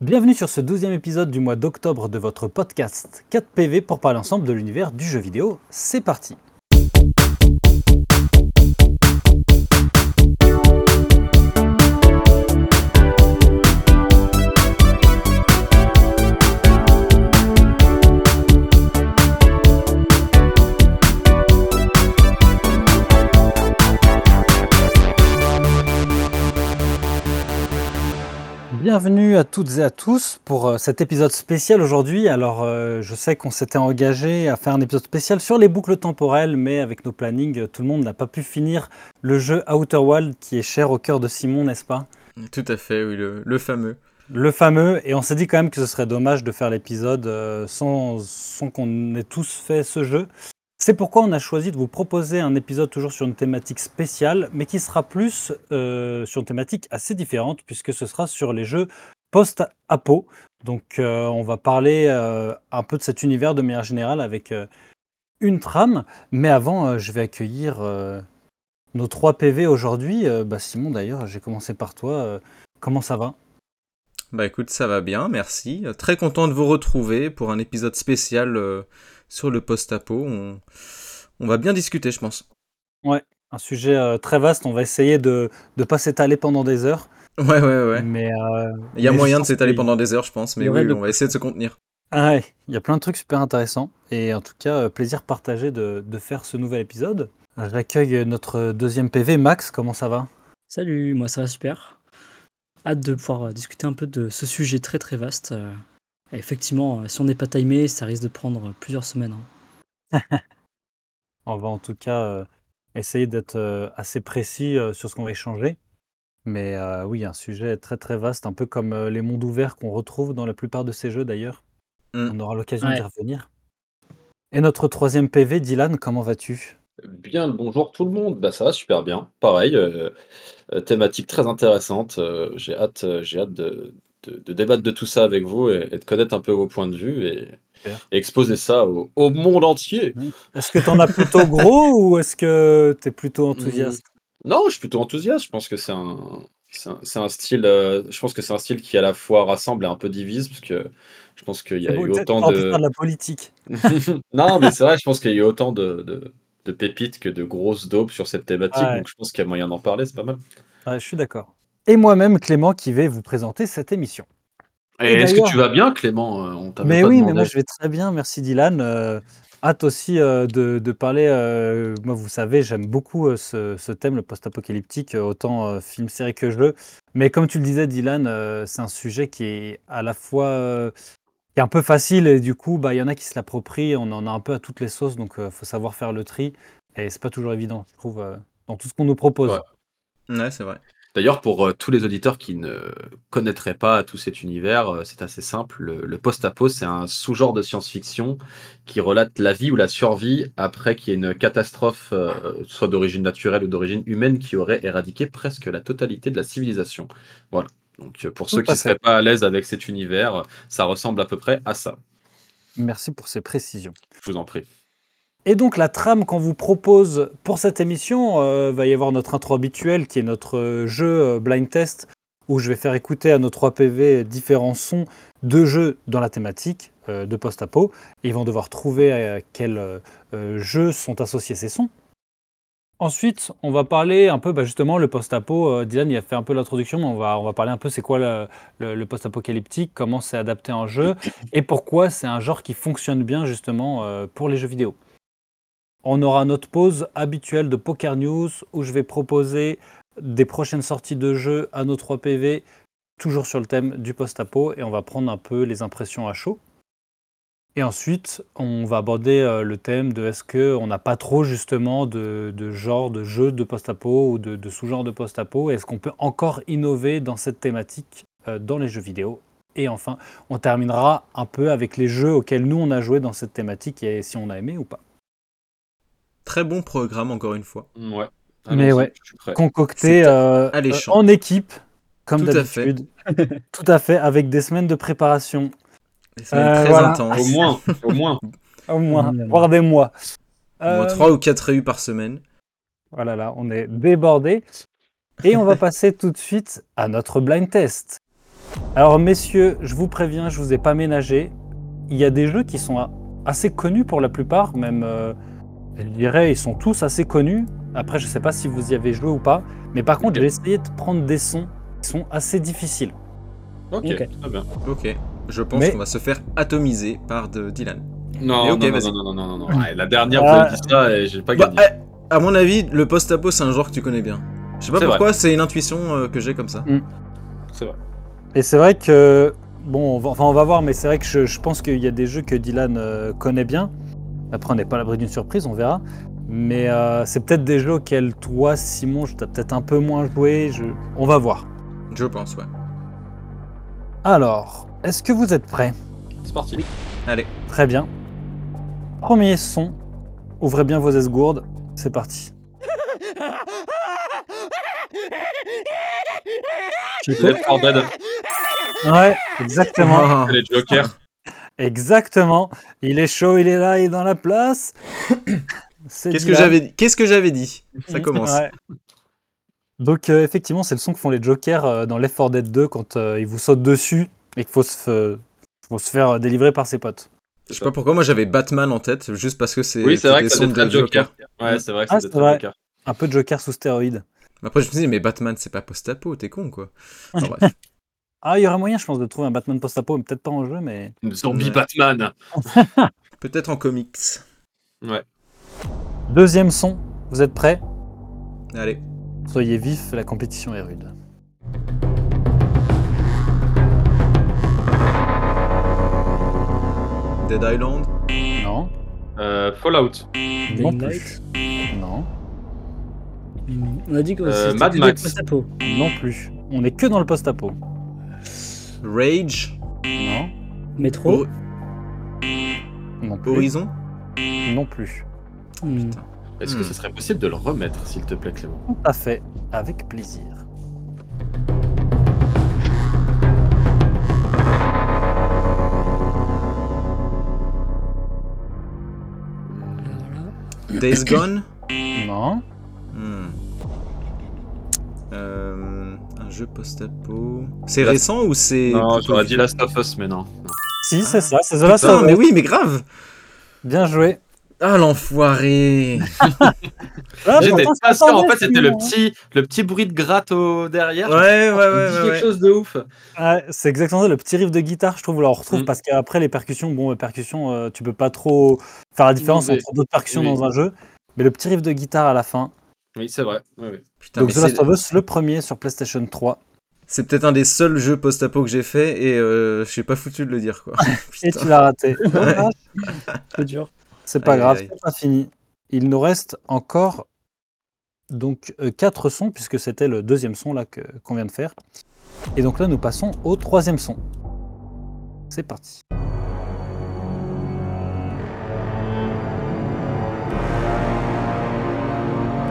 Bienvenue sur ce douzième épisode du mois d'octobre de votre podcast 4PV pour parler ensemble de l'univers du jeu vidéo. C'est parti Bienvenue à toutes et à tous pour euh, cet épisode spécial aujourd'hui. Alors, euh, je sais qu'on s'était engagé à faire un épisode spécial sur les boucles temporelles, mais avec nos plannings, tout le monde n'a pas pu finir le jeu Outer Wild qui est cher au cœur de Simon, n'est-ce pas? Tout à fait, oui, le, fameux. Le fameux, et on s'est dit quand même que ce serait dommage de faire l'épisode euh, sans, sans qu'on ait tous fait ce jeu. C'est pourquoi on a choisi de vous proposer un épisode toujours sur une thématique spéciale, mais qui sera plus euh, sur une thématique assez différente, puisque ce sera sur les jeux post-apo. Donc euh, on va parler euh, un peu de cet univers de manière générale avec une trame. Mais avant, je vais accueillir nos trois PV aujourd'hui. Bah, Simon, d'ailleurs, j'ai commencé par toi. comment ça va? Bah écoute, ça va bien, merci. Très content de vous retrouver pour un épisode spécial sur le post-apo. On, on, va bien discuter, je pense. Ouais, un sujet euh, très vaste. On va essayer de ne pas s'étaler pendant des heures. Ouais, ouais, ouais. Mais, euh, il y a moyen de s'étaler pendant des heures, je pense. Mais oui, on va essayer de se contenir. Ah ouais, il y a plein de trucs super intéressants. Et en tout cas, euh, plaisir partagé de, de faire ce nouvel épisode. J'accueille notre deuxième PV. Max, comment ça va? Salut, moi ça va super. Hâte de pouvoir discuter un peu de ce sujet très très vaste effectivement, si on n'est pas timé, ça risque de prendre plusieurs semaines. Hein. On va en tout cas euh, essayer d'être euh, assez précis euh, sur ce qu'on va échanger. Mais oui, un sujet très très vaste, un peu comme les mondes ouverts qu'on retrouve dans la plupart de ces jeux d'ailleurs. Mmh. On aura l'occasion d'y revenir. Et notre troisième PV, Dylan, comment vas-tu? Bien, bonjour tout le monde. Bah, ça va super bien. Pareil, thématique très intéressante. j'ai hâte, j'ai hâte de, de, débattre de tout ça avec vous et, de connaître un peu vos points de vue et, exposer ça au, monde entier. Est-ce que tu en as plutôt gros ou est-ce que tu es plutôt enthousiaste? Non, je suis plutôt enthousiaste. Je pense que c'est un, c'est un, style, euh, je pense que c'est un style qui à la fois rassemble et un peu divise parce que je pense qu'il y a eu autant de... de la politique. non, mais c'est vrai, je pense qu'il y a eu autant de, de, pépites que de grosses daubes sur cette thématique, donc je pense qu'il y a moyen d'en parler, c'est pas mal. je suis d'accord et moi-même, Clément, qui vais vous présenter cette émission. est-ce que tu vas bien, Clément euh, Mais oui, mais moi je vais très bien, merci Dylan. Euh, hâte aussi euh, de, parler. moi, vous savez, j'aime beaucoup ce, thème, le post-apocalyptique, autant film, série que jeu. Mais comme tu le disais, Dylan, c'est un sujet qui est à la fois qui est un peu facile et du coup, bah, il y en a qui se l'approprient. On en a un peu à toutes les sauces, donc il faut savoir faire le tri. Et c'est pas toujours évident, je trouve, dans tout ce qu'on nous propose. ouais c'est vrai. D'ailleurs, pour euh, tous les auditeurs qui ne connaîtraient pas tout cet univers, euh, c'est assez simple. Le, post-apo, c'est un sous-genre de science-fiction qui relate la vie ou la survie après qu'il y ait une catastrophe, euh, soit d'origine naturelle ou d'origine humaine, qui aurait éradiqué presque la totalité de la civilisation. Voilà. Donc, pour ceux qui ne seraient pas à l'aise avec cet univers, ça ressemble à peu près à ça. Merci pour ces précisions. Je vous en prie. Et donc la trame qu'on vous propose pour cette émission, euh, va y avoir notre intro habituel qui est notre euh, jeu euh, blind test où je vais faire écouter à nos 3 PV différents sons de jeux dans la thématique de post-apo. Ils vont devoir trouver à quels jeux sont associés ces sons. Ensuite, on va parler un peu bah, justement le post-apo. Dylan, il a fait un peu l'introduction, mais on va, on va parler un peu c'est quoi le, le post-apocalyptique, comment c'est adapté en jeu et pourquoi c'est un genre qui fonctionne bien justement pour les jeux vidéo. On aura notre pause habituelle de Poker News où je vais proposer des prochaines sorties de jeux à nos 3 PV, toujours sur le thème du post-apo, et on va prendre un peu les impressions à chaud. Et ensuite, on va aborder euh, le thème de est-ce qu'on n'a pas trop justement de, genre de jeu de post-apo ou de, sous-genre de post-apo Est-ce qu'on peut encore innover dans cette thématique euh, dans les jeux vidéo? Et enfin, on terminera un peu avec les jeux auxquels nous on a joué dans cette thématique et si on a aimé ou pas. Très bon programme, encore une fois. Ouais. Mais ouais, concocté euh, euh, en équipe, comme d'habitude. Tout à fait, avec des semaines de préparation. Des semaines très intenses. Au moins, au moins. au moins, voire des mois. Au moins 3 ou 4 réus par semaine. Voilà, là, on est débordé. Et on va passer tout de suite à notre blind test. Alors, messieurs, je vous préviens, je vous ai pas ménagé. Il y a des jeux qui sont assez connus pour la plupart, même, euh, je dirais, ils sont tous assez connus. Après, je sais pas si vous y avez joué ou pas, mais par contre, j'ai essayé de prendre des sons qui sont assez difficiles. Ok, Ok. très bien. Ok. Je pense Mais- qu'on va se faire atomiser par de Dylan. Non, Mais ok, non, non, vas-y. non, non, non, non, non. Ouais, la dernière, vous Ah. dit ça et j'ai pas Bah, gagné. eh, à mon avis, le post-apo, c'est un genre que tu connais bien. Je sais pas C'est vrai. pourquoi, c'est une intuition euh, que j'ai comme ça. C'est vrai. Et c'est vrai que, bon, on va, enfin, on va voir, mais c'est vrai que je, je pense qu'il y a des jeux que Dylan euh, connaît bien. Après, on n'est pas à l'abri d'une surprise, on verra. Mais euh, c'est peut-être des jeux auxquels toi, Simon, je t'ai peut-être un peu moins joué. Je... On va voir. Je pense, ouais. Alors, est-ce que vous êtes prêts? C'est parti. Allez. Très bien. Premier son. Ouvrez bien vos esgourdes. C'est parti. Left 4 Dead, Ouais, exactement. Ah, les Jokers. Exactement. Il est chaud, il est là, il est dans la place. Qu'est-ce que j'avais dit? Qu'est-ce que j'avais dit? Ça commence. Ouais. Donc euh, effectivement, c'est le son que font les Jokers euh, dans Left 4 Dead 2 quand euh, ils vous sautent dessus et qu'il faut se, f- faut se faire délivrer par ses potes. Je sais pas pourquoi moi j'avais Batman en tête, juste parce que c'est Oui, c'est vrai que de Joker. Ouais, c'est vrai que Ah, c'est. Joker. Un peu de Joker sous stéroïdes. Après je me suis dit mais Batman c'est pas post-apo, t'es con quoi. Enfin, bref. Ah, il y aurait moyen, je pense, de trouver un Batman post-apo, mais peut-être pas en jeu, mais Zombie Ouais. Batman. Peut-être en comics. Ouais. deuxième son. Vous êtes prêts? Allez. Soyez vifs, la compétition est rude. Dead Island? Non, Euh, Fallout. non plus. Non, On a dit que Euh, c'était Mad Max. post-apo. non plus. On est que dans le post-apo. Rage. Non, Métro. Non plus. Horizon. Non plus. Hmm. Est-ce que Hmm. ce serait possible de le remettre, s'il te plaît, Clément? Tout à fait, avec plaisir. Days Gone. Non, Hmm. Euh, un jeu post-apo. C'est récent ou c'est. Non, j'aurais dit Last of Us, mais non. si, c'est ça, c'est The Last of mais Us. oui, mais grave Bien joué. Ah l'enfoiré Ah, J'étais pas sûr, en fait, c'était le petit, le petit bruit de gratte au derrière. Ouais, ouais, ouais, quelque ouais. chose de ouf. Ouais, c'est exactement ça, le petit riff de guitare, je trouve, là, on retrouve Mm. parce qu'après les percussions, bon, les percussions, euh, tu peux pas trop faire la différence Oui, entre d'autres percussions oui. dans un jeu, mais le petit riff de guitare à la fin. Oui, c'est vrai. Oui, oui. Putain, Donc mais The Last of Us, le premier sur PlayStation 3. c'est peut-être un des seuls jeux post-apo que j'ai fait et euh, je suis pas foutu de le dire quoi. Et tu l'as raté. C'est dur. c'est pas Aïe, grave, c'est pas fini. Il nous reste encore donc euh, quatre sons, puisque c'était le deuxième son là que- qu'on vient de faire. Et donc là, nous passons au troisième son. C'est parti.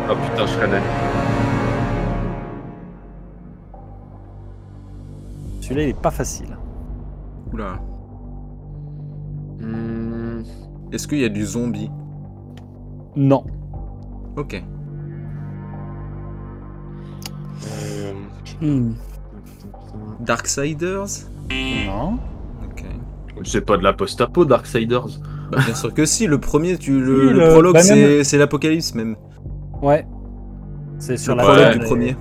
Oh putain, je connais. Celui-là, il est pas facile. Oula. Hmm, Est-ce qu'il y a du zombie? Non. Ok. euh, Hmm. Darksiders? Non. Ok. C'est pas de la post-apo, Darksiders. Bah, bien sûr que si, le premier, tu, le, Si, le le- prologue, bah, c'est l'apocalypse même. Ouais. C'est sur le la prologue du premier.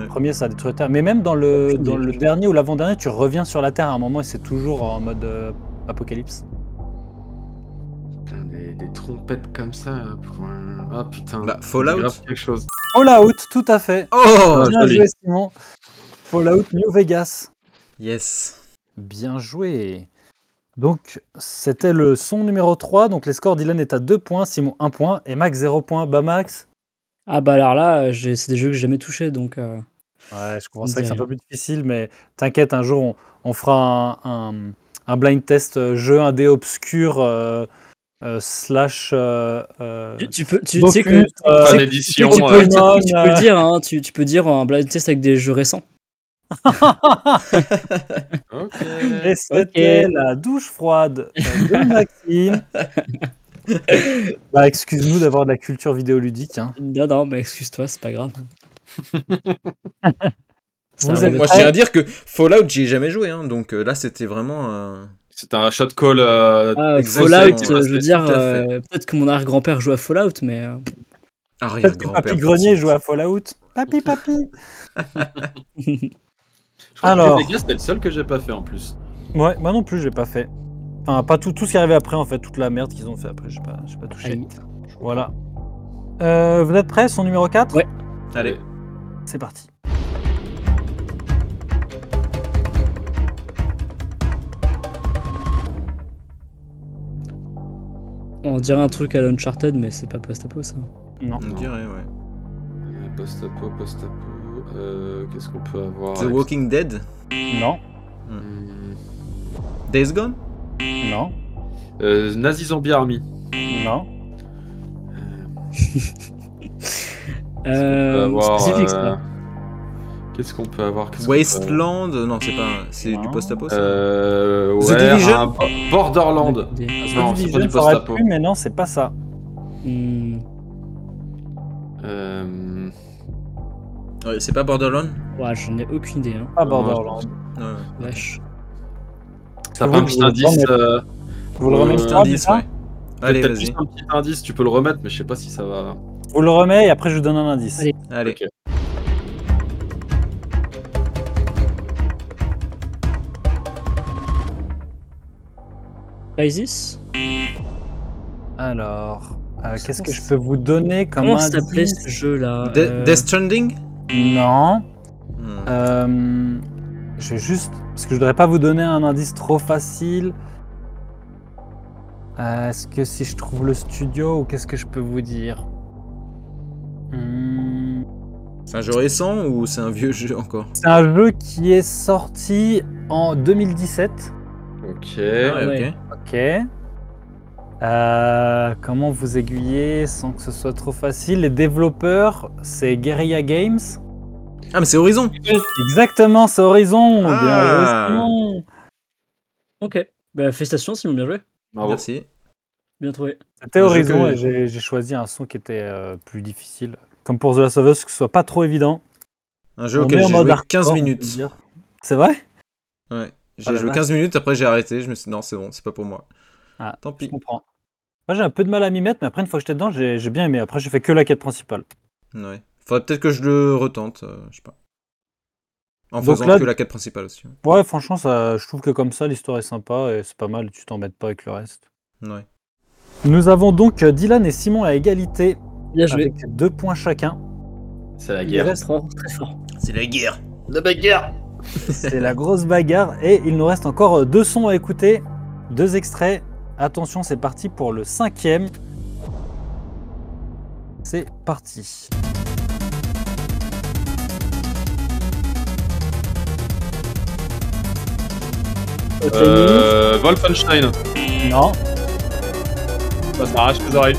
Le premier, ça a détruit la Terre. Mais même dans le, dans le dernier ou l'avant-dernier, tu reviens sur la Terre à un moment et c'est toujours en mode euh, apocalypse. Putain, des, des trompettes comme ça. pour un- Ah putain. Bah, c'est Fallout. quelque chose. Fallout, tout à fait. Oh Bien joué, Simon. Fallout New Vegas. Yes. Bien joué. Donc, c'était le son numéro 3. Donc, les scores, Dylan est à 2 points, Simon 1 point et Max 0 points. Bah, Max Ah bah alors là, euh, j'ai- c'est des jeux que j'ai jamais touchés, donc euh, Ouais, je comprends ça que c'est un peu plus difficile, mais t'inquiète, un jour, on, on fera un, un- un blind test euh, jeu indé obscur euh, euh, slash. tu, tu peux, tu, tu sais que Dofus, euh, tu sais Fin que- d'édition. tu, peux, Pokémon, tu dire, hein, tu, tu peux dire un blind test avec des jeux récents. Ok. Et c'était Ok. la douche froide de Maxime. bah, excuse-nous d'avoir de la culture vidéoludique. Hein. Non, non, mais excuse-toi, c'est pas grave. Vous Moi, je tiens à dire que Fallout, j'y ai jamais joué, hein, donc euh, là, c'était vraiment. euh, C'est un shot call. euh, Ah, Fallout, euh, je veux dire, euh, peut-être que mon arrière-grand-père joue à Fallout, mais euh, Arrière que grand-père. Papy Grenier joue à Fallout. Papy, papy. Je crois Alors. c'était le seul que j'ai pas fait en plus. Ouais, moi non plus, j'ai pas fait. Enfin, pas tout, tout ce qui est arrivé après, en fait, toute la merde qu'ils ont fait après, j'ai pas, j'ai pas touché. Voilà. Euh, vous êtes prêts, son numéro 4 Ouais. Allez. C'est parti. on dirait un truc à l'Uncharted, mais c'est pas post-apo ça. Non. On dirait, ouais. Euh, Post-apo, post-apo. euh, Qu'est-ce qu'on peut avoir The Walking Dead? Non. Hmm. Days Gone? Non. Euh, Nazi Zombie Army. Non. Euh, avoir, spécifique, euh, ça. Qu'est-ce qu'on peut avoir Qu'est-ce qu'on peut Wasteland Non, c'est pas. C'est du Non. post-apo, ça Euh, The ouais, Division un bo- Borderland. Des- Non, The c'est pas Division, du ça aurait post-apo. pu, mais non, c'est pas ça. Hmm, Euh, Ouais, c'est pas Borderland? Ouais, j'en ai aucune idée. Hein. Pas Borderlands. Ouais, ouais. Wesh. Ça Vous fait un le- petit indice. remettez. euh, Vous le Euh, remettez Petit pas, indice, ouais. Allez, peut-être vas-y. juste un petit indice, tu peux le remettre, mais je sais pas si ça va. Vous le remettez et après je vous donne un indice. Allez. Allez. Ok. Isis Alors, euh, qu'est-ce que je peux vous donner comme Comment s'appelait ce jeu-là De- Euh, Death Stranding? Non. Hmm. Euh, je vais juste. Parce que je voudrais pas vous donner un indice trop facile. Euh, Est-ce que si je trouve le studio ou qu'est-ce que je peux vous dire? Hmm, C'est un jeu récent ou c'est un vieux jeu encore? C'est un jeu qui est sorti en 2017. Ok. Ah ouais, ouais. ok. Ok. Euh, comment vous aiguiller sans que ce soit trop facile? Les développeurs, c'est Guerrilla Games. Ah, mais c'est Horizon Exactement, c'est Horizon. Ah. Bien. Ok. Bah, félicitations, Simon, bien joué. Bravo. Merci. Bien trouvé. C'était Horizon que- et j'ai j'ai choisi un son qui était euh, plus difficile. Comme pour The Last of Us, que ce soit pas trop évident. Un jeu On auquel j'ai mode joué hardcore, 15 on peut minutes. C'est vrai? Ouais. J'ai Ah la joué vache. 15 minutes, après j'ai arrêté. Je me suis dit, non, c'est bon, c'est pas pour moi. Ah, Tant Je pis. comprends. Moi j'ai un peu de mal à m'y mettre, mais après une fois que j'étais dedans, j'ai j'ai bien aimé. Après j'ai fait que la quête principale. Ouais. Faudrait peut-être que je le retente, euh, je sais pas. En Donc faisant là- que la quête principale aussi. Ouais, franchement, ça, je trouve que comme ça, l'histoire est sympa et c'est pas mal. Tu t'embêtes pas avec le reste. Ouais. Nous avons donc euh, Dylan et Simon à égalité Bien joué. avec deux points chacun. C'est la guerre. reste- Fort, très fort. C'est la guerre. La bagarre C'est la grosse bagarre et il nous reste encore euh, deux sons à écouter, deux extraits. Attention, c'est parti pour le cinquième. C'est parti. Euh, Wolfenstein. Non, Ça s'arrache les oreilles.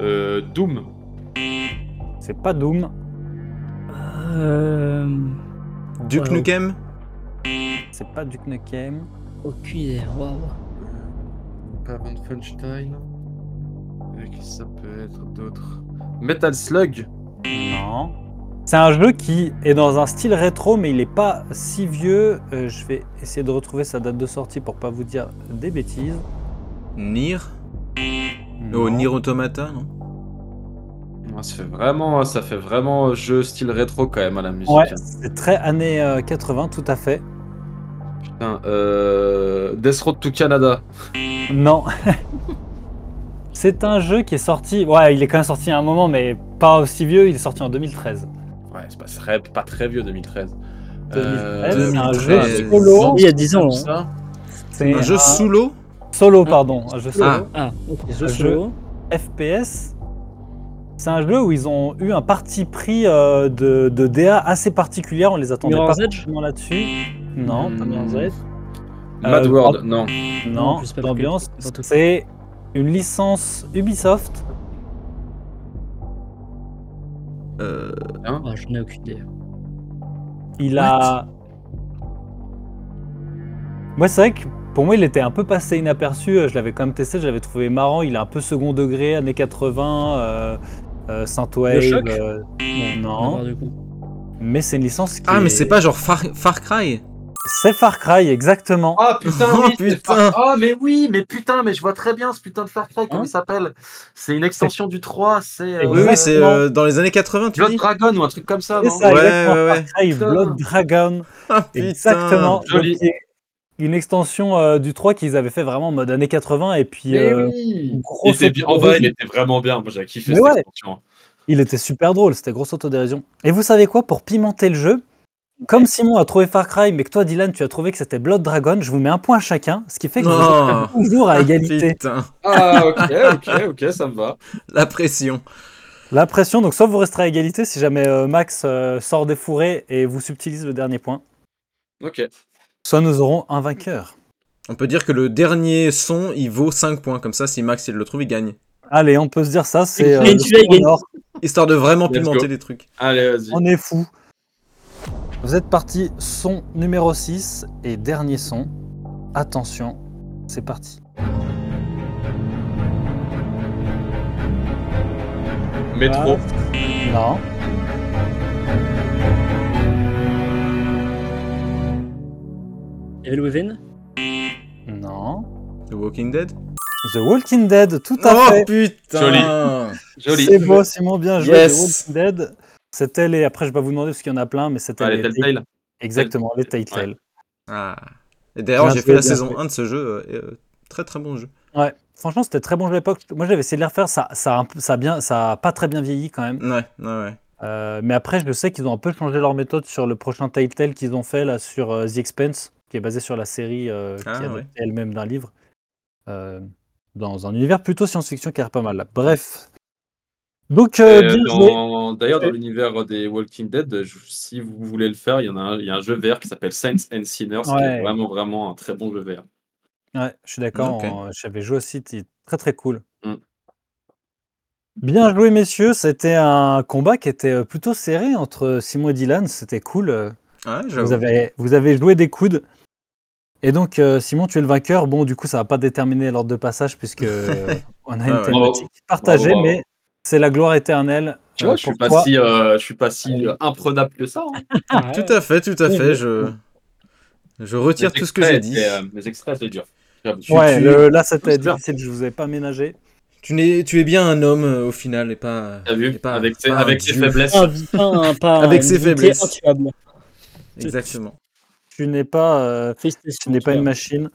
Euh, Doom. c'est pas Doom. Euh... Duke Ouais, Nukem C'est pas Duke Nukem. Aucune idée. Waouh. Pas Wolfenstein. Qu'est-ce que ça peut être d'autre? Metal Slug. Non. C'est un jeu qui est dans un style rétro, mais il est pas si vieux. Euh, je vais essayer de retrouver sa date de sortie pour pas vous dire des bêtises. Nier Non. Oh, Nier Automata, non Ah, Ça fait vraiment, ça fait vraiment jeu style rétro quand même à la musique. Ouais, c'est très années euh, 80, tout à fait. Putain, euh, Death Road to Canada. Non. c'est un jeu qui est sorti. Ouais, il est quand même sorti à un moment, mais pas aussi vieux. Il est sorti en 2013. Ouais, c'est pas, très- pas très vieux 2013. 2013, c'est un jeu 2013. solo. Il y a 10 ans. hein. C'est Un jeu sous l'eau solo, pardon. Un jeu solo. Ah. Ah, ok. Jeu Un solo. FPS. C'est un jeu où ils ont eu un parti pris euh, de, de DA assez particulière. On les attendait Mirror's pas Edge là-dessus. Non, pas Hmm. Mirror's Edge. Mad Euh, World, non. Non, Non, tout. c'est une licence Ubisoft. Euh, Ah, J'en ai aucune idée. Il a. Moi, c'est vrai que pour moi, il était un peu passé inaperçu. Je l'avais quand même testé, je l'avais trouvé marrant. Il est un peu second degré, années 80, euh, euh, Synthwave. Euh, non, coup. mais c'est une licence qui. Ah, mais est- c'est pas genre Far, Far Cry C'est Far Cry, exactement. Ah putain, Oh, oui, c'est putain. Far- Ah mais oui, mais putain, mais je vois très bien ce putain de Far Cry, comment Hein il s'appelle C'est une extension du 3, c'est euh, Oui, oui, c'est euh, dans les années 80, tu Blood dis Dragon ou un truc comme ça, non ça, Ouais, ouais, ouais. Far Cry. Blood Dragon. Ah, putain. Exactement. Joli. Une extension euh, du 3 qu'ils avaient fait vraiment en mode années 80 et puis euh, oui il était bien- En vrai, il était vraiment bien. Moi, j'avais kiffé Mais cette ouais. extension. il était super drôle, c'était grosse autodérision. Et vous savez quoi, pour pimenter le jeu, comme Simon a trouvé Far Cry, mais que toi Dylan tu as trouvé que c'était Blood Dragon, je vous mets un point chacun, ce qui fait que vous Non. êtes toujours à égalité. Putain, Ah, ok, ok, ok, ça me va. la pression. La pression, donc soit vous resterez à égalité si jamais euh, Max euh, sort des fourrés et vous subtilise le dernier point, Ok. soit nous aurons un vainqueur. On peut dire que le dernier son, il vaut 5 points. Comme ça, si Max il le trouve, il gagne. Allez, on peut se dire ça, c'est euh. Histoire de vraiment Let's pimenter go. des trucs. Allez, vas-y. On est fou. Vous êtes parti, son numéro 6 et dernier son. Attention, c'est parti. Métro. Non. Evil Within Non. The Walking Dead The Walking Dead, tout à Oh fait. putain Joli. C'est beau, Simon, bien joué. Yes. The Walking Dead. C'était les. Après, je vais pas vous demander parce qu'il y en a plein, mais c'était Allez, les. Telltale. Exactement, les Telltale. Ah. Et d'ailleurs, j'ai fait la saison joué. 1 de ce jeu. euh, et, euh, très très bon jeu. Ouais. Franchement, c'était très bon jeu à l'époque. Moi, j'avais essayé de les refaire. Ça, ça, a ça, bien, ça a pas très bien vieilli quand même. Ouais, ouais, ouais. Euh, mais après, je sais qu'ils ont un peu changé leur méthode sur le prochain Telltale qu'ils ont fait là sur euh, The Expense, qui est basé sur la série euh, Ah, qui est ouais. adaptée elle-même d'un livre, dans un univers plutôt science-fiction qui a l'air pas mal. Là. Bref. Donc, euh, euh, dans- D'ailleurs, dans l'univers des Walking Dead, je- si vous voulez le faire, il y en a un, il y a un jeu VR qui s'appelle Saints and Sinners, qui Ouais. est vraiment, vraiment un très bon jeu VR. Ouais, je suis d'accord. J'avais joué aussi, c'était très très cool. Mm. Bien joué, messieurs. C'était un combat qui était euh, plutôt serré entre Simon et Dylan. C'était cool. Ouais, Vous avez, vous avez joué des coudes. Et donc, Simon, tu es le vainqueur. Bon, du coup, ça va pas déterminer l'ordre de passage puisque on a une Ah ouais. thématique partagée, Bravo, bravo. mais c'est la gloire éternelle. Tu euh, vois, je suis pas si, euh, je suis pas si euh, imprenable que ça. hein. Tout à fait, tout à fait. Je, je retire Mes tout ce que j'ai dit. étaient, euh, mes extraits, c'est dur. Ouais, tu- le- là, c'était difficile. Je vous ai pas ménagé. Tu, n'es, tu es bien un homme euh, au final et pas. T'as vu et pas- Avec ses, pas un avec ses dieu. faiblesses. Pas un Avec ses faiblesses. Exactement. Tu n'es pas, euh, tu n'es pas une machine.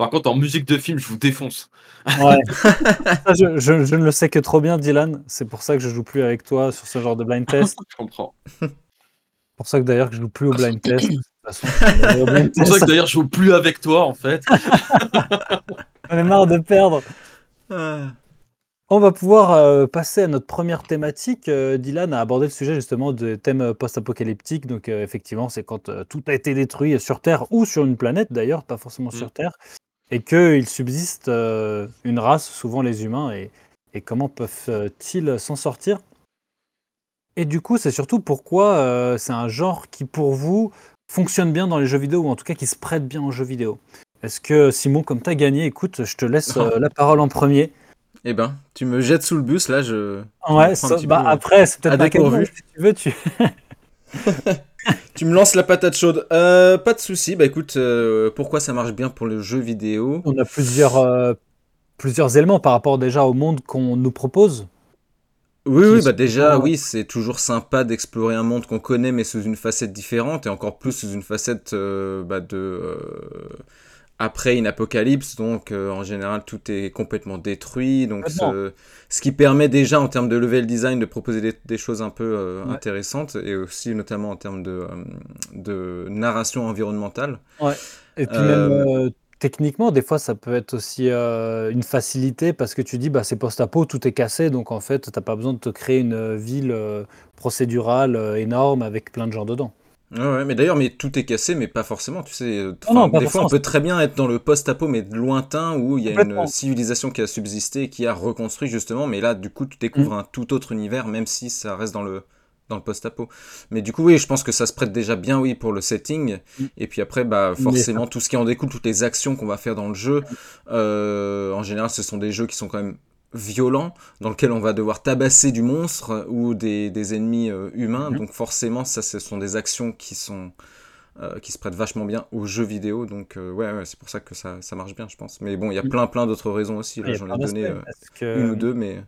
Par contre, en musique de film, je vous défonce. Ouais. Je, je- je ne le sais que trop bien, Dylan. C'est pour ça que je joue plus avec toi sur ce genre de blind test. Je comprends. pour ça que d'ailleurs que je joue plus au blind test. De toute façon, C'est pour ça que d'ailleurs, je joue plus avec toi, en fait. On est marre de perdre. Ah. On va pouvoir euh, passer à notre première thématique. Euh, Dylan a abordé le sujet justement de thème euh, post-apocalyptique. Donc euh, effectivement, c'est quand euh, tout a été détruit sur Terre ou sur une planète d'ailleurs, pas forcément sur Mm. Terre, et qu'il subsiste euh, une race, souvent les humains, et, et comment peuvent-ils s'en sortir? Et du coup, c'est surtout pourquoi euh, c'est un genre qui pour vous fonctionne bien dans les jeux vidéo, ou en tout cas qui se prête bien aux jeux vidéo. Est-ce que Simon, comme tu as gagné, écoute, je te laisse euh, la parole en premier. Eh ben, tu me jettes sous le bus là, je. Ouais, ça- bah, peu, après, c'est peut-être pas si tu veux, tu... Tu me lances la patate chaude. Euh, pas de souci. Bah écoute, euh, pourquoi ça marche bien pour le jeu vidéo? On a plusieurs, euh, plusieurs éléments par rapport déjà au monde qu'on nous propose. Oui, oui, bah déjà, oui, c'est toujours sympa d'explorer un monde qu'on connaît, mais sous une facette différente, et encore plus sous une facette bah, de après une apocalypse. Donc, euh, en général, tout est complètement détruit. Donc, ce, ce qui permet déjà, en termes de level design, de proposer des, des choses un peu euh, Ouais. intéressantes, et aussi notamment en termes de, euh, de narration environnementale. Et puis même techniquement, des fois, ça peut être aussi euh, une facilité parce que tu dis, bah, c'est post-apo, tout est cassé, donc en fait, t'as pas besoin de te créer une ville euh, procédurale euh, énorme avec plein de gens dedans. Ouais, ouais, mais d'ailleurs, mais tout est cassé, mais pas forcément, tu sais. euh, Non, des fois, on peut très bien être dans le post-apo, mais lointain, où il y a une civilisation qui a subsisté, qui a reconstruit, justement, mais là, du coup, tu découvres Mm. un tout autre univers, même si ça reste dans le, dans le post-apo. Mais du coup, oui, je pense que ça se prête déjà bien, oui, pour le setting. Mm. Et puis après, bah, forcément, tout ce qui en découle, toutes les actions qu'on va faire dans le jeu, euh, en général, ce sont des jeux qui sont quand même violents, dans lesquels on va devoir tabasser du monstre ou des, des ennemis euh, humains. Mhm. Donc forcément, ça, ce sont des actions qui sont euh, qui se prêtent vachement bien aux jeux vidéo. Donc euh, ouais, ouais, c'est pour ça que ça, ça marche bien, je pense. Mais bon, il y a Mm. plein, plein d'autres raisons aussi. Là, Il y a j'en ai donné euh, une ou deux, mais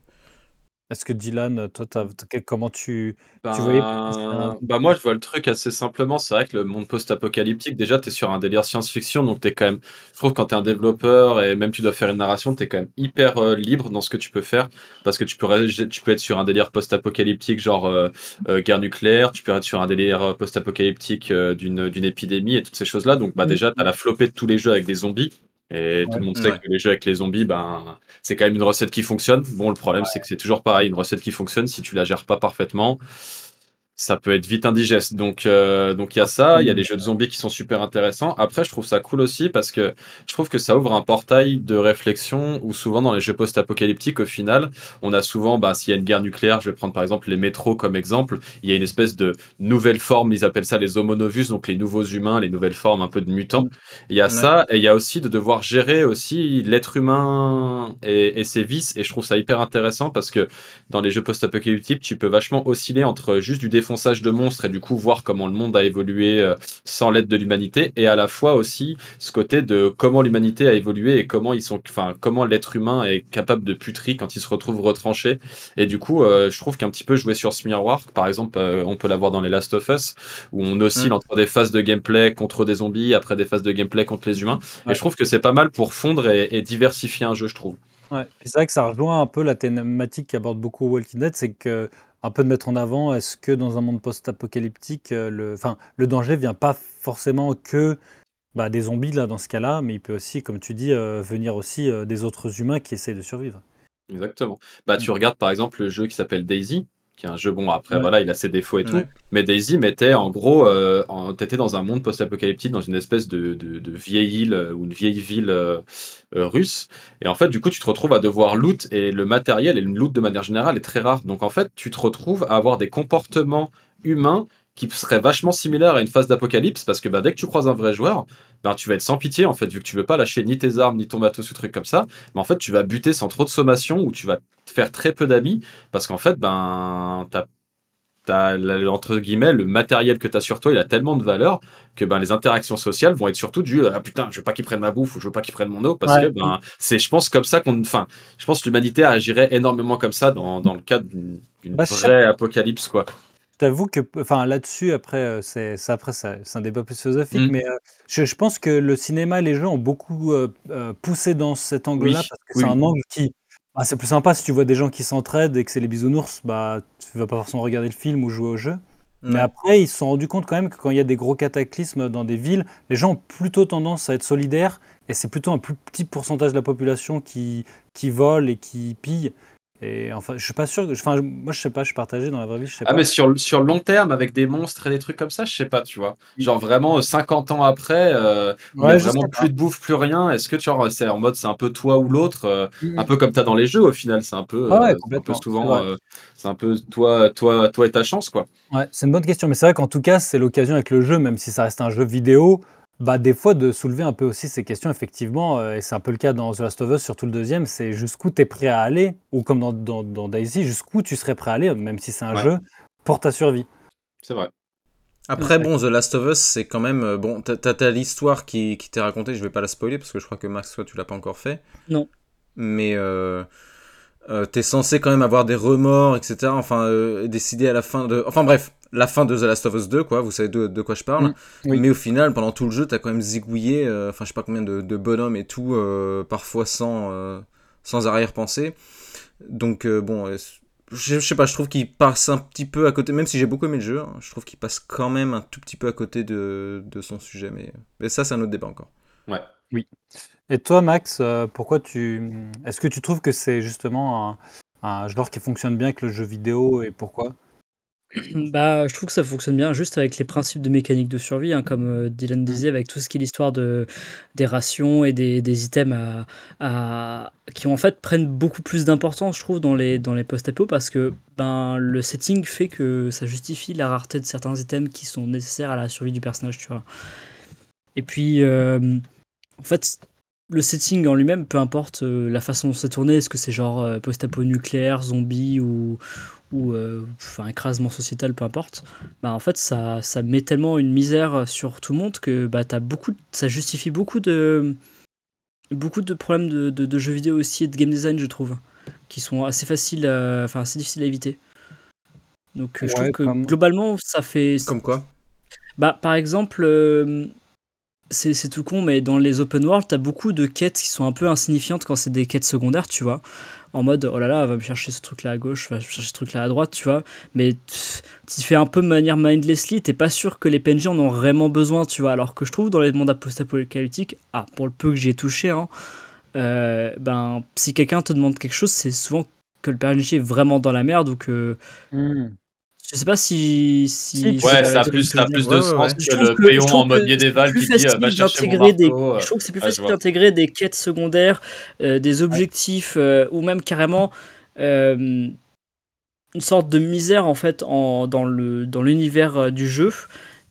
est-ce que Dylan, toi, t'as- t'as- comment tu, tu voyais Ben, bah moi je vois le truc assez simplement, c'est vrai que le monde post-apocalyptique, déjà tu es sur un délire science-fiction, donc tu es quand même, je trouve quand tu es un développeur et même tu dois faire une narration, tu es quand même hyper euh, libre dans ce que tu peux faire, parce que tu peux, ré- tu peux être sur un délire post-apocalyptique genre euh, euh, guerre nucléaire, tu peux être sur un délire euh, post-apocalyptique euh, d'une d'une épidémie et toutes ces choses-là, donc bah Mhm. déjà tu as la flopée de tous les jeux avec des zombies, et tout le monde sait Ouais. que les jeux avec les zombies, ben, c'est quand même une recette qui fonctionne. Bon, le problème, c'est que c'est toujours pareil, une recette qui fonctionne, si tu la gères pas parfaitement, ça peut être vite indigeste. Donc, euh, donc il y a ça, il y a les jeux de zombies qui sont super intéressants. Après, je trouve ça cool aussi parce que je trouve que ça ouvre un portail de réflexion où souvent dans les jeux post-apocalyptiques, au final, on a souvent, bah, s'il y a une guerre nucléaire, je vais prendre par exemple les métros comme exemple, il y a une espèce de nouvelle forme, ils appellent ça les homonovus, donc les nouveaux humains, les nouvelles formes un peu de mutants. Il y a Ouais. ça, et il y a aussi de devoir gérer aussi l'être humain et, et ses vices, et je trouve ça hyper intéressant parce que dans les jeux post-apocalyptiques, tu peux vachement osciller entre juste du défonçage de monstres et du coup voir comment le monde a évolué euh, sans l'aide de l'humanité, et à la fois aussi ce côté de comment l'humanité a évolué et comment ils sont, enfin comment l'être humain est capable de puterie quand il se retrouve retranché. Et du coup, euh, je trouve qu'un petit peu jouer sur ce miroir, par exemple, euh, on peut l'avoir dans les Last of Us, où on oscille Mm. entre des phases de gameplay contre des zombies, après des phases de gameplay contre les humains. Ouais. Et je trouve que c'est pas mal pour fondre et, et diversifier un jeu, je trouve. Ouais. C'est vrai que ça rejoint un peu la thématique qu'aborde beaucoup Walking Dead, c'est que un peu de mettre en avant, est-ce que dans un monde post-apocalyptique, euh, le, enfin, le danger vient pas forcément que bah, des zombies là dans ce cas-là, mais il peut aussi, comme tu dis, euh, venir aussi euh, des autres humains qui essaient de survivre. Exactement. Bah, tu Mm. regardes par exemple le jeu qui s'appelle Daisy, qui est un jeu, bon, après, Ouais. voilà, il a ses défauts et tout. Mais Daisy mettait en gros, euh, t'étais dans un monde post-apocalyptique, dans une espèce de, de- de vieille île euh, ou une vieille ville euh, euh, russe. Et en fait, du coup, tu te retrouves à devoir loot et le matériel et le loot de manière générale est très rare. Donc en fait, tu te retrouves à avoir des comportements humains qui seraient vachement similaires à une phase d'apocalypse parce que bah, dès que tu croises un vrai joueur, ben, tu vas être sans pitié en fait, vu que tu veux pas lâcher ni tes armes ni ton matos ou trucs comme ça. Mais en fait, tu vas buter sans trop de sommation ou tu vas te faire très peu d'amis parce qu'en fait, ben, t'as le- entre guillemets, le matériel que tu as sur toi, il a tellement de valeur que ben, les interactions sociales vont être surtout du Ah putain, je veux pas qu'ils prennent ma bouffe ou je veux pas qu'ils prennent mon eau parce Ouais. que ben, c'est, je pense, comme ça qu'on. Enfin, je pense que l'humanité agirait énormément comme ça dans, dans le cadre d'une, Bah, vraie apocalypse, quoi. T'avoue que, enfin, là-dessus, après, euh, c'est après, ça- c'est un débat plus philosophique, Mm. mais euh, je, je pense que le cinéma et les jeux ont beaucoup euh, euh, poussé dans cet angle-là Oui, parce que oui. c'est un angle qui, bah, c'est plus sympa si tu vois des gens qui s'entraident et que c'est les bisounours, bah, tu vas pas forcément regarder le film ou jouer au jeu. Mais Ouais. après, ils se sont rendus compte quand même que quand il y a des gros cataclysmes dans des villes, les gens ont plutôt tendance à être solidaires et c'est plutôt un plus petit pourcentage de la population qui, qui vole et qui pille. Et enfin, je suis pas sûr. que- Enfin, moi, je sais pas, je suis partagé dans la vraie vie, je sais Ah, pas. mais sur, le- sur le long terme, avec des monstres et des trucs comme ça, je sais pas, tu vois. Genre vraiment euh, 50 ans après, euh, Ouais, a vraiment plus de bouffe, plus rien. Est-ce que tu vois, c'est en mode c'est un peu toi ou l'autre, euh, Mm, un peu comme tu as dans les jeux au final, c'est un peu, Ah ouais, euh, un peu souvent, euh, c'est un peu toi, toi, toi et ta chance, quoi. Ouais, c'est une bonne question, mais c'est vrai qu'en tout cas, c'est l'occasion avec le jeu, même si ça reste un jeu vidéo, bah des fois de soulever un peu aussi ces questions, effectivement, euh, et c'est un peu le cas dans The Last of Us, surtout le deuxième, c'est jusqu'où tu es prêt à aller, ou comme dans, dans, dans Daisy, jusqu'où tu serais prêt à aller, même si c'est un Ouais. jeu, pour ta survie. C'est vrai. Après, bon, The Last of Us, c'est quand même. euh, Bon, t'as t'as- t'as l'histoire qui, qui t'est racontée, je vais pas la spoiler parce que je crois que Max, toi, tu l'as pas encore fait. Non. Mais euh, euh, t'es censé quand même avoir des remords, etc. Enfin, euh, décider à la fin de. Enfin, bref, la fin de The Last of Us 2, quoi, vous savez de, de quoi je parle. Mm, oui. Mais au final, pendant tout le jeu, t'as quand même zigouillé, euh, enfin, je sais pas combien de, de bonhommes et tout, euh, parfois sans, euh, sans arrière-pensée. Donc, euh, bon. je, je sais pas, je trouve qu'il passe un petit peu à côté, même si j'ai beaucoup aimé le jeu, hein, je trouve qu'il passe quand même un tout petit peu à côté de, de son sujet, mais, mais ça c'est un autre débat encore. Et toi, Max, euh, pourquoi tu. Est-ce que tu trouves que c'est justement un, un genre qui fonctionne bien avec le jeu vidéo, et pourquoi? Bah, je trouve que ça fonctionne bien juste avec les principes de mécanique de survie, hein, comme, heu, Dylan Mmh. disait, avec tout ce qui est l'histoire de des rations et des des items à à qui en fait prennent beaucoup plus d'importance, je trouve, dans les dans les post-apo parce que, ben, le setting fait que ça justifie la rareté de certains items qui sont nécessaires à la survie du personnage, tu vois? Et puis, hem, en fait, le setting en lui-même, peu importe, heu, la façon dont c'est tourné, est-ce que c'est genre, heu, post-apo nucléaire, zombie ou ou euh, enfin écrasement sociétal, peu importe, bah en fait ça, ça met tellement une misère sur tout le monde que bah as beaucoup, ça justifie beaucoup de beaucoup de problèmes de, de, de jeux vidéo aussi et de game design, je trouve, qui sont assez faciles, enfin assez difficiles à éviter. Donc euh, je trouve que comme- globalement ça fait, Comme quoi? Bah par exemple. C'est tout con, mais dans les open world, t'as beaucoup de quêtes qui sont un peu insignifiantes quand c'est des quêtes secondaires, tu vois. En mode, oh là là, va me chercher ce truc-là à gauche, va me chercher ce truc-là à droite, tu vois. Mais tu fais un peu de manière mindlessly, t'es pas sûr que les PNJ en ont vraiment besoin, tu vois. Alors que je trouve dans les mondes post-apocalyptiques, ah, pour le peu que j'y ai touché, hein, euh, ben, si quelqu'un te demande quelque chose, c'est souvent que le PNJ est vraiment dans la merde ou que. Mmh. Je sais pas si. si Ouais, ça a plus, ça plus de sens que trouve le péon en mode médiéval c'est plus qui dit euh, va facile chercher des-. Je trouve que c'est plus Ouais, je facile d'intégrer des quêtes secondaires, euh, des objectifs euh, ou même carrément euh, une sorte de misère en fait en, dans le dans l'univers euh, du jeu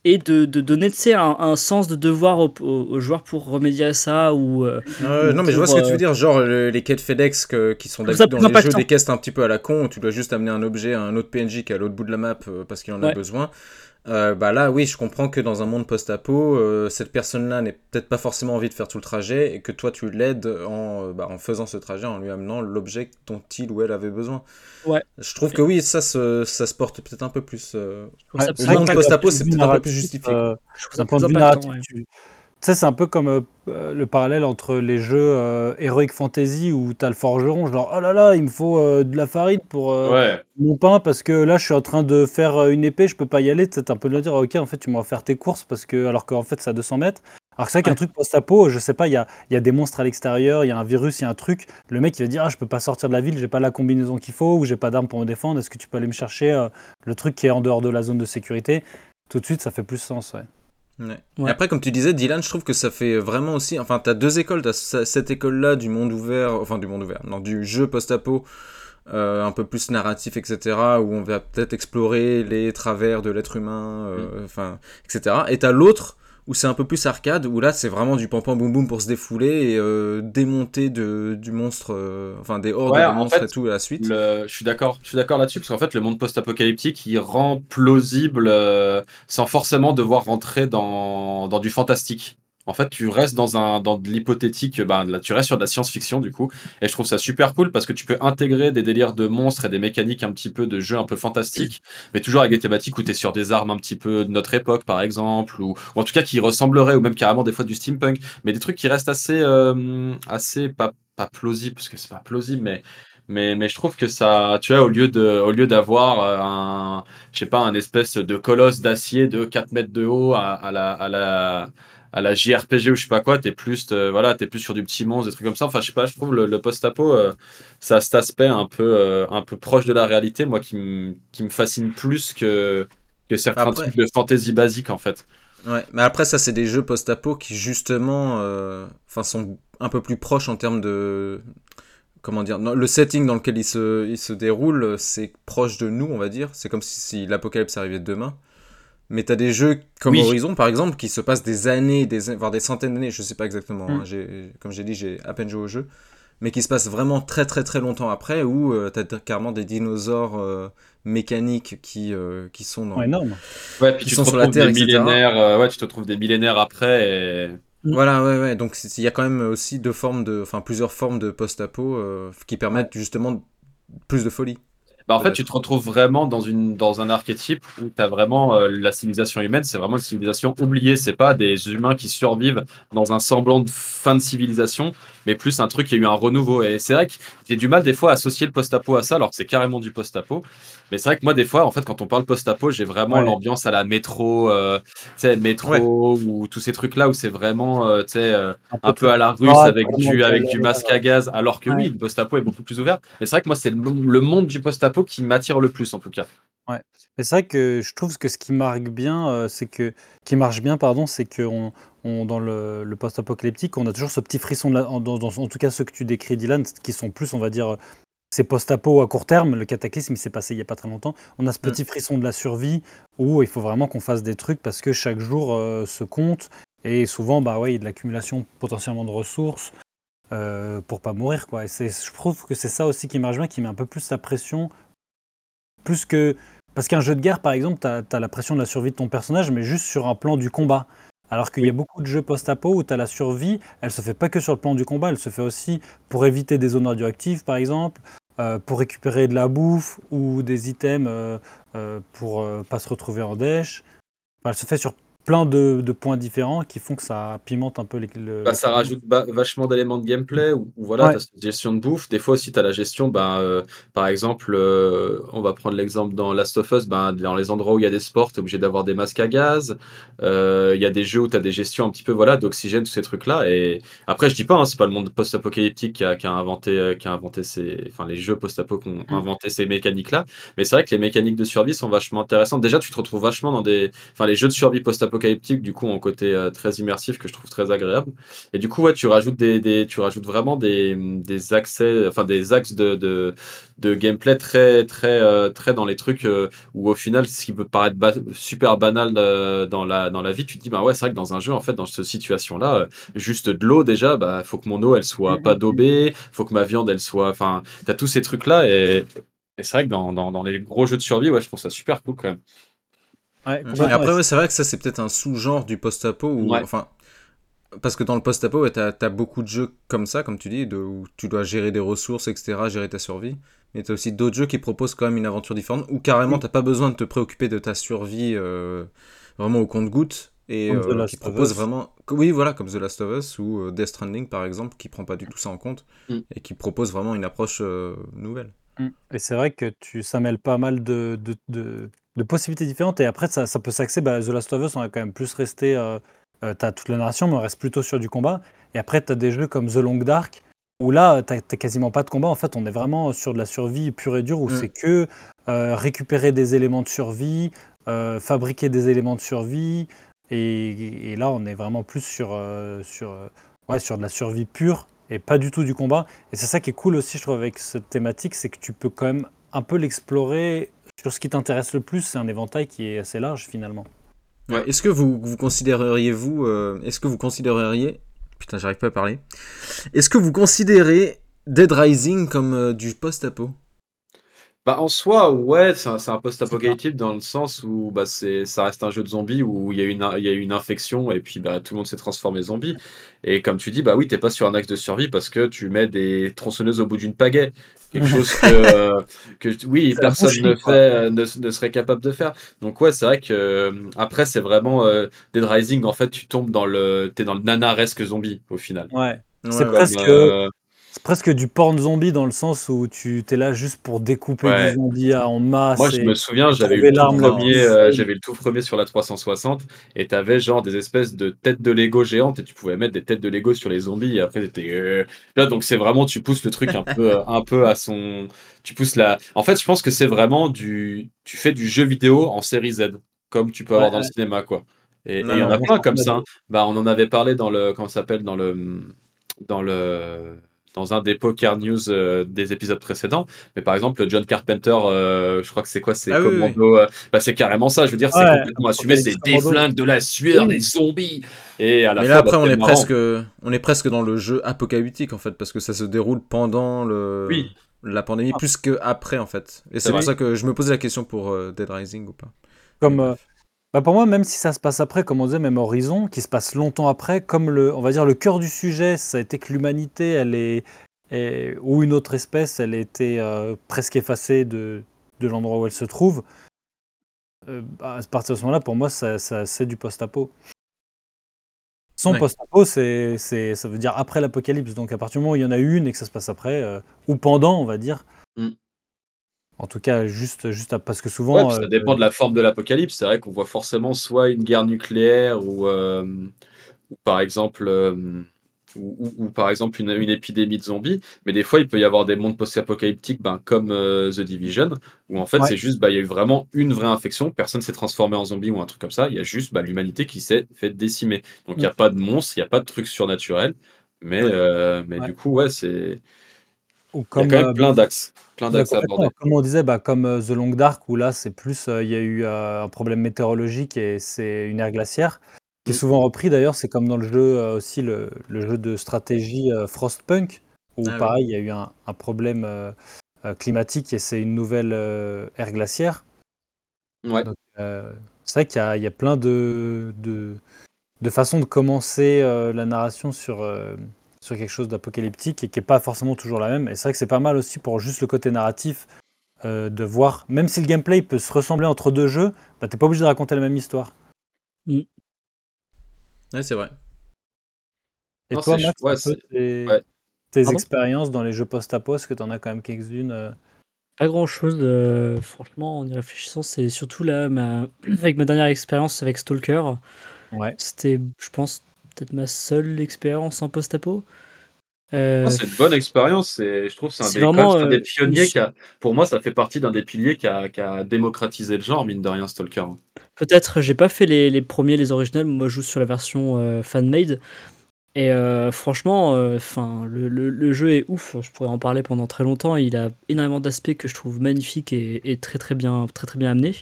et de, de donner un, un sens de devoir aux, joueurs pour remédier à ça ou euh, Euh, Ou non, mais je vois ce que tu euh, veux dire. Genre le- les quêtes FedEx que- qui sont d'habitude dans les jeux, impactant. des quests un petit peu à la con où tu dois juste amener un objet à un autre PNJ qui est à l'autre bout de la map euh, parce qu'il en a besoin. Euh, bah là, oui, je comprends que dans un monde post-apo, euh, cette personne-là n'est peut-être pas forcément envie de faire tout le trajet et que toi tu l'aides en, euh, bah, en faisant ce trajet, en lui amenant l'objet dont il ou elle avait besoin. Ouais. Je trouve que oui, ça, se- ça se porte peut-être un peu plus. euh, Ouais, que monde post-apo, c'est peut-être un peu plus justifié, euh, je trouve ça D'un point plus de vue impactant, narratif, ouais. tu tu sais, c'est un peu comme euh, euh, le parallèle entre les jeux euh, Heroic Fantasy où tu as le forgeron, genre oh là là, il me faut euh, de la farine pour euh, Ouais, mon pain parce que là je suis en train de faire euh, une épée, je peux pas y aller. C'est un peu de dire ok, en fait tu m'en faire tes courses parce que alors qu'en fait c'est à 200 mètres. Alors que c'est vrai qu'un Ouais. truc post-apo, je sais pas, il y a, il y a des monstres à l'extérieur, il y a un virus, il y a un truc. Le mec il va dire ah je peux pas sortir de la ville, j'ai pas la combinaison qu'il faut ou j'ai pas d'arme pour me défendre. Est-ce que tu peux aller me chercher euh, le truc qui est en dehors de la zone de sécurité? Tout de suite ça fait plus sens. Ouais. Ouais. Ouais. Et après, comme tu disais, Dylan, je trouve que ça fait vraiment aussi. Enfin, t'as deux écoles. T'as ce- cette école-là du monde ouvert, enfin du monde ouvert, non, du jeu post-apo, euh, un peu plus narratif, etc., où on va peut-être explorer les travers de l'être humain, euh, enfin, etc. Et t'as l'autre où c'est un peu plus arcade, où là c'est vraiment du pam pam boum boum pour se défouler et euh, démonter de, du monstre, euh, enfin des hordes Ouais, de monstres fait, et tout à la suite. Le- je suis d'accord, je suis d'accord là-dessus parce qu'en fait le monde post-apocalyptique il rend plausible euh, sans forcément devoir rentrer dans, dans du fantastique. En fait, tu restes dans de l'hypothétique, ben tu restes sur de la science-fiction du coup, et je trouve ça super cool parce que tu peux intégrer des délires de monstres et des mécaniques un petit peu de jeu un peu fantastiques, mais toujours avec des thématiques où tu es sur des armes un petit peu de notre époque par exemple, ou, en tout cas qui ressembleraient ou même carrément des fois du steampunk, mais des trucs qui restent assez euh, assez pas plausibles parce que c'est pas plausible, mais je trouve que ça, tu vois, au lieu d'avoir euh, un, je sais pas, un espèce de colosse d'acier de 4 mètres de haut à la, à la JRPG ou je sais pas quoi, t'es plus, euh, voilà, plus sur du petit monstre, des trucs comme ça. Enfin, je sais pas, je trouve le, le post-apo, euh, ça a cet aspect un peu, euh, un peu proche de la réalité, moi, qui me, fascine plus que, que certains Après- trucs de fantasy basique, en fait. Ouais, mais après ça c'est des jeux post-apo qui justement, euh, sont un peu plus proches en termes de, comment dire, non, le setting dans lequel il se, il se déroule, c'est proche de nous, on va dire. C'est comme si, si l'apocalypse arrivait demain. Mais t'as des jeux comme Oui. Horizon par exemple qui se passent des années, des, voire des centaines d'années, je sais pas exactement. Mm. hein, j'ai- comme j'ai dit, j'ai à peine joué au jeu, mais qui se passent vraiment très très très longtemps après où euh, t'as carrément des dinosaures euh, mécaniques qui, euh, qui sont dans, Ouais, énorme. Ouais, puis Qui tu sont te sur la retrouves Terre, des etc. millénaires, euh, ouais, tu te retrouves des millénaires après et, Voilà, ouais, ouais. Donc il y a quand même aussi deux formes de, enfin plusieurs formes de post-apo euh, qui permettent justement plus de folie. Bah, en fait, Peut-être. tu te retrouves vraiment dans, une, dans un archétype où tu as vraiment euh, la civilisation humaine, c'est vraiment une civilisation oubliée. C'est pas des humains qui survivent dans un semblant de fin de civilisation. Mais plus un truc qui a eu un renouveau. Et c'est vrai que j'ai du mal des fois à associer le post-apo à ça, alors que c'est carrément du post-apo. Mais c'est vrai que moi, des fois, en fait, quand on parle post-apo, j'ai vraiment l'ambiance à la métro, euh, tu sais, métro ou tous ces trucs-là où c'est vraiment, euh, tu sais, euh, un, peu, à la russe avec du, avec du masque à gaz. Alors que oui, le post-apo est beaucoup plus ouvert. Mais c'est vrai que moi, c'est le, monde du post-apo qui m'attire le plus, en tout cas. Ouais. C'est vrai que je trouve que ce qui marque bien, c'est que, qui marche bien, pardon, c'est que on, dans le, le post-apocalyptique, on a toujours ce petit frisson, de en, dans, en tout cas ceux que tu décris, Dylan, qui sont plus, on va dire, ces post-apo à court terme. Le cataclysme, il s'est passé il n'y a pas très longtemps. On a ce mm. petit frisson de la survie où il faut vraiment qu'on fasse des trucs parce que chaque jour euh, se compte. Et souvent, bah ouais, il y a de l'accumulation potentiellement de ressources euh, pour pas mourir. Quoi. Et je trouve que c'est ça aussi qui marche bien, qui met un peu plus la pression. Plus que. Parce qu'un jeu de guerre, par exemple, tu as, la pression de la survie de ton personnage, mais juste sur un plan du combat. Alors qu'il y a beaucoup de jeux post-apo où tu as la survie, elle se fait pas que sur le plan du combat, elle se fait aussi pour éviter des zones radioactives, par exemple, euh, pour récupérer de la bouffe ou des items euh, euh, pour pas se retrouver en dèche. elle se fait sur plein de, points différents qui font que ça pimente un peu les, le. Bah, ça rajoute vachement d'éléments de gameplay ou, voilà, gestion de bouffe. Des fois aussi, tu as la gestion, bah, euh, par exemple, euh, on va prendre l'exemple dans Last of Us, bah, dans les endroits où il y a des sports, tu es obligé d'avoir des masques à gaz. Euh, il y a des jeux où tu as des gestions un petit peu voilà, d'oxygène, tous ces trucs-là. Et après, je dis pas, hein, c'est pas le monde post-apocalyptique qui a, qui a, inventé, qui a inventé ces. Enfin, les jeux post-apo qui ont mm. inventé ces mécaniques-là. Mais c'est vrai que les mécaniques de survie sont vachement intéressantes. Déjà, tu te retrouves vachement dans des. Enfin, les jeux de survie post-apo apocalyptique, du coup, en côté euh, très immersif que je trouve très agréable. Et du coup, ouais, tu rajoutes des, tu rajoutes vraiment des, des accès, enfin des axes de, de, gameplay très, très, euh, très dans les trucs euh, où au final, ce qui peut paraître super banal dans la, dans la vie, tu te dis, bah ouais, c'est vrai que dans un jeu, en fait, dans cette situation-là, juste de l'eau déjà, bah faut que mon eau, elle soit pas daubée, faut que ma viande, elle soit, enfin, tu as tous ces trucs-là et, c'est vrai que dans, dans, dans, les gros jeux de survie, ouais, je trouve ça super cool quand même. Ouais, après, c'est vrai que ça, c'est peut-être un sous-genre du post-apo. Où, enfin, parce que dans le post-apo, tu as, beaucoup de jeux comme ça, comme tu dis, de, où tu dois gérer des ressources, etc., gérer ta survie. Mais tu as aussi d'autres jeux qui proposent quand même une aventure différente, où carrément, tu pas besoin de te préoccuper de ta survie euh, vraiment au compte-goutte. Et euh, qui propose vraiment. Oui, voilà, comme The Last of Us ou euh, Death Stranding, par exemple, qui prend pas du tout ça en compte mm. et qui propose vraiment une approche nouvelle. Mm. Et c'est vrai que tu, ça mêle pas mal de, de de possibilités différentes. Et après, ça, ça peut s'axer. Bah, The Last of Us, on a quand même plus resté. Euh, euh tu as toute la narration, mais on reste plutôt sur du combat. Et après, tu as des jeux comme The Long Dark, où là, tu n'as quasiment pas de combat. En fait, on est vraiment sur de la survie pure et dure, où mm. c'est que euh, récupérer des éléments de survie, euh, fabriquer des éléments de survie. Et, et, là, on est vraiment plus sur, sur, ouais, sur de la survie pure et pas du tout du combat. Et c'est ça qui est cool aussi, je trouve, avec cette thématique, c'est que tu peux quand même un peu l'explorer sur ce qui t'intéresse le plus, c'est un éventail qui est assez large finalement. Ouais. Est-ce que vous, vous considéreriez vous, euh, est-ce que vous considéreriez, putain, j'arrive pas à parler. Est-ce que vous considérez Dead Rising comme euh, du post-apo? Bah, en soi, ouais, c'est un, post-apocalyptique dans le sens où bah, c'est, ça reste un jeu de zombies où il y a une, il y a une infection et puis bah, tout le monde s'est transformé zombie. Et comme tu dis, bah oui, t'es pas sur un axe de survie parce que tu mets des tronçonneuses au bout d'une pagaie. Quelque chose que, que oui, personne ne, fait, ne, serait capable de faire. Donc ouais, c'est vrai que euh, après, c'est vraiment euh, Dead Rising, en fait, tu tombes dans le, t'es dans le nanaresque zombie au final. Ouais. C'est presque, euh, c'est presque du porn zombie dans le sens où tu es là juste pour découper des zombies en masse. Moi, je me souviens, j'avais eu le tout premier, euh, j'avais le tout premier sur la 360 et tu avais genre des espèces de têtes de Lego géantes et tu pouvais mettre des têtes de Lego sur les zombies et après c'était euh, là donc c'est vraiment tu pousses le truc un peu euh, un peu à son tu pousses la En fait, je pense que c'est vraiment du tu fais du jeu vidéo en série Z comme tu peux avoir dans le cinéma quoi. Et il y en a plein comme ça. Hein. Bah, on en avait parlé dans le comment s'appelle dans le dans le dans un des poker news euh, des épisodes précédents. Mais par exemple, John Carpenter, euh, je crois que c'est quoi C'est ah Commando. Euh, bah, c'est carrément ça. Je veux dire, c'est complètement assumé. C'est des flingues, de la sueur, des zombies. Et à la Mais là, après, bah, on est, presque, on est presque dans le jeu apocalyptique, en fait, parce que ça se déroule pendant le. La pandémie, ah. plus qu'après, en fait. Et c'est pour ça que je me posais la question pour Dead Rising ou pas. Comme, bah pour moi, même si ça se passe après, comme on disait, même Horizon, qui se passe longtemps après, comme le, on va dire le cœur du sujet, ça a été que l'humanité, elle est, ou une autre espèce, elle a été euh, presque effacée de, de l'endroit où elle se trouve. Euh, bah, à partir de ce moment-là, pour moi, ça, c'est du post-apo. Ouais. post-apo, c'est, c'est, ça veut dire après l'apocalypse. Donc à partir du moment où il y en a une et que ça se passe après, euh, ou pendant, on va dire. Mm. En tout cas, juste, juste à- parce que Ouais, souvent. ça euh, dépend de la forme de l'apocalypse. C'est vrai qu'on voit forcément soit une guerre nucléaire ou, euh, ou par exemple, euh, ou, ou- ou par exemple une, une épidémie de zombies. Mais des fois, il peut y avoir des mondes post-apocalyptiques ben, comme euh, The Division, où en fait, Ouais. c'est juste, bah, il y a eu vraiment une vraie infection. Personne s'est transformé en zombie ou un truc comme ça. Il y a juste bah, l'humanité qui s'est fait décimer. Donc, il n'y a pas de monstres, il n'y a pas de trucs surnaturels. Mais, Ouais. euh, mais Ouais. du coup, ouais, c'est. ou Il y a quand même plein d'axes. Plein bah, d'axes. Comme on disait, bah, comme euh, The Long Dark, où là, c'est plus. euh, Il y a eu euh, un problème météorologique et c'est une ère glaciaire. Qui est souvent repris d'ailleurs, c'est comme dans le jeu euh, aussi, le, le jeu de stratégie Frostpunk, où Ah pareil, il y a eu un, un problème climatique et c'est une nouvelle ère glaciaire. Ouais. C'est vrai qu'il y a, il y a plein de, de, de façons de commencer la narration sur, sur quelque chose d'apocalyptique et qui n'est pas forcément toujours la même. Et c'est vrai que c'est pas mal aussi pour juste le côté narratif euh, de voir, même si le gameplay peut se ressembler entre deux jeux, bah, t'es pas obligé de raconter la même histoire. Ouais, c'est vrai. Et Non, toi, Max, ouais, tes, ouais. tes Pardon? expériences dans les jeux post-apo, est-ce que tu en as quand même quelques-unes euh Pas grand chose, franchement, en y réfléchissant, c'est surtout là, ma... avec ma dernière expérience avec Stalker, Ouais. c'était, je pense, peut-être ma seule expérience en post-apo. Euh, Ah, c'est une bonne expérience et je trouve que c'est un des, même, un des euh, pionniers qui a, pour moi, ça fait partie d'un des piliers qui a, qui a démocratisé le genre, mine de rien, Stalker. Peut-être, j'ai pas fait les, les premiers, les originels, moi je joue sur la version euh, fan-made. Et euh, franchement, euh, 'fin, le, le- le jeu est ouf, je pourrais en parler pendant très longtemps. Il a énormément d'aspects que je trouve magnifiques et, et très très bien, très très bien amenés.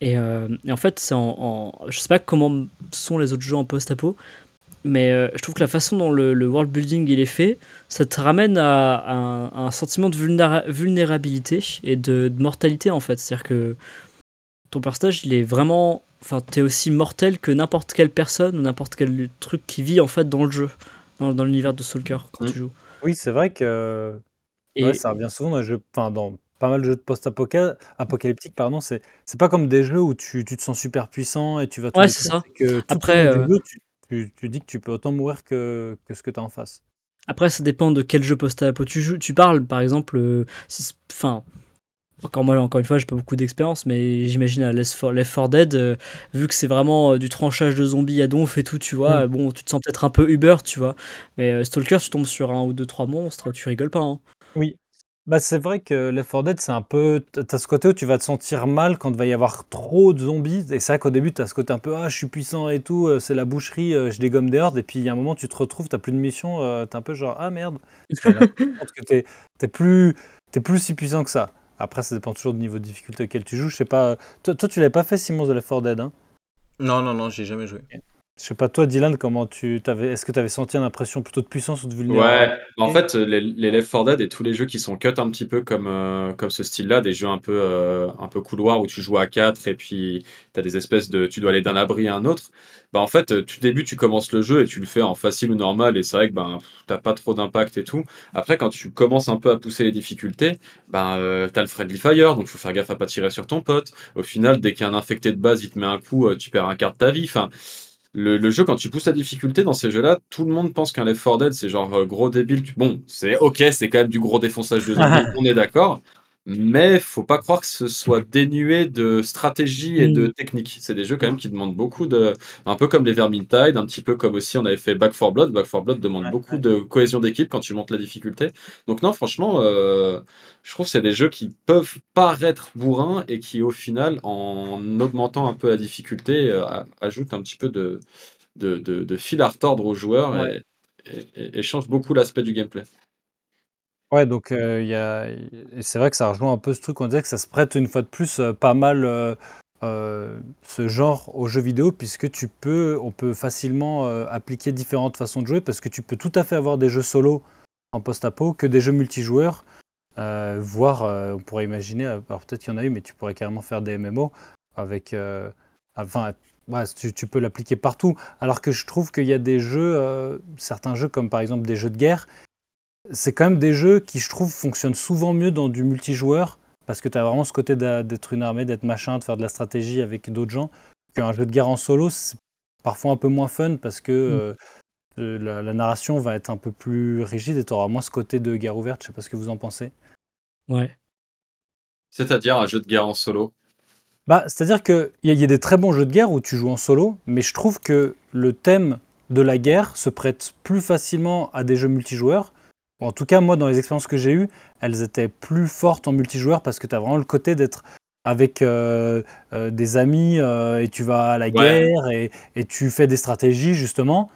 Et, euh, et en fait, c'est en, en- je sais pas comment sont les autres jeux en post-apo, mais euh, je trouve que la façon dont le, le world building il est fait, ça te ramène à, à un, à un sentiment de vulnéra- vulnérabilité et de, de mortalité en fait. C'est-à-dire que ton personnage, il est vraiment. Enfin, t'es aussi mortel que n'importe quelle personne ou n'importe quel truc qui vit en fait dans le jeu, dans, dans l'univers de Stalker quand Mm. tu joues. Oui, c'est vrai que Et ouais, ça revient souvent dans les jeux, enfin, dans pas mal de jeux de post-apocalyptique, pardon, c'est c'est pas comme des jeux où tu, tu te sens super puissant et tu vas tout Ouais, c'est ça. que tout Après, euh, tu, tu- tu dis que tu peux autant mourir que, que ce que tu as en face. après, ça dépend de quel jeu post-apo tu joues. Tu parles, par exemple, euh, si c'est- enfin. Encore moi, encore une fois, j'ai pas beaucoup d'expérience, mais j'imagine à Left 4, Left 4 Dead, euh, vu que c'est vraiment euh, du tranchage de zombies à donf et tout, tu vois, Mm. bon, tu te sens peut-être un peu Uber, tu vois. Mais Stalker, tu tombes sur un ou deux, trois monstres, tu rigoles pas. hein. Oui. Bah, c'est vrai que Left 4 Dead, c'est un peu. T'as ce côté où tu vas te sentir mal quand il va y avoir trop de zombies. Et c'est vrai qu'au début, t'as ce côté un peu Ah, je suis puissant et tout, euh, c'est la boucherie, euh, je dégomme des hordes. Et puis il y a un moment, tu te retrouves, t'as plus de mission, euh, t'es un peu genre Ah merde. Et là, tu compte que t'es t'es plus, t'es plus si puissant que ça. Après, ça dépend toujours du niveau de difficulté auquel tu joues. Je sais pas. Toi, toi tu l'avais pas fait, Simon, de Left 4 Dead, hein? Non, non, non, j'ai jamais joué. Je sais pas, toi, Dylan, comment tu t'avais. Est-ce que tu avais senti une impression plutôt de puissance ou de vulnérabilité? Ouais, en fait, les, les Left 4 Dead et tous les jeux qui sont cut un petit peu comme, euh, comme ce style-là, des jeux un peu, euh, un peu couloir où tu joues à 4 et puis tu as des espèces de. Tu dois aller d'un abri à un autre. Bah, en fait, tu débutes, tu commences le jeu et tu le fais en facile ou normal et c'est vrai que ben, t'as pas trop d'impact et tout. Après, quand tu commences un peu à pousser les difficultés, ben, euh, tu as le friendly fire, donc faut faire gaffe à pas tirer sur ton pote. Au final, dès qu'il y a un infecté de base, il te met un coup, euh, tu perds un quart de ta vie. Enfin, le, le jeu, quand tu pousses la difficulté dans ces jeux-là, tout le monde pense qu'un Left 4 Dead, c'est genre euh, gros débile. Tu- Bon, c'est ok, c'est quand même du gros défonçage de zombies, on est d'accord. Mais faut pas croire que ce soit dénué de stratégie et de technique. C'est des jeux quand même qui demandent beaucoup de. Un peu comme les Vermintide, un petit peu comme aussi on avait fait Back 4 Blood. Back 4 Blood demande Ouais, beaucoup ouais. de cohésion d'équipe quand tu montes la difficulté. Donc, non, franchement, euh, je trouve que c'est des jeux qui peuvent paraître bourrins et qui, au final, en augmentant un peu la difficulté, euh, ajoutent un petit peu de, de, de, de fil à retordre aux joueurs Ouais. et, et- et- et changent beaucoup l'aspect du gameplay. Ouais, donc euh, il y a... c'est vrai que ça rejoint un peu ce truc, on disait que ça se prête une fois de plus euh, pas mal euh, ce genre aux jeux vidéo, puisque tu peux, on peut facilement appliquer différentes façons de jouer, parce que tu peux tout à fait avoir des jeux solo en post-apo que des jeux multijoueurs, voire on pourrait imaginer, alors peut-être qu'il y en a eu, mais tu pourrais carrément faire des MMO avec, enfin, tu, tu peux l'appliquer partout, alors que je trouve qu'il y a des jeux, certains jeux comme par exemple des jeux de guerre, c'est quand même des jeux qui, je trouve, fonctionnent souvent mieux dans du multijoueur, parce que tu as vraiment ce côté d'être une armée, d'être machin, de faire de la stratégie avec d'autres gens, qu'un jeu de guerre en solo, c'est parfois un peu moins fun parce que euh, la, la narration va être un peu plus rigide et tu auras moins ce côté de guerre ouverte. Je sais pas ce que vous en pensez. Ouais. C'est-à-dire un jeu de guerre en solo? Bah, c'est-à-dire qu'il y, y a des très bons jeux de guerre où tu joues en solo, mais je trouve que le thème de la guerre se prête plus facilement à des jeux multijoueurs. En tout cas, moi, dans les expériences que j'ai eues, elles étaient plus fortes en multijoueur parce que tu as vraiment le côté d'être avec euh, euh, des amis euh, et tu vas à la guerre et, et tu fais des stratégies, justement.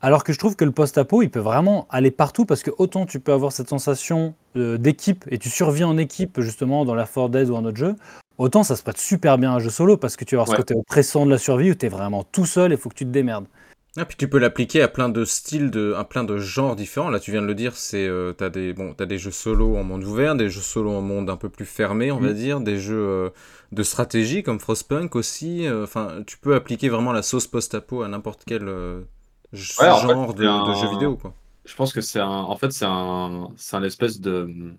Alors que je trouve que le post-apo, il peut vraiment aller partout parce que autant tu peux avoir cette sensation d'équipe et tu survis en équipe justement dans la 4 Dead ou un autre jeu, autant ça se prête super bien à un jeu solo parce que tu vas avoir Ouais. ce côté oppressant de la survie où tu es vraiment tout seul et il faut que tu te démerdes. Ah, puis tu peux l'appliquer à plein de styles, de, à plein de genres différents. Là, tu viens de le dire, c'est euh, t'as des bon, t'as des jeux solo en monde ouvert, des jeux solo en monde un peu plus fermé, on va dire, des jeux euh, de stratégie comme Frostpunk aussi. euh, Enfin, tu peux appliquer vraiment la sauce post-apo à n'importe quel euh, Ouais, fait, genre de, un- de jeu vidéo, quoi. Je pense que c'est un, en fait, c'est un, c'est un espèce de,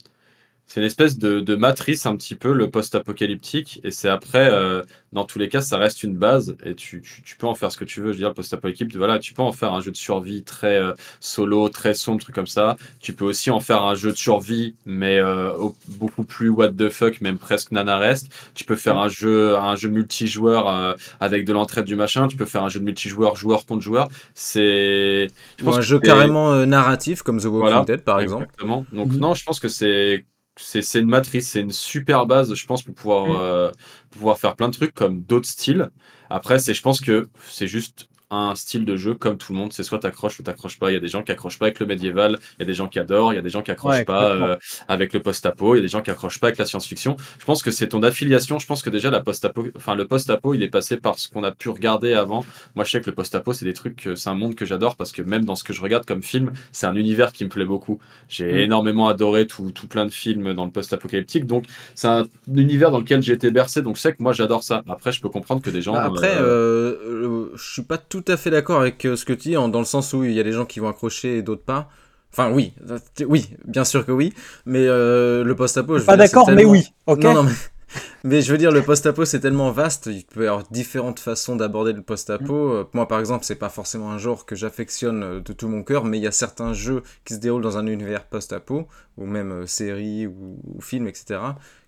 c'est une espèce de, de matrice un petit peu le post-apocalyptique. Et c'est après, euh, dans tous les cas, ça reste une base et tu, tu, tu peux en faire ce que tu veux. Je veux dire, le post-apocalyptique, voilà, tu peux en faire un jeu de survie très euh, solo, très sombre, truc comme ça. Tu peux aussi en faire un jeu de survie, mais euh, au- beaucoup plus what the fuck, même presque nanaresque. Tu peux faire un jeu, un jeu multijoueur euh, avec de l'entraide du machin. Tu peux faire un jeu de multijoueur, joueur contre joueur. C'est, je Ou pense un jeu carrément euh, narratif comme The Walking Voilà, Dead, par exemple. Exactement. Donc Mhm. non, je pense que c'est c'est une matrice, c'est une super base, je pense, pour pouvoir Mhm. euh, pouvoir faire plein de trucs comme d'autres styles. Après, c'est je pense que c'est juste un style de jeu comme tout le monde, c'est soit t'accroches ou t'accroches pas. Il y a des gens qui accrochent pas avec le médiéval, il y a des gens qui adorent, il y a des gens qui accrochent Ouais, pas euh, avec le post-apo, il y a des gens qui accrochent pas avec la science-fiction. Je pense que c'est ton affiliation. Je pense que déjà la post-apo, enfin le post-apo, il est passé par ce qu'on a pu regarder avant. Moi, je sais que le post-apo, c'est des trucs, c'est un monde que j'adore parce que même dans ce que je regarde comme film, c'est un univers qui me plaît beaucoup. J'ai Mm. énormément adoré tout, tout plein de films dans le post-apocalyptique. Donc, c'est un univers dans lequel j'ai été bercé. Donc, je sais que moi, j'adore ça. Après, je peux comprendre que des gens. Bah, après, euh, euh, je suis pas tout à fait d'accord avec euh, ce que tu dis, dans le sens où il y a des gens qui vont accrocher et d'autres pas. Enfin, oui, euh, oui, bien sûr que oui, mais euh, le post-apo, je Pas d'accord, mais oui. Ok. Non, non, mais... mais je veux dire, le post-apo, c'est tellement vaste, il peut y avoir différentes façons d'aborder le post-apo. Mm. Moi, par exemple, c'est pas forcément un genre que j'affectionne de tout mon cœur, mais il y a certains jeux qui se déroulent dans un univers post-apo, ou même séries ou, ou films, etc.,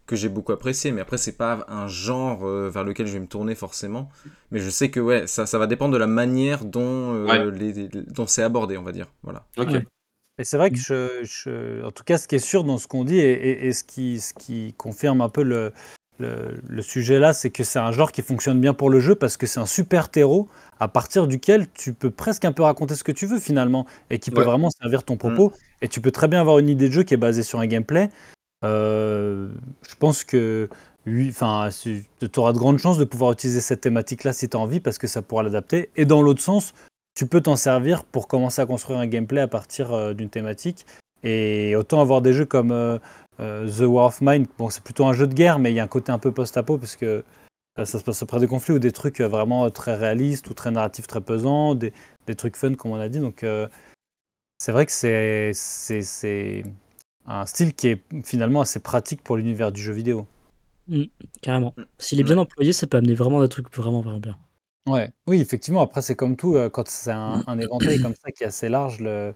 que j'ai beaucoup apprécié. Mais après, c'est pas un genre euh, vers lequel je vais me tourner forcément. Mais je sais que ouais, ça, ça va dépendre de la manière dont, euh, les, les- dont c'est abordé, on va dire. Voilà. ok. Ouais. Et c'est vrai que je, je- en tout cas, ce qui est sûr dans ce qu'on dit et, et- et ce, qui, ce qui confirme un peu le, le, le sujet là, c'est que c'est un genre qui fonctionne bien pour le jeu parce que c'est un super terreau à partir duquel tu peux presque un peu raconter ce que tu veux finalement et qui peut Ouais. vraiment servir ton propos. Et tu peux très bien avoir une idée de jeu qui est basée sur un gameplay. Euh, je pense que tu auras de grandes chances de pouvoir utiliser cette thématique-là si tu as envie parce que ça pourra l'adapter. Et dans l'autre sens, tu peux t'en servir pour commencer à construire un gameplay à partir euh, d'une thématique. Et autant avoir des jeux comme euh, The War of Mine, bon, c'est plutôt un jeu de guerre, mais il y a un côté un peu post-apo parce que ça se passe après des conflits ou des trucs vraiment très réalistes ou très narratifs, très pesants, des, des trucs fun, comme on a dit. Donc, c'est vrai que c'est un style qui est finalement assez pratique pour l'univers du jeu vidéo. Carrément. S'il est bien employé, ça peut amener vraiment des trucs vraiment, vraiment bien. Ouais, oui, effectivement. Après, c'est comme tout, euh, quand c'est un, un éventail comme ça qui est assez large, le,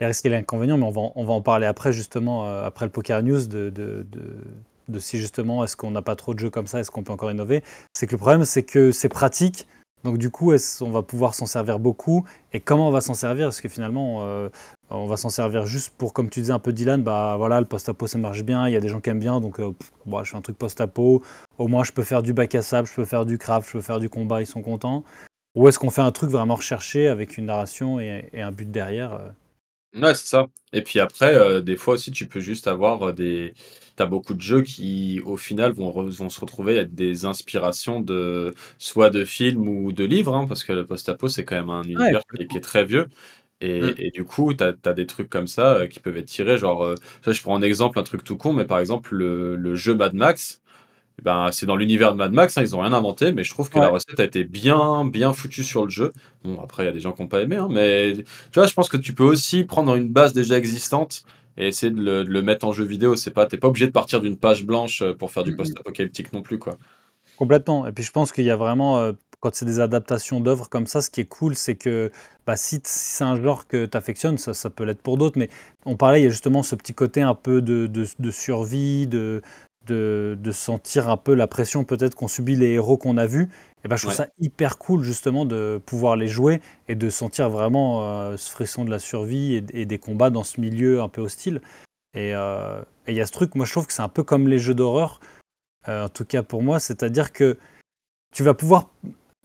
les risques et les inconvénients, mais on va, en- on va en parler après, justement, euh, après le Poker News, de, de, de, de si justement, est-ce qu'on n'a pas trop de jeux comme ça, est-ce qu'on peut encore innover? C'est que le problème, c'est que c'est pratique, donc du coup, est-ce on va pouvoir s'en servir beaucoup, et comment on va s'en servir? Est-ce que finalement, euh, on va s'en servir juste pour, comme tu disais un peu Dylan, bah voilà, le post-apo ça marche bien, il y a des gens qui aiment bien, donc euh, bon, je fais un truc post-apo, au moins je peux faire du bac à sable, je peux faire du craft, je peux faire du combat, ils sont contents. Ou est-ce qu'on fait un truc vraiment recherché avec une narration et, un but derrière euh? Ouais, c'est ça. Et puis après, des fois aussi, tu peux juste avoir euh, des. T'as beaucoup de jeux qui, au final, vont, re- vont se retrouver à être des inspirations de soit de films ou de livres, hein, parce que le post-apo, c'est quand même un univers qui, est- qui est très vieux. Et, Mm. et du coup, tu as, des trucs comme ça euh, qui peuvent être tirés. Genre, euh, je prends un exemple, un truc tout con, mais par exemple, le, le jeu Mad Max, eh ben, c'est dans l'univers de Mad Max, hein, ils ont rien inventé, mais je trouve que la recette a été bien, bien foutue sur le jeu. Bon, après, il y a des gens qui n'ont pas aimé, hein, mais tu vois, je pense que tu peux aussi prendre une base déjà existante et essayer de le, de le mettre en jeu vidéo. C'est pas, t'es pas obligé de partir d'une page blanche euh, pour faire du post-apocalyptique non plus, quoi. Complètement. Et puis je pense qu'il y a vraiment, euh, quand c'est des adaptations d'œuvres comme ça, ce qui est cool, c'est que bah, si, c'est un genre que tu affectionnes, ça, ça peut l'être pour d'autres, mais on parlait, il y a justement ce petit côté un peu de, de, survie, de, de, de, sentir un peu la pression peut-être qu'on subit les héros qu'on a vus. Et ben, je trouve ça hyper cool justement de pouvoir les jouer et de sentir vraiment euh, ce frisson de la survie et, des combats dans ce milieu un peu hostile. Euh, et il y a ce truc, moi je trouve que c'est un peu comme les jeux d'horreur, euh, en tout cas pour moi, c'est-à-dire que tu vas pouvoir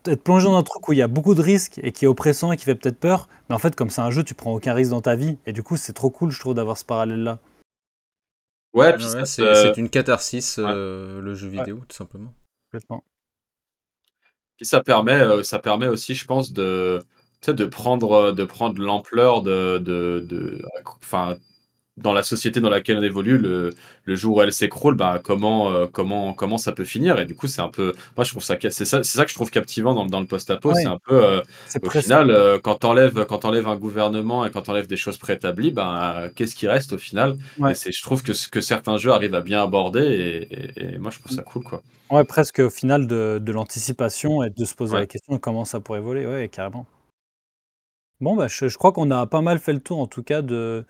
être plongé dans un truc où il y a beaucoup de risques et qui est oppressant et qui fait peut-être peur, mais en fait comme c'est un jeu, tu prends aucun risque dans ta vie et du coup c'est trop cool je trouve d'avoir ce parallèle-là. Ouais, c'est une catharsis le jeu vidéo tout simplement. Complètement. Et ça permet, euh, ça permet aussi, je pense, de, de prendre, de prendre l'ampleur de, de, de, enfin, dans la société dans laquelle on évolue, le, le jour où elle s'écroule, bah, comment, euh, comment, comment ça peut finir? Et du coup, c'est un peu. Moi, je trouve ça. C'est ça, ça, que je trouve captivant dans, dans le post-apo. C'est un peu. Euh, au final, euh, quand tu enlèves, quand enlèves un gouvernement et quand tu enlèves des choses préétablies, bah, qu'est-ce qui reste au final? Et Je trouve que, que certains jeux arrivent à bien aborder. Et, moi, je trouve ça cool. Quoi. Ouais, presque au final de, de l'anticipation et de se poser la question comment ça pourrait évoluer. Ouais, carrément. Bon, bah, je, je crois qu'on a pas mal fait le tour, en tout cas, de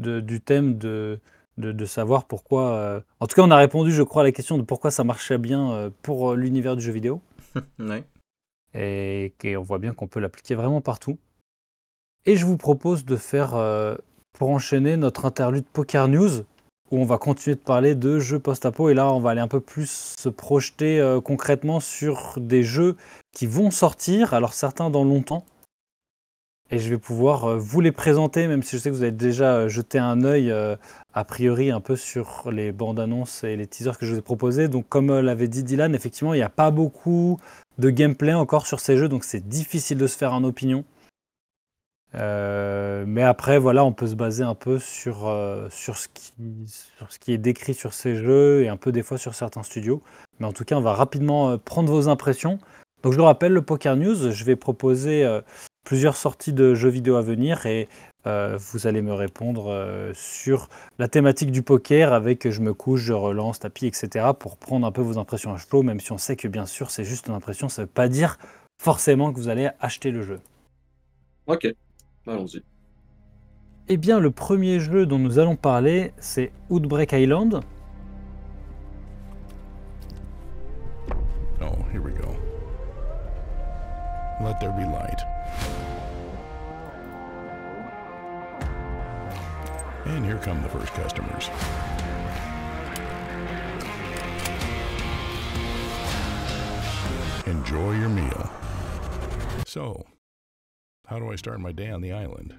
du thème de, de, savoir pourquoi. Euh, en tout cas, on a répondu, je crois, à la question de pourquoi ça marchait bien euh, pour euh, l'univers du jeu vidéo. Et, on voit bien qu'on peut l'appliquer vraiment partout. Et je vous propose de faire, pour enchaîner, notre interlude Poker News, où on va continuer de parler de jeux post-apo. Et là, on va aller un peu plus se projeter concrètement sur des jeux qui vont sortir. Alors, certains dans longtemps, et je vais pouvoir euh, vous les présenter, même si je sais que vous avez déjà euh, jeté un œil euh, a priori un peu sur les bandes annonces et les teasers que je vous ai proposés. Donc comme l'avait dit Dylan, effectivement, il n'y a pas beaucoup de gameplay encore sur ces jeux, donc c'est difficile de se faire une opinion. mais après, voilà, on peut se baser un peu sur, sur, ce qui, sur ce qui est décrit sur ces jeux et un peu des fois sur certains studios. Mais en tout cas, on va rapidement prendre vos impressions. Donc je le rappelle, le Poker News, je vais proposer plusieurs sorties de jeux vidéo à venir et euh, vous allez me répondre euh, sur la thématique du poker avec je me couche, je relance, tapis, etc. pour prendre un peu vos impressions à chaud, même si on sait que bien sûr c'est juste une impression, ça ne veut pas dire forcément que vous allez acheter le jeu. Ok, allons-y. Eh bien, le premier jeu dont nous allons parler, c'est Outbreak Island. Oh, here we go. Let there be light. And here come the first customers. Enjoy your meal. So, how do I start my day on the island?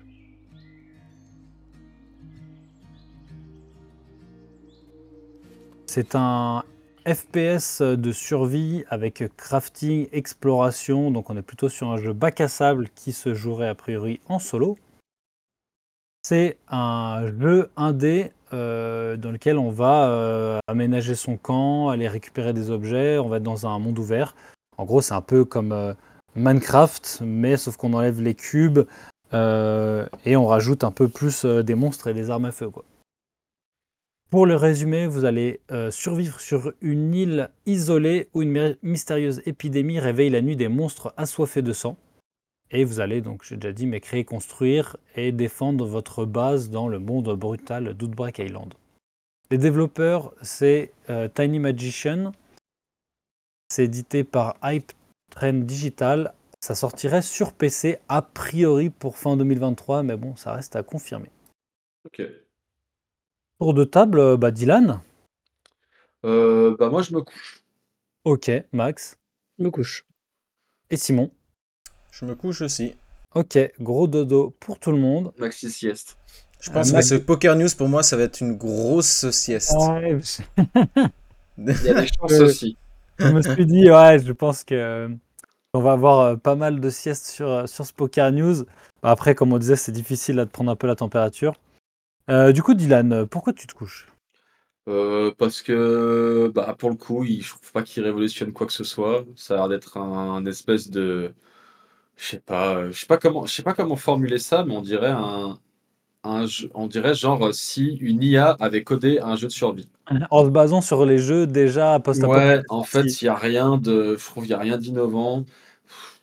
C'est un FPS de survie avec crafting, exploration. Donc on est plutôt sur un jeu bac à sable qui se jouerait a priori en solo. C'est un jeu indé euh, dans lequel on va euh, aménager son camp, aller récupérer des objets, on va être dans un monde ouvert. En gros, c'est un peu comme euh, Minecraft, mais sauf qu'on enlève les cubes et on rajoute un peu plus des monstres et des armes à feu. Pour le résumer, vous allez survivre sur une île isolée où une mystérieuse épidémie réveille la nuit des monstres assoiffés de sang. Et vous allez donc, j'ai déjà dit, mais créer, construire et défendre votre base dans le monde brutal d'Outbreak Island. Les développeurs, c'est euh, Tiny Magician. C'est édité par Hype Digital. Ça sortirait sur PC a priori pour fin 2023, mais bon, ça reste à confirmer. Ok. Tour de table, euh, bah, Dylan euh, Bah moi je me couche. Ok, Max Je me couche. Et Simon je me couche aussi. Ok, gros dodo pour tout le monde. Maxi sieste. Je pense que ce Poker News, pour moi, ça va être une grosse sieste. Il y a des chances aussi. Je me suis dit, ouais, je pense que euh, on va avoir euh, pas mal de siestes sur, euh, sur ce Poker News. Après, comme on disait, c'est difficile de prendre un peu la température. Du coup, Dylan, pourquoi tu te couches? Parce que bah, pour le coup, je trouve pas qu'il révolutionne quoi que ce soit. Ça a l'air d'être un espèce de, je sais pas, euh, je sais pas comment, je sais pas comment formuler ça, mais on dirait un, un on dirait genre euh, si une IA avait codé un jeu de survie. En se basant sur les jeux déjà post Ouais, en fait, il y a rien de, je trouve, il y a rien d'innovant.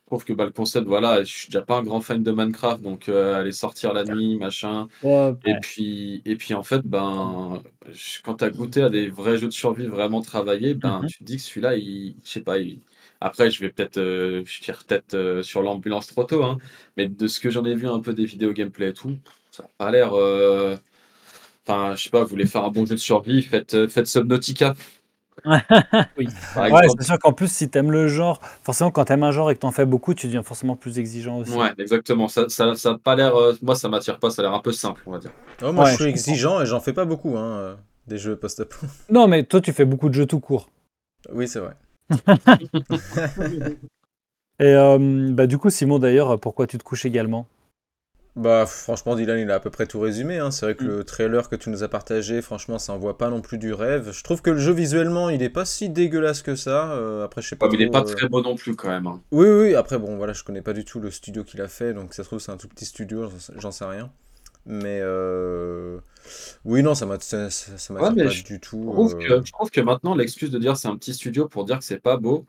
Trouve que bah, le concept, voilà, je suis déjà pas un grand fan de Minecraft, donc euh, aller sortir la nuit, machin. Ouais, Et puis, et puis en fait, ben, je- quand tu as goûté à des vrais jeux de survie vraiment travaillés, ben, Mhm. tu te dis que celui-là, il, je sais pas, il- après, je vais peut-être, euh, je tire peut-être euh, sur l'ambulance trop tôt, hein, mais de ce que j'en ai vu un peu des vidéos gameplay et tout, ça n'a pas l'air. euh, Enfin, je sais pas, vous voulez faire un bon jeu de survie, faites, euh, faites Subnautica, oui. par Ouais, exemple. c'est sûr qu'en plus, si t'aimes le genre, forcément, quand t'aimes un genre et que t'en fais beaucoup, tu deviens forcément plus exigeant aussi. Ouais, exactement. Ça, ça, ça a pas l'air. euh, moi, ça m'attire pas. Ça a l'air un peu simple, on va dire. Oh, moi, Ouais, je suis je exigeant et j'en fais pas beaucoup, hein, euh, des jeux post-apo. Non, mais toi, tu fais beaucoup de jeux tout court. Oui, c'est vrai. Et euh, bah, du coup, Simon, d'ailleurs, pourquoi tu te couches également? Bah, franchement, Dylan, il a à peu près tout résumé. hein. C'est vrai que Mm. le trailer que tu nous as partagé, franchement, ça envoie pas non plus du rêve. Je trouve que le jeu visuellement, il est pas si dégueulasse que ça. Euh, après, je sais pas. Ouais, mais il est pas euh, très beau non plus, quand même. hein. Oui, oui. Après, bon, voilà, je connais pas du tout le studio qu'il a fait, donc ça se trouve, c'est un tout petit studio, j'en sais- rien. Mais euh... oui, non, ça m'a ça, ça- ça m'attire Ouais, mais pas je du tout. Trouve euh, que, je trouve que maintenant, l'excuse de dire c'est un petit studio pour dire que c'est pas beau,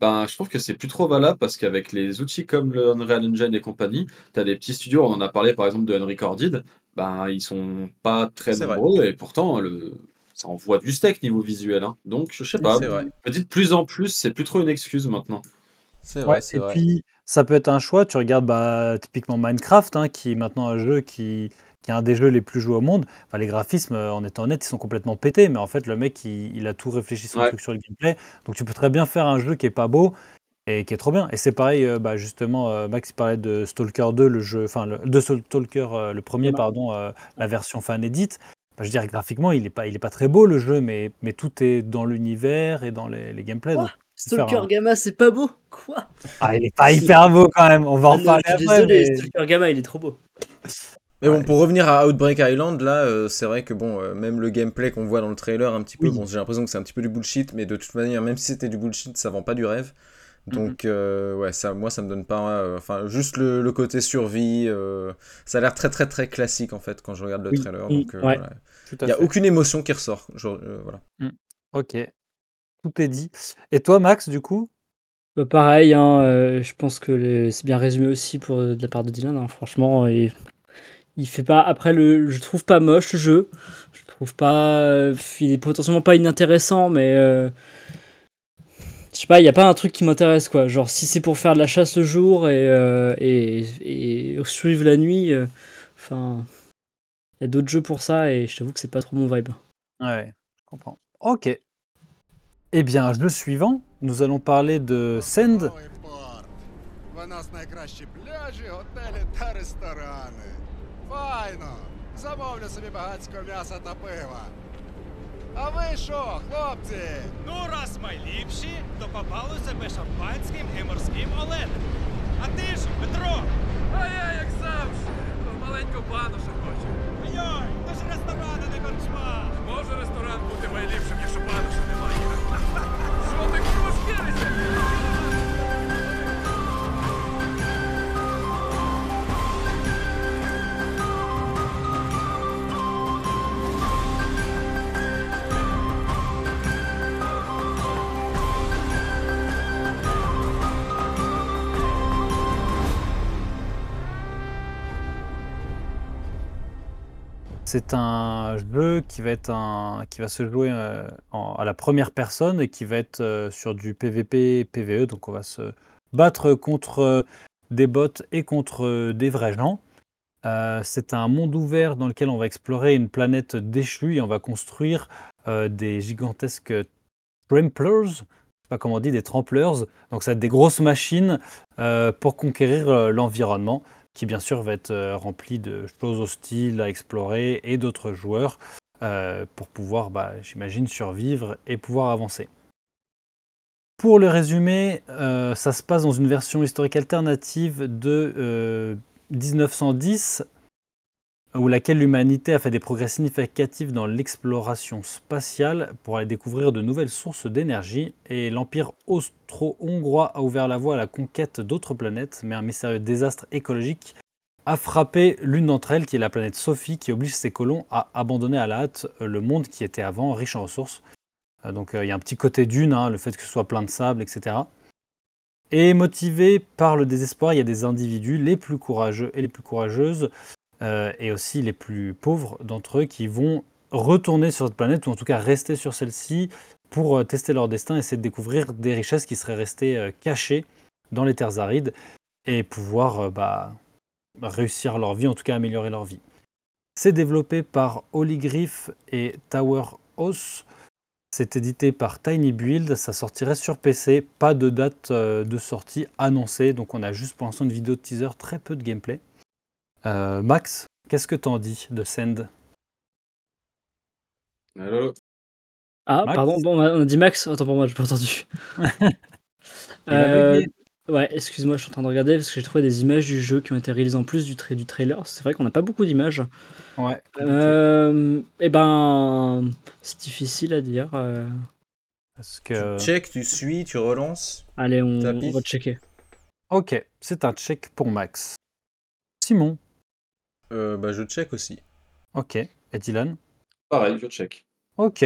ben, je trouve que c'est plus trop valable parce qu'avec les outils comme le Unreal Engine et compagnie, tu as des petits studios, on en a parlé par exemple de Unrecorded, ben, ils sont pas très C'est vrai. nombreux et pourtant, le... ça envoie du steak niveau visuel. hein. Donc, je sais pas, C'est vrai. je me dis de plus en plus, c'est plus trop une excuse maintenant. C'est Ouais, vrai, c'est et vrai. puis, ça peut être un choix. Tu regardes bah, typiquement Minecraft, hein, qui est maintenant un jeu qui, qui est un des jeux les plus joués au monde. Enfin, les graphismes, euh, en étant honnête, ils sont complètement pétés. Mais en fait, le mec, il, il a tout réfléchi son Ouais. truc sur le gameplay. Donc, tu peux très bien faire un jeu qui est pas beau et qui est trop bien. Et c'est pareil, euh, bah, justement, euh, Max il parlait de Stalker 2, le jeu, enfin, le, de Stalker, euh, le premier, pardon, euh, la version fan edit. Bah, je dire, graphiquement, il est pas, il est pas très beau le jeu, mais, mais tout est dans l'univers et dans les, les gameplays. Quoi donc, Stalker un- Gamma, c'est pas beau Quoi? Ah, il est pas hyper beau quand même. On va en Ah suis après. désolé, mais- Stalker Gamma, il est trop beau. Mais bon, Ouais. pour revenir à Outbreak Island, là, euh, c'est vrai que bon, euh, même le gameplay qu'on voit dans le trailer, un petit peu, Oui. bon, j'ai l'impression que c'est un petit peu du bullshit, mais de toute manière, même si c'était du bullshit, ça vend pas du rêve. Donc, euh, ouais, ça, moi, ça me donne pas. euh, Enfin, juste le, le côté survie, euh, ça a l'air très, très, très classique en fait quand je regarde le Oui. trailer. Mm, Donc, euh, ouais. voilà. Tout Il n'y a fait. aucune émotion qui ressort. euh, voilà. Ok. Tout est dit. Et toi, Max, du coup? Bah, pareil, hein, euh, je pense que les- c'est bien résumé aussi pour, de la part de Dylan. hein, franchement, et il fait pas. Après, le, je trouve pas moche le jeu. Je trouve pas. euh, il est potentiellement pas inintéressant, mais euh, je sais pas. Il y a pas un truc qui m'intéresse quoi. Genre, si c'est pour faire de la chasse le jour et euh, et, et suivre la nuit, euh, enfin, il y a d'autres jeux pour ça et je t'avoue que c'est pas trop mon vibe. Ouais, je comprends. Ok. Eh bien, jeu suivant, nous allons parler de Send. Файно! Замовлю собі багатського м'яса та пива. А ви що, хлопці? Ну, раз ми ліпші, то попали себе шампанським і морським оленем. А ти ж, Петро, А я, як завжди, маленьку банушу хочу. йой, то ж ресторани не корчма. Може ресторан бути найліпшим, якщо бануша немає. C'est un jeu qui va être un, qui va se jouer euh, à la première personne et qui va être euh, sur du PVP, PVE. Donc, on va se battre contre euh, des bots et contre des vrais gens. C'est un monde ouvert dans lequel on va explorer une planète déchue et on va construire des gigantesques tramplers, je sais pas comment on dit, des tremplers. Donc ça va être des grosses machines pour conquérir l'environnement, qui bien sûr va être euh, rempli de choses hostiles à explorer et d'autres joueurs euh, pour pouvoir, bah, j'imagine, survivre et pouvoir avancer. Pour le résumer, euh, ça se passe dans une version historique alternative de euh, 1910, où laquelle l'humanité a fait des progrès significatifs dans l'exploration spatiale pour aller découvrir de nouvelles sources d'énergie, et l'Empire austro-hongrois a ouvert la voie à la conquête d'autres planètes, mais un mystérieux désastre écologique a frappé l'une d'entre elles, qui est la planète Sophie, qui oblige ses colons à abandonner à la hâte le monde qui était avant riche en ressources. Euh, Donc euh, il y a un petit côté dune, hein, le fait que ce soit plein de sable, etc. Et motivé par le désespoir, il y a des individus, les plus courageux et les plus courageuses, euh, et aussi les plus pauvres d'entre eux, qui vont retourner sur cette planète, ou en tout cas rester sur celle-ci, pour euh, tester leur destin, essayer de découvrir des richesses qui seraient restées euh, cachées dans les terres arides, et pouvoir bah, réussir leur vie, en tout cas améliorer leur vie. C'est développé par Holygriff et Tower House. C'est édité par Tiny Build, ça sortirait sur PC, pas de date de sortie annoncée, donc on a juste pour l'instant une vidéo de teaser, très peu de gameplay. Euh, Max, qu'est-ce que t'en dis de Send? Allô? Ah, Max? pardon, bon, on a dit Max, attends pour moi, j'ai pas entendu. Euh, ouais, excuse-moi, je suis en train de regarder parce que j'ai trouvé des images du jeu qui ont été réalisées en plus du, tra- du trailer. C'est vrai qu'on n'a pas beaucoup d'images. Ouais. Euh, eh ben, c'est difficile à dire. euh. Parce que... Tu check, tu suis, tu relances. Allez, on, on va checker. Ok, c'est un check pour Max. Simon, Euh, bah, je check aussi. ok. Et Dylan? Pareil, je check. Ok.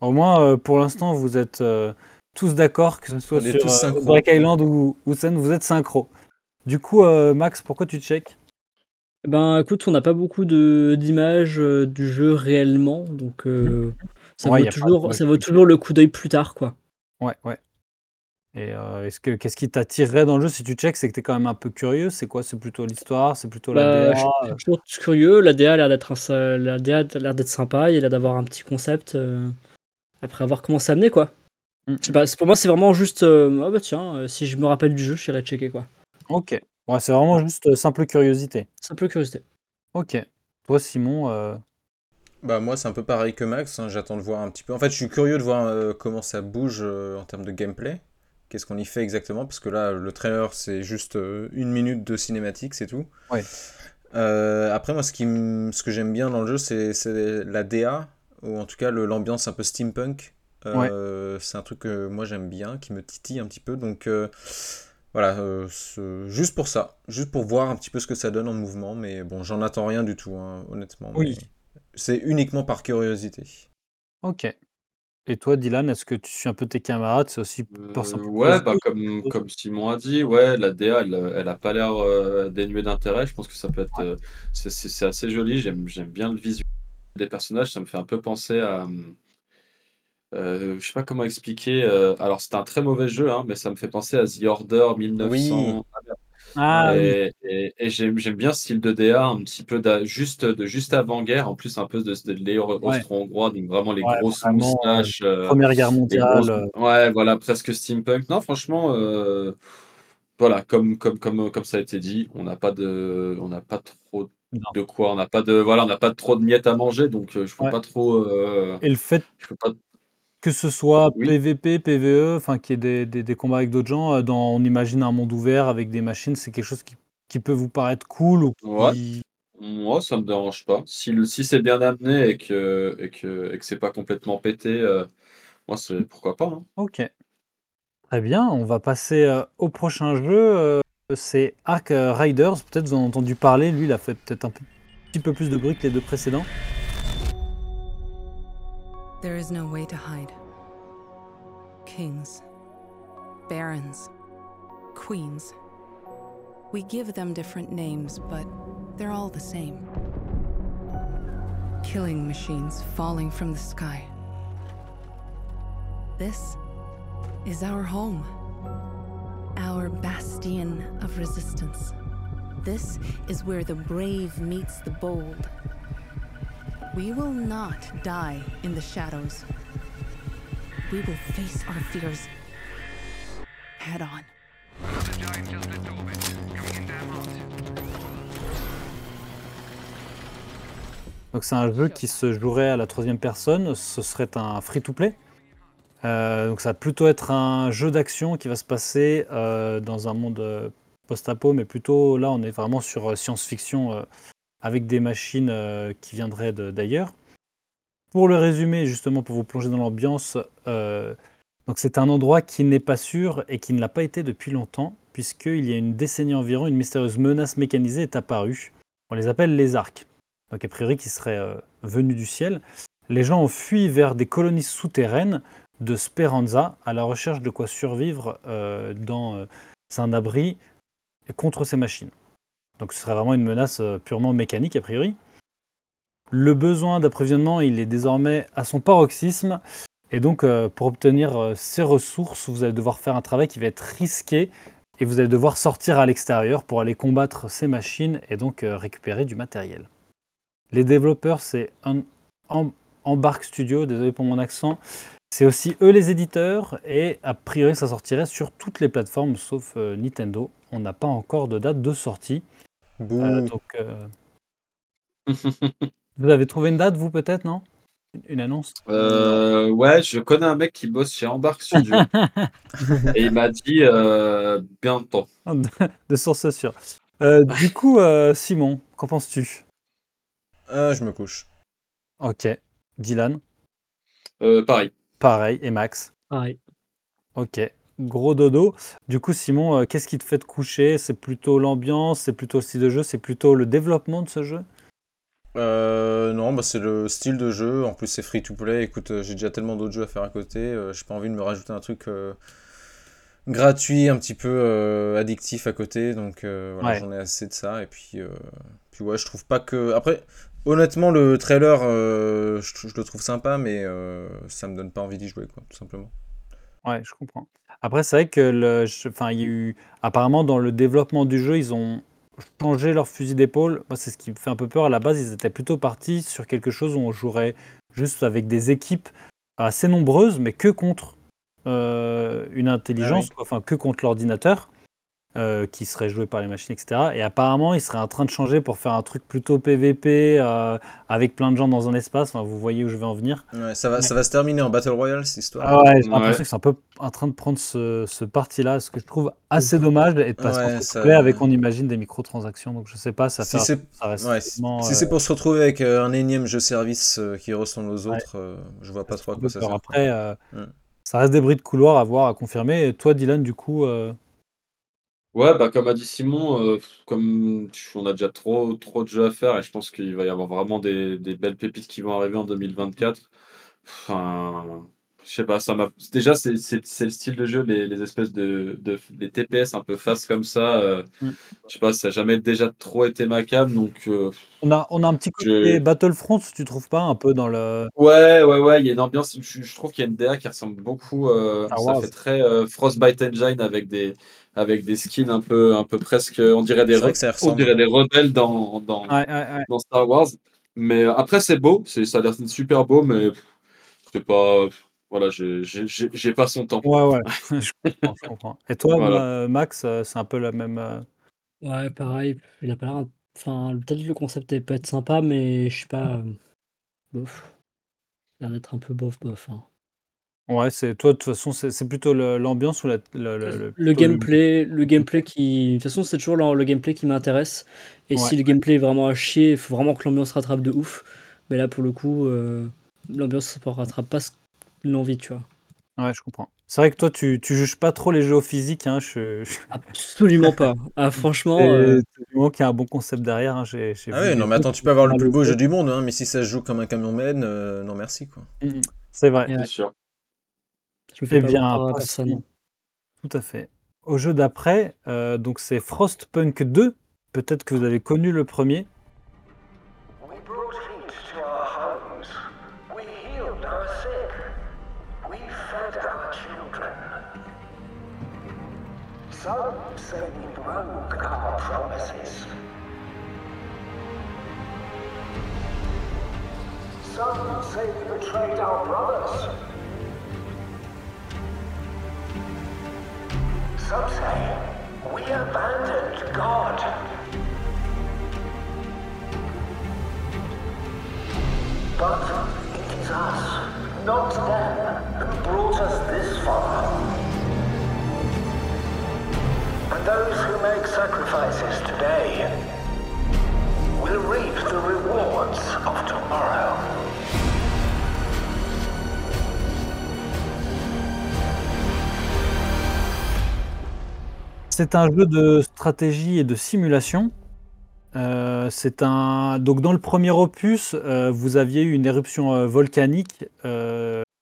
Au moins, euh, pour l'instant, vous êtes euh, tous d'accord, que ce soit On est sur tous euh, synchro. Break Island ou, ou Sen, vous êtes synchro. Du coup, euh, Max, pourquoi tu check? Ben, écoute, on n'a pas beaucoup de d'images euh, du jeu réellement, donc euh, ça, Ouais, y vaut a pas toujours, de- ça vaut toujours le coup d'œil plus tard, quoi. Ouais, ouais. Et euh, est-ce que qu'est-ce qui t'attirerait dans le jeu si tu check C'est que t'es quand même un peu curieux. C'est quoi C'est plutôt l'histoire C'est plutôt la Bah, DA je je suis toujours curieux. La DA a l'air d'être un la DA a l'air d'être sympa. Il a l'air d'avoir un petit concept. euh, après avoir commencé à amener quoi. Mm. Je sais pas. c'est- Pour moi, c'est vraiment juste. euh, ah bah tiens, euh, si je me rappelle du jeu, j'irai checker quoi. Ok. Ouais, c'est vraiment juste euh, simple curiosité. Simple curiosité. Ok. Toi, Simon, euh, Bah moi c'est un peu pareil que Max, hein, j'attends de voir un petit peu. En fait je suis curieux de voir euh, comment ça bouge euh, en termes de gameplay. Qu'est-ce qu'on y fait exactement Parce que là le trailer c'est juste euh, une minute de cinématique, c'est tout. Ouais. Euh, après moi ce, qui ce que j'aime bien dans le jeu c'est la DA, ou en tout cas l'ambiance un peu steampunk. Euh, C'est un truc que moi j'aime bien, qui me titille un petit peu. Donc euh, voilà, juste pour ça, juste pour voir un petit peu ce que ça donne en mouvement. Mais bon j'en attends rien du tout, hein, honnêtement. Oui. C'est uniquement par curiosité. ok. Et toi, Dylan, est-ce que tu suis un peu tes camarades? C'est aussi pour Euh, ouais, bah, comme, comme Simon a dit, ouais, la DA, elle, elle a pas l'air euh, dénuée d'intérêt. Je pense que ça peut être, euh, c'est c'est- c'est assez joli. J'aime, j'aime bien le visuel des personnages. Ça me fait un peu penser à, euh, je sais pas comment expliquer. euh, alors, c'est un très mauvais jeu, hein, mais ça me fait penser à The Order 1900. Ah oui. et et- et j'aime, bien ce style de DA, un petit peu d'a- juste, de juste avant-guerre. En plus, un peu de, de l'éo Ouais. austro-hongrois, donc vraiment les Ouais, grosses vraiment, euh, moustaches. euh, Première Guerre mondiale. grosses- euh, Ouais, voilà, presque steampunk. Non, franchement, euh, voilà, comme, comme, comme, comme ça a été dit, on n'a pas de, on pas trop Non. de quoi, on n'a pas de, voilà, on n'a pas trop de miettes à manger, donc je peux Ouais. pas trop, euh, Et le fait je peux pas. Que ce soit Oui. PVP, PVE, enfin qu'il y ait des, des- des combats avec d'autres gens, euh, dans, on imagine un monde ouvert avec des machines, c'est quelque chose qui, qui peut vous paraître cool ou Ouais. qui- Moi, ça me dérange pas. Si, le- si c'est bien amené et que, et que, et que c'est pas complètement pété, euh, moi, c'est pourquoi pas. hein. Ok. Très bien, on va passer euh, au prochain jeu. euh, c'est Ark Riders. Peut-être vous en avez entendu parler. Lui, il a fait peut-être un peu- petit peu plus de bruit que les deux précédents. There is no way to hide. Kings, barons, queens. We give them different names, but they're all the same. Killing machines falling from the sky. This is our home, our bastion of resistance. This is where the brave meets the bold. We will not die in the shadows. We will face our fears head on. Donc c'est un jeu qui se jouerait à la troisième personne. Ce serait un free-to-play. Euh, donc ça va plutôt être un jeu d'action qui va se passer euh, dans un monde euh, post-apo, mais plutôt là on est vraiment sur science-fiction avec des machines euh, qui viendraient d'ailleurs. Pour le résumer, justement pour vous plonger dans l'ambiance, euh, c'est un endroit qui n'est pas sûr et qui ne l'a pas été depuis longtemps, puisqu'il y a une décennie environ, une mystérieuse menace mécanisée est apparue. On les appelle les arcs donc a priori qui serait euh, venu du ciel. Les gens ont fui vers des colonies souterraines de Speranza à la recherche de quoi survivre dans, un abri contre ces machines. Donc ce serait vraiment une menace euh, purement mécanique a priori. Le besoin d'approvisionnement, il est désormais à son paroxysme. Et donc, euh, pour obtenir euh, ces ressources, vous allez devoir faire un travail qui va être risqué. Et vous allez devoir sortir à l'extérieur pour aller combattre ces machines et donc récupérer du matériel. Les développeurs, c'est Embark Studio, désolé pour mon accent. C'est aussi eux les éditeurs. Et a priori, ça sortirait sur toutes les plateformes sauf Nintendo. On n'a pas encore de date de sortie. Euh, donc, euh, vous avez trouvé une date, vous, peut-être, non? Une annonce? Euh, ouais, je connais un mec qui bosse chez Embark Studio et il m'a dit euh, bientôt. de, de source sûre. Euh, du coup, euh, Simon, qu'en penses-tu? Je me couche. Ok. Dylan, Euh, pareil. pareil. Et Max? Pareil. Ok. Gros dodo. Du coup, Simon, euh, qu'est-ce qui te fait te coucher? C'est plutôt l'ambiance, c'est plutôt le style de jeu, c'est plutôt le développement de ce jeu? Euh, non, bah c'est le style de jeu. En plus, c'est free to play. Écoute, euh, j'ai déjà tellement d'autres jeux à faire à côté. euh, j'ai pas envie de me rajouter un truc euh, gratuit, un petit peu addictif à côté. Donc voilà, Ouais. j'en ai assez de ça. Et puis, puis ouais, je trouve pas que. Après, honnêtement, le trailer, je, je le trouve sympa, mais ça me donne pas envie d'y jouer, quoi, tout simplement. Ouais, je comprends. Après, c'est vrai que le, je- enfin, il y a eu apparemment dans le développement du jeu, ils ont changé leur fusil d'épaule. Moi, c'est ce qui me fait un peu peur. À la base, ils étaient plutôt partis sur quelque chose où on jouerait juste avec des équipes assez nombreuses, mais que contre euh, une intelligence, quoi. enfin que contre l'ordinateur, euh, qui serait joué par les machines, etc. Et apparemment, ils seraient en train de changer pour faire un truc plutôt PVP euh, avec plein de gens dans un espace. Enfin, vous voyez où je vais en venir. Ouais, ça va, Ouais. ça va se terminer en Battle Royale, cette histoire. Ah ouais, j'ai Ouais. l'impression que c'est un peu en train de prendre ce, ce parti-là, ce que je trouve assez dommage, et de passer Ouais, ça- avec, on imagine, des microtransactions. Donc je sais pas, ça, Si fait, c'est ça reste ouais, tellement, si euh, c'est pour se retrouver avec euh, un énième jeu service qui ressemble aux Ouais. autres, euh, je vois pas trop à quoi ça sert. Après, ça reste des bruits de couloir à voir, à confirmer. Et toi, Dylan, du coup, euh, Ouais, bah comme a dit Simon, euh, comme on a déjà trop, trop de jeux à faire et je pense qu'il va y avoir vraiment des, des belles pépites qui vont arriver en 2024. Enfin, je sais pas, ça m'a. Déjà, c'est c'est- c'est le style de jeu, les, les espèces de, de les TPS un peu face comme ça. euh, Mm. Je sais pas, ça n'a jamais déjà trop été ma cam, donc euh, on, a, on a un petit côté Je- Battlefront, tu trouves pas, un peu dans le. Ouais, ouais, ouais, il y a une ambiance. Je, je trouve qu'il y a une DA qui ressemble beaucoup. euh, Star ça Wars. fait très euh, Frostbite Engine avec des, avec des skins un peu, un peu presque. On dirait des, on dirait des rebelles dans, dans, Ouais, ouais, ouais. dans Star Wars. Mais après, c'est beau. C'est, ça a l'air super beau, mais c'est pas. Voilà, j'ai, pas son temps. Ouais, ouais. je comprends, je comprends. Et toi, Voilà. Max, euh, c'est un peu la même. euh, Ouais, pareil. Il a pas l'air. Enfin, peut-être le concept peut être sympa, mais je sais pas. euh, Bof. Il a l'air d'être un peu bof, bof. hein. Ouais, c'est toi, de toute façon, c'est c'est plutôt l'ambiance ou la, le, le- le- Le gameplay, le gameplay qui. De toute façon, c'est toujours le, le gameplay qui m'intéresse. Et Ouais. si le gameplay est vraiment à chier, il faut vraiment que l'ambiance rattrape de ouf. Mais là, pour le coup, euh, l'ambiance ne rattrape pas ce- l'envie, tu vois. Ouais, je comprends. C'est vrai que toi, tu, tu juges pas trop les jeux au physique. Hein, je, je- Absolument pas. Ah, franchement. Euh, du moment qu'il y a un bon concept derrière, hein, Ah ouais, non, mais attends, tu peux avoir le plus beau jeu du monde, hein, mais si ça se joue comme un camion mène, euh, non merci, quoi. Mhm. C'est vrai. C'est sûr. je me fais Eh bien, personne. Tout à fait. Au jeu d'après, euh, donc c'est Frostpunk 2. Peut-être que vous avez connu le premier. Some say we broke our promises. Some say we betrayed our brothers. Some say we abandoned God. But it is us, not them, who brought us this far. Those who make sacrifices today will reap the rewards of tomorrow. C'est un jeu de stratégie et de simulation. Euh, donc dans le premier opus, euh, vous aviez eu une éruption euh, volcanique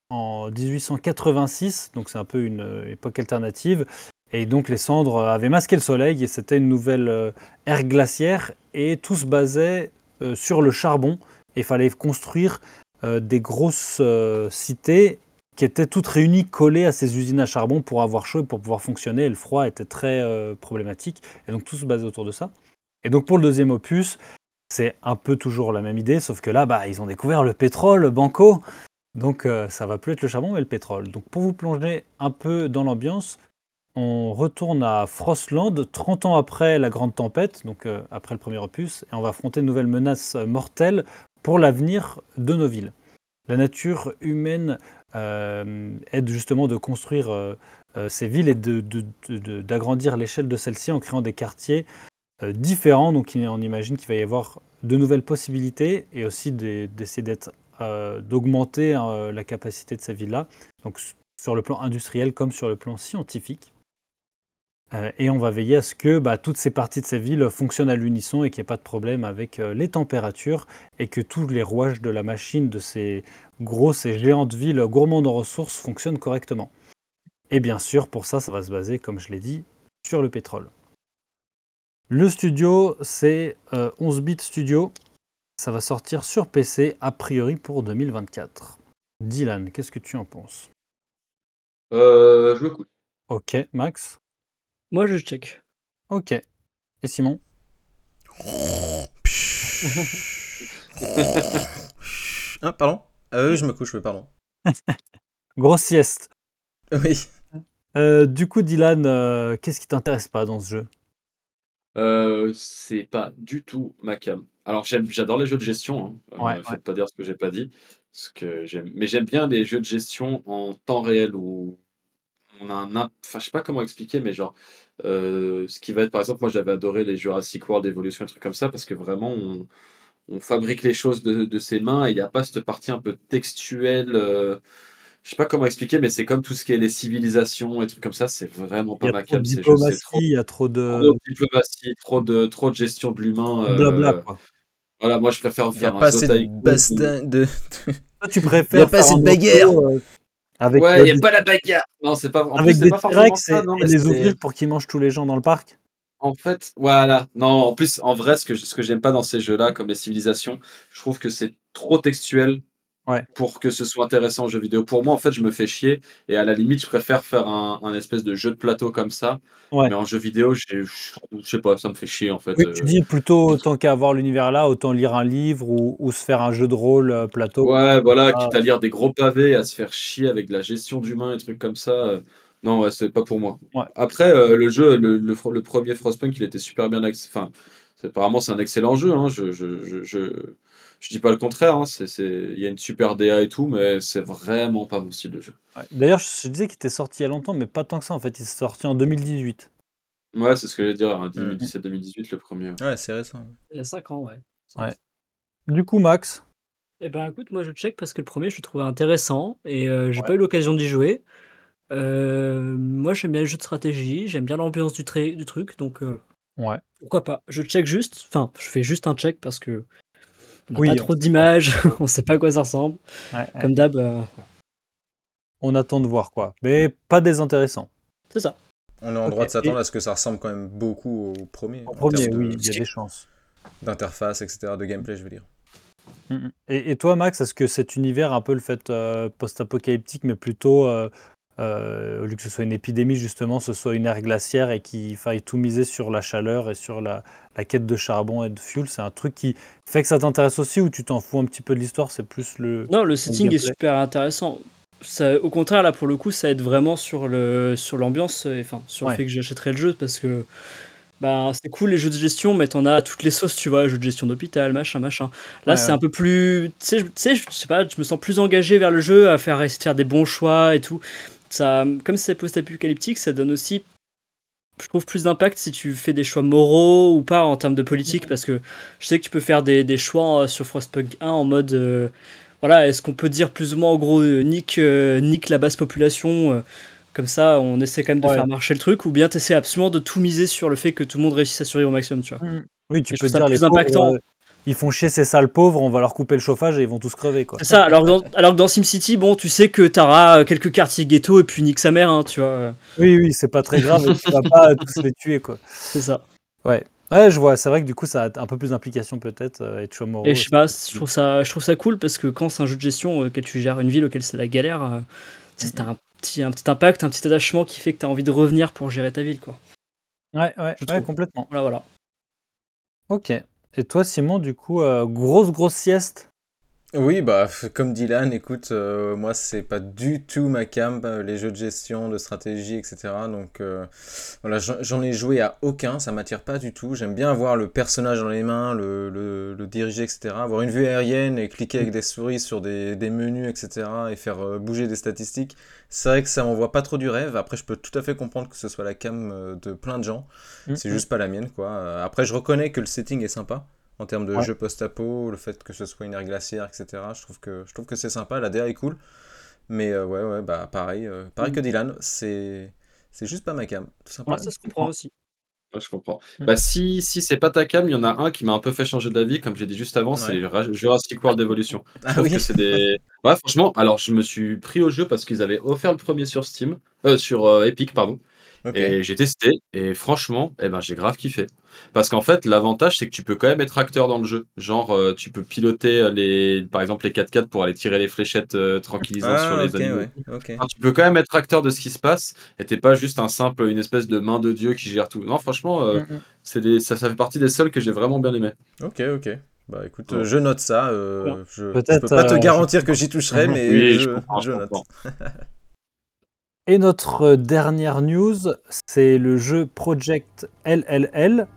en 1886, donc c'est un peu une époque alternative. Et donc les cendres avaient masqué le soleil et c'était une nouvelle euh, ère glaciaire et tout se basait euh, sur le charbon. Et il fallait construire euh, des grosses cités qui étaient toutes réunies, collées à ces usines à charbon pour avoir chaud et pour pouvoir fonctionner. Et le froid était très problématique. Et donc tout se basait autour de ça. Et donc pour le deuxième opus, c'est un peu toujours la même idée, sauf que là, bah, ils ont découvert le pétrole, banco. Donc euh, ça va plus être le charbon, mais le pétrole. Donc pour vous plonger un peu dans l'ambiance, on retourne à Frostland, 30 ans après la Grande Tempête, donc euh, après le premier opus, et on va affronter une nouvelle menace euh, mortelle pour l'avenir de nos villes. La nature humaine euh, aide justement de construire ces villes et d'agrandir l'échelle de celles-ci en créant des quartiers différents. Donc on imagine qu'il va y avoir de nouvelles possibilités et aussi des- d'essayer d'augmenter la capacité de ces villes-là, donc sur le plan industriel comme sur le plan scientifique. Euh, et on va veiller à ce que bah, toutes ces parties de ces villes fonctionnent à l'unisson et qu'il n'y ait pas de problème avec euh, les températures et que tous les rouages de la machine de ces grosses et géantes villes gourmandes en ressources fonctionnent correctement. Et bien sûr, pour ça, ça va se baser, comme je l'ai dit, sur le pétrole. Le studio, c'est euh, 11 bits studio. Ça va sortir sur PC a priori pour 2024. Dylan, qu'est-ce que tu en penses? Euh, je l'écoute. Ok, Max? Moi, je check. Ok. Et Simon? Ah, pardon? Euh, Je me couche, oui, pardon. Grosse sieste. Oui. Euh, du coup, Dylan, euh, qu'est-ce qui t'intéresse pas dans ce jeu? Euh, c'est pas du tout ma cam. Alors j'aime, j'adore les jeux de gestion. Hein. Euh, Ouais, faites ouais. pas dire ce que j'ai pas dit. Ce que j'aime, mais j'aime bien les jeux de gestion en temps réel où on a un, imp- enfin je sais pas comment expliquer, mais genre euh, ce qui va être par exemple, moi j'avais adoré les Jurassic World Evolution, un truc comme ça, parce que vraiment on, on fabrique les choses de, de ses mains et il n'y a pas cette partie un peu textuelle. euh, je sais pas comment expliquer, mais c'est comme tout ce qui est les civilisations et trucs comme ça, c'est vraiment Il pas y a ma trop de cam. il y a trop de trop de diplomatie, trop de, trop de gestion de l'humain. euh, blabla. Quoi. voilà, moi je préfère Il n'y a faire un pas saut assez à de bastin de. Toi, tu Il a préfères pas faire assez de un bagarre. morceau, euh, avec, Ouais, euh, il n'y a des- pas la bagarre. Non, c'est pas. En avec plus, des T-Rex et, Non, et les ouvrir pour qu'ils mangent tous les gens dans le parc En fait, voilà. Non, en plus, en vrai, ce que, je- ce que j'aime pas dans ces jeux-là, comme les civilisations, je trouve que c'est trop textuel Ouais. pour que ce soit intéressant en jeu vidéo. Pour moi, en fait, je me fais chier et à la limite, je préfère faire un, un espèce de jeu de plateau comme ça. Ouais. Mais en jeu vidéo, je sais pas, ça me fait chier en fait. Oui, Euh, tu dis plutôt, tant qu'à avoir l'univers là, autant lire un livre ou, ou se faire un jeu de rôle euh, plateau. Ouais, voilà, Ah. quitte à lire des gros pavés, à se faire chier avec de la gestion d'humains et trucs comme ça. euh, Non, ouais, c'est pas pour moi. Ouais. Après, euh, le jeu, le, le, fro- le premier Frostpunk, il était super bien. Enfin, apparemment, c'est un excellent jeu. Hein. Je, je, je, je, je dis pas le contraire. Hein. C'est, c'est... Il y a une super DA et tout, mais c'est vraiment pas mon style de jeu. Ouais. D'ailleurs, je disais qu'il était sorti il y a longtemps, mais pas tant que ça en fait. Il est sorti en 2018. Ouais, c'est ce que je dire. hein, Mhm. 2017-2018, le premier. Ouais, c'est récent. Il y a 5 ans, ouais. Du coup, Max, Eh ben écoute, moi je check parce que le premier je le trouvais intéressant et euh, j'ai Ouais. pas eu l'occasion d'y jouer. Euh, moi j'aime bien les jeux de stratégie, j'aime bien l'ambiance du truc, donc euh, ouais. pourquoi pas. Je check juste, enfin je fais juste un check parce que on Oui, pas trop d'images, on sait pas à quoi ça ressemble. Ouais, ouais. Comme d'hab, euh, On attend de voir quoi. Mais pas désintéressant. c'est ça. On est en droit de s'attendre et- à ce que ça ressemble quand même beaucoup au premier. En premier, de- oui, il y a des chances. D'interface, etc., de gameplay, je veux dire. Mhm. Et, et toi, Max, est-ce que cet univers, un peu le fait euh, post-apocalyptique, mais plutôt, euh, euh, au lieu que ce soit une épidémie, justement, ce soit une ère glaciaire et qu'il faille tout miser sur la chaleur et sur la, la quête de charbon et de fuel, c'est un truc qui fait que ça t'intéresse aussi ou tu t'en fous un petit peu de l'histoire? C'est plus le. Non, le setting est super intéressant. Ça, au contraire, là pour le coup, ça aide vraiment sur le sur l'ambiance, euh, enfin sur Ouais. le fait que j'achèterai le jeu parce que bah, c'est cool les jeux de gestion, mais t'en as à toutes les sauces, tu vois, jeux de gestion d'hôpital, machin, machin. Là, Ouais, c'est ouais. un peu plus, tu sais, je- je sais pas, je me sens plus engagé vers le jeu, à faire de faire des bons choix et tout. Ça, comme c'est post-apocalyptique, ça donne aussi, je trouve, plus d'impact si tu fais des choix moraux ou pas en termes de politique, parce que je sais que tu peux faire des, des choix euh, sur Frostpunk 1 en mode, euh, voilà, est-ce qu'on peut dire plus ou moins en gros, euh, nique, euh, nique la basse population, comme ça, on essaie quand même de Ouais. faire marcher le truc, ou bien tu essaies absolument de tout miser sur le fait que tout le monde réussisse à survivre au maximum, tu vois. Oui, tu Et peux dire plus les pauvres, ils font chier ces sales pauvres, on va leur couper le chauffage et ils vont tous crever quoi. C'est ça, alors, que dans- alors que dans SimCity, bon, tu sais que t'auras euh, quelques quartiers ghetto et puis nique sa mère, hein, tu vois. Oui, oui, c'est pas très grave, tu vas pas tous les tuer quoi. C'est ça. Ouais. Ouais, je vois, c'est vrai que du coup ça a un peu plus d'implication peut-être, euh, et Chamorro. Et je sais pas, je trouve ça, je trouve ça cool parce que quand c'est un jeu de gestion euh, auquel tu gères une ville, auquel c'est la galère, euh, c'est un petit, un petit impact, un petit attachement qui fait que tu as envie de revenir pour gérer ta ville, quoi. Ouais, ouais, je ouais, complètement. Voilà, voilà. Ok. Et toi, Simon, du coup, euh, grosse, grosse sieste Oui, bah, comme Dylan, écoute, euh, moi, c'est pas du tout ma cam, euh, les jeux de gestion, de stratégie, etc. Donc, euh, voilà, j'en ai joué à aucun, ça m'attire pas du tout. J'aime bien avoir le personnage dans les mains, le, le, le diriger, etc. Avoir une vue aérienne et cliquer avec des souris sur des, des menus, etc. et faire euh, bouger des statistiques. C'est vrai que ça m'envoie pas trop du rêve. Après, je peux tout à fait comprendre que ce soit la cam euh, de plein de gens. C'est Mhm. juste pas la mienne, quoi. Après, je reconnais que le setting est sympa en termes de Ouais. jeu post-apo, le fait que ce soit une ère glaciaire, etc. Je trouve que, je trouve que c'est sympa, la DA est cool. Mais euh, ouais, ouais, bah pareil, euh, pareil que Dylan, c'est c'est juste pas ma cam, tout simplement. Ouais, ça se comprend aussi. Ouais, je comprends. Mm. Bah, si si c'est pas ta cam, il y en a un qui m'a un peu fait changer d'avis, comme j'ai dit juste avant, c'est Jurassic World Evolution. Ah oui. c'est des. Ouais, franchement, alors je me suis pris au jeu parce qu'ils avaient offert le premier sur Steam, euh, sur euh, Epic, pardon. Et j'ai testé, et franchement, eh ben, j'ai grave kiffé. Parce qu'en fait, l'avantage, c'est que tu peux quand même être acteur dans le jeu. Genre, euh, tu peux piloter euh, les, par exemple les 4x4 pour aller tirer les fléchettes euh, tranquillisantes sur Ah, les ok, animaux. ouais, ok. Enfin, tu peux quand même être acteur de ce qui se passe, et t'es pas juste un simple, une espèce de main de Dieu qui gère tout. Non, franchement, euh, Mhm. c'est des, ça, ça fait partie des seuls que j'ai vraiment bien aimé. Ok, ok. Bah écoute, Ouais. je note ça. euh, je, je peux pas te garantir que j'y toucherai, mais Oui, je note. Et notre euh, dernière news, c'est le jeu Project LLL.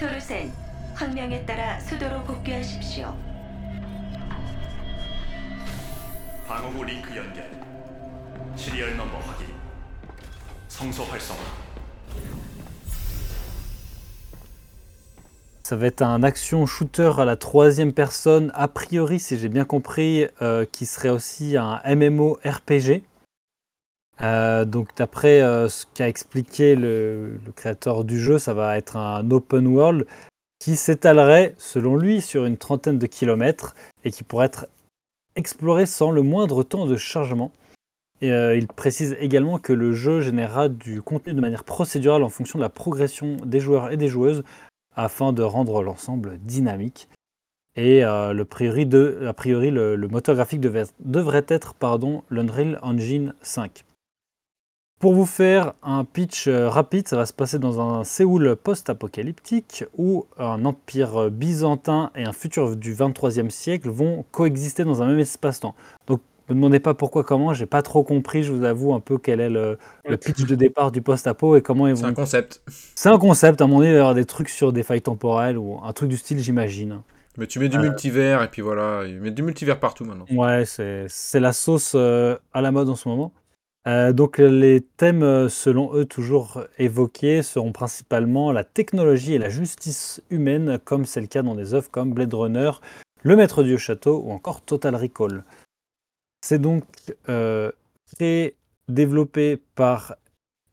토르센, 황명에 따라 수도로 복귀하십시오. 방어구 링크 연결. 시리얼 넘버 확인. 성소 활성화. Ça va être un action shooter à la troisième personne, a priori, si j'ai bien compris, euh, qui serait aussi un MMO RPG. Euh, donc d'après euh, ce qu'a expliqué le, créateur du jeu, ça va être un open world qui s'étalerait, selon lui, sur une trentaine de kilomètres et qui pourrait être exploré sans le moindre temps de chargement. Euh, il précise également que le jeu générera du contenu de manière procédurale en fonction de la progression des joueurs et des joueuses afin de rendre l'ensemble dynamique. Et a priori, le, moteur graphique devrait être l'Unreal Engine 5. Pour vous faire un pitch euh, rapide, ça va se passer dans un Séoul post-apocalyptique où un empire byzantin et un futur du 23e siècle vont coexister dans un même espace-temps. Donc ne me demandez pas pourquoi, comment, j'ai pas trop compris, je vous avoue un peu quel est le, le pitch de départ du post-apo et comment ils C'est vont un concept. c'est un concept, à mon avis, il va y avoir des trucs sur des failles temporelles ou un truc du style, j'imagine. Mais tu mets du Euh. multivers, et puis voilà, il met du multivers partout maintenant. Ouais, c'est c'est la sauce euh, à la mode en ce moment. Euh, donc les thèmes, euh, selon eux, toujours évoqués, seront principalement la technologie et la justice humaine, comme c'est le cas dans des œuvres comme Blade Runner, Le Maître du Château ou encore Total Recall. C'est donc euh, créé, développé par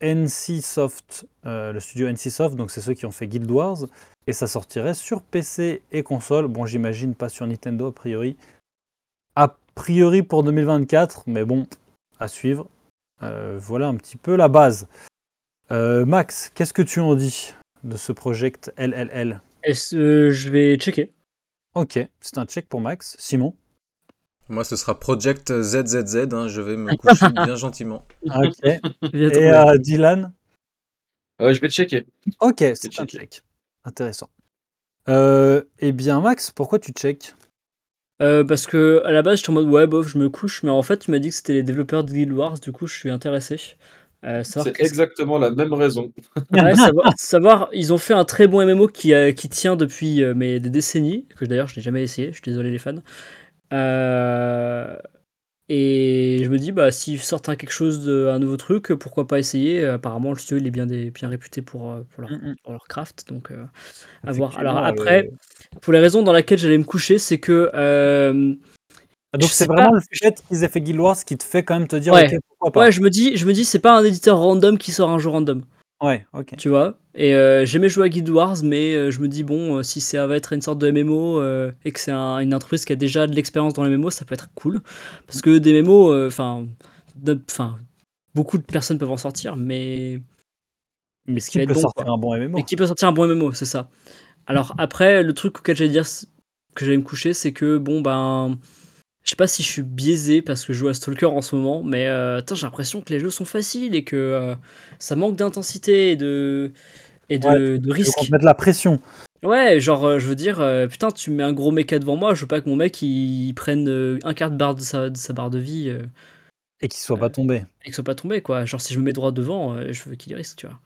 NCSoft, euh, le studio NCSoft, donc c'est ceux qui ont fait Guild Wars, et ça sortirait sur PC et console. Bon, j'imagine pas sur Nintendo a priori. A priori pour 2024, mais bon, à suivre. Euh, voilà un petit peu la base. Euh, Max, qu'est-ce que tu en dis de ce project LLL Est-ce, euh, je vais checker. Ok, c'est un check pour Max. Simon? Moi, ce sera Project ZZZ, hein, je vais me coucher bien gentiment. Ok. Et euh, Dylan? Euh, je vais checker. Ok, c'est un check. Intéressant. Euh, eh bien, Max, pourquoi tu check? Euh, parce que à la base, j'étais en mode ouais, bof, je me couche, mais en fait, tu m'as dit que c'était les développeurs de Guild Wars, du coup, je suis intéressé. Euh, savoir C'est qu'est-ce- exactement la même raison. Ouais, savoir, savoir, ils ont fait un très bon MMO qui, euh, qui tient depuis euh, mais des décennies, que d'ailleurs je n'ai jamais essayé, je suis désolé les fans. Euh, et je me dis, bah, s'ils sortent un, quelque chose, de, un nouveau truc, pourquoi pas essayer Apparemment, le studio il est bien, des, bien réputé pour, pour, leur, Mm, mm. pour leur craft, donc euh, à voir. Alors Effectivement, après, euh, pour les raisons dans lesquelles j'allais me coucher, c'est que euh, Ah, Donc c'est vraiment pas. le fait qu'ils aient fait Guild Wars qui te fait quand même te dire Ouais. pourquoi pas. ouais, je me dis, je me dis, c'est pas un éditeur random qui sort un jeu random. Ouais, ok. tu vois? Et euh, j'aimais jouer à Guild Wars, mais euh, je me dis, bon, euh, si ça va être une sorte de MMO et que c'est un- une entreprise qui a déjà de l'expérience dans les MMO, ça peut être cool. Parce que des MMO, enfin, beaucoup de personnes peuvent en sortir, mais. Mais ce qui peut bon, sortir quoi. un bon MMO Et qui peut sortir un bon MMO, c'est ça. Alors après, le truc auquel j'allais dire que j'allais me coucher, c'est que bon ben, je sais pas si je suis biaisé parce que je joue à Stalker en ce moment, mais euh, j'ai l'impression que les jeux sont faciles et que euh, ça manque d'intensité et de et de, Ouais, de risque. qu'on te mette la pression. Ouais, genre euh, je veux dire, putain, tu mets un gros mecha devant moi, je veux pas que mon mec il, prenne un quart de barre de sa, de sa barre de vie Et qu'il soit pas tombé. et qu'il soit pas tombé quoi. Genre si je me mets droit devant, je veux qu'il risque, tu vois.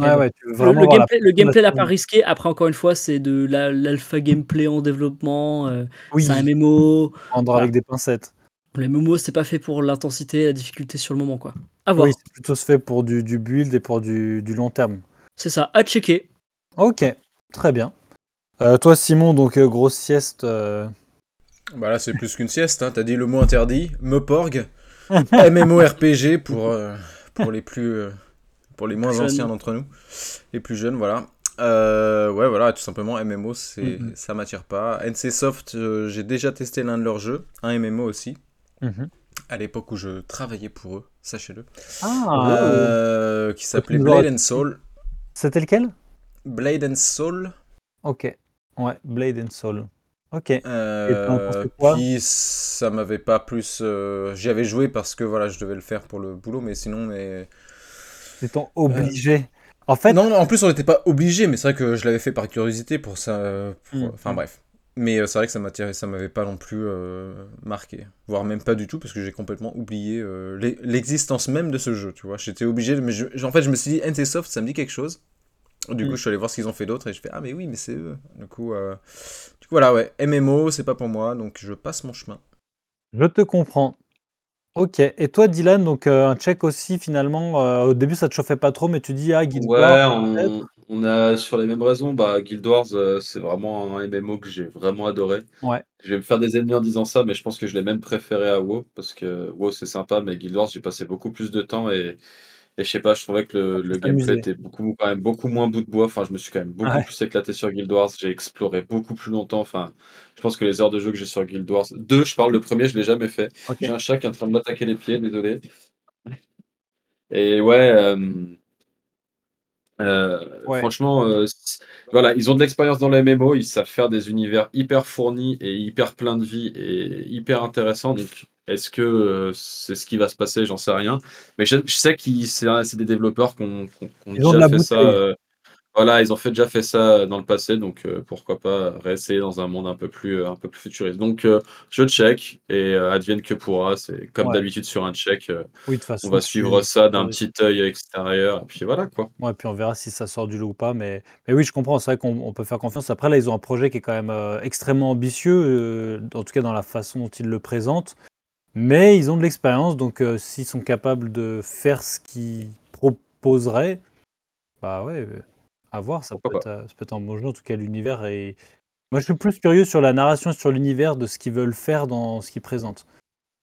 Mais Ouais, bon. ouais, tu veux Le, la gameplay, le gameplay n'a pas risqué. Après, encore une fois, c'est de la- l'alpha gameplay en développement. euh, Oui, c'est un MMO. prendre Voilà. avec des pincettes. Le MMO, c'est pas fait pour l'intensité et la difficulté sur le moment, quoi. À voir. Oui, c'est plutôt fait pour du, du build et pour du, du long terme. C'est ça, à checker. Ok, très bien. Euh, toi, Simon, donc euh, grosse sieste. euh, Bah là, c'est plus qu'une sieste, hein. t'as dit le mot interdit, Meporg, MMORPG pour, euh, pour les plus euh, pour les moins anciens d'entre nous, les plus jeunes, voilà. Euh, ouais, voilà, tout simplement, MMO, c'est, Mhm. ça m'attire pas. NCSoft, euh, j'ai déjà testé l'un de leurs jeux, un MMO aussi, mhm. à l'époque où je travaillais pour eux, sachez-le, Ah, Euh, qui s'appelait Blade and Soul. c'était lequel? Blade and Soul, Ok. Ouais, Blade and Soul. Ok. Euh, quoi? puis ça m'avait pas plus. euh, J'y avais joué parce que voilà, je devais le faire pour le boulot, mais sinon, mais. Obligé. En fait, Non, non, en plus, on n'était pas obligé, mais c'est vrai que je l'avais fait par curiosité pour ça. pour- Mm. Enfin bref. Mais euh, c'est vrai que ça m'attirait, ça m'avait pas non plus euh, marqué, voire même pas du tout, parce que j'ai complètement oublié euh, l'e- l'existence même de ce jeu, tu vois. J'étais obligé, de- mais je- en fait, je me suis dit, NCSoft, ça me dit quelque chose. Du coup, Mm. je suis allé voir ce qu'ils ont fait d'autre et je fais, ah, mais oui, mais c'est eux. Du coup, euh, du coup, voilà, ouais, MMO, c'est pas pour moi, donc je passe mon chemin. je te comprends. Ok. Et toi, Dylan, donc euh, un check aussi finalement. euh, au début, ça te chauffait pas trop, mais tu dis ah Guild Ouais, Wars, peut-être. on, on a sur les mêmes raisons. Bah, Guild Wars, euh, c'est vraiment un MMO que j'ai vraiment adoré. Ouais. Je vais me faire des ennemis en disant ça, mais je pense que je l'ai même préféré à WoW parce que WoW c'est sympa, mais Guild Wars j'ai passé beaucoup plus de temps et, et je sais pas, je trouvais que le, le gameplay était beaucoup, quand même beaucoup moins bout de bois. Enfin, je me suis quand même beaucoup Ouais. plus éclaté sur Guild Wars. J'ai exploré beaucoup plus longtemps. Enfin, je pense que les heures de jeu que j'ai sur Guild Wars, deux, je parle le premier, je l'ai jamais fait. J'ai un chat qui est en train de m'attaquer les pieds, désolé. Et ouais. euh, euh, Ouais. Franchement, euh, voilà, ils ont de l'expérience dans les MMO, ils savent faire des univers hyper fournis et hyper pleins de vie et hyper intéressants. Donc, est-ce que euh, c'est ce qui va se passer? J'en sais rien. Mais je, je sais qu'ils c'est des développeurs qui ont, déjà fait ça. euh, voilà, ils ont fait, déjà fait ça dans le passé, donc euh, pourquoi pas réessayer dans un monde un peu plus, un peu plus futuriste. Donc, euh, je check et advienne que pourra. C'est comme Ouais. d'habitude sur un check. Oui, de façon. on va suivre ça d'un petit œil extérieur, et puis voilà quoi. Ouais, puis on verra si ça sort du lot ou pas. Mais, mais oui, je comprends. C'est vrai qu'on on peut faire confiance. Après, là, ils ont un projet qui est quand même extrêmement ambitieux, en tout cas dans la façon dont ils le présentent. Mais ils ont de l'expérience. Donc, euh, s'ils sont capables de faire ce qu'ils proposeraient, bah ouais, à voir. Ça peut, être, euh, ça peut être un bon jeu. En tout cas, l'univers est. Moi, je suis plus curieux sur la narration, sur l'univers de ce qu'ils veulent faire dans ce qu'ils présentent.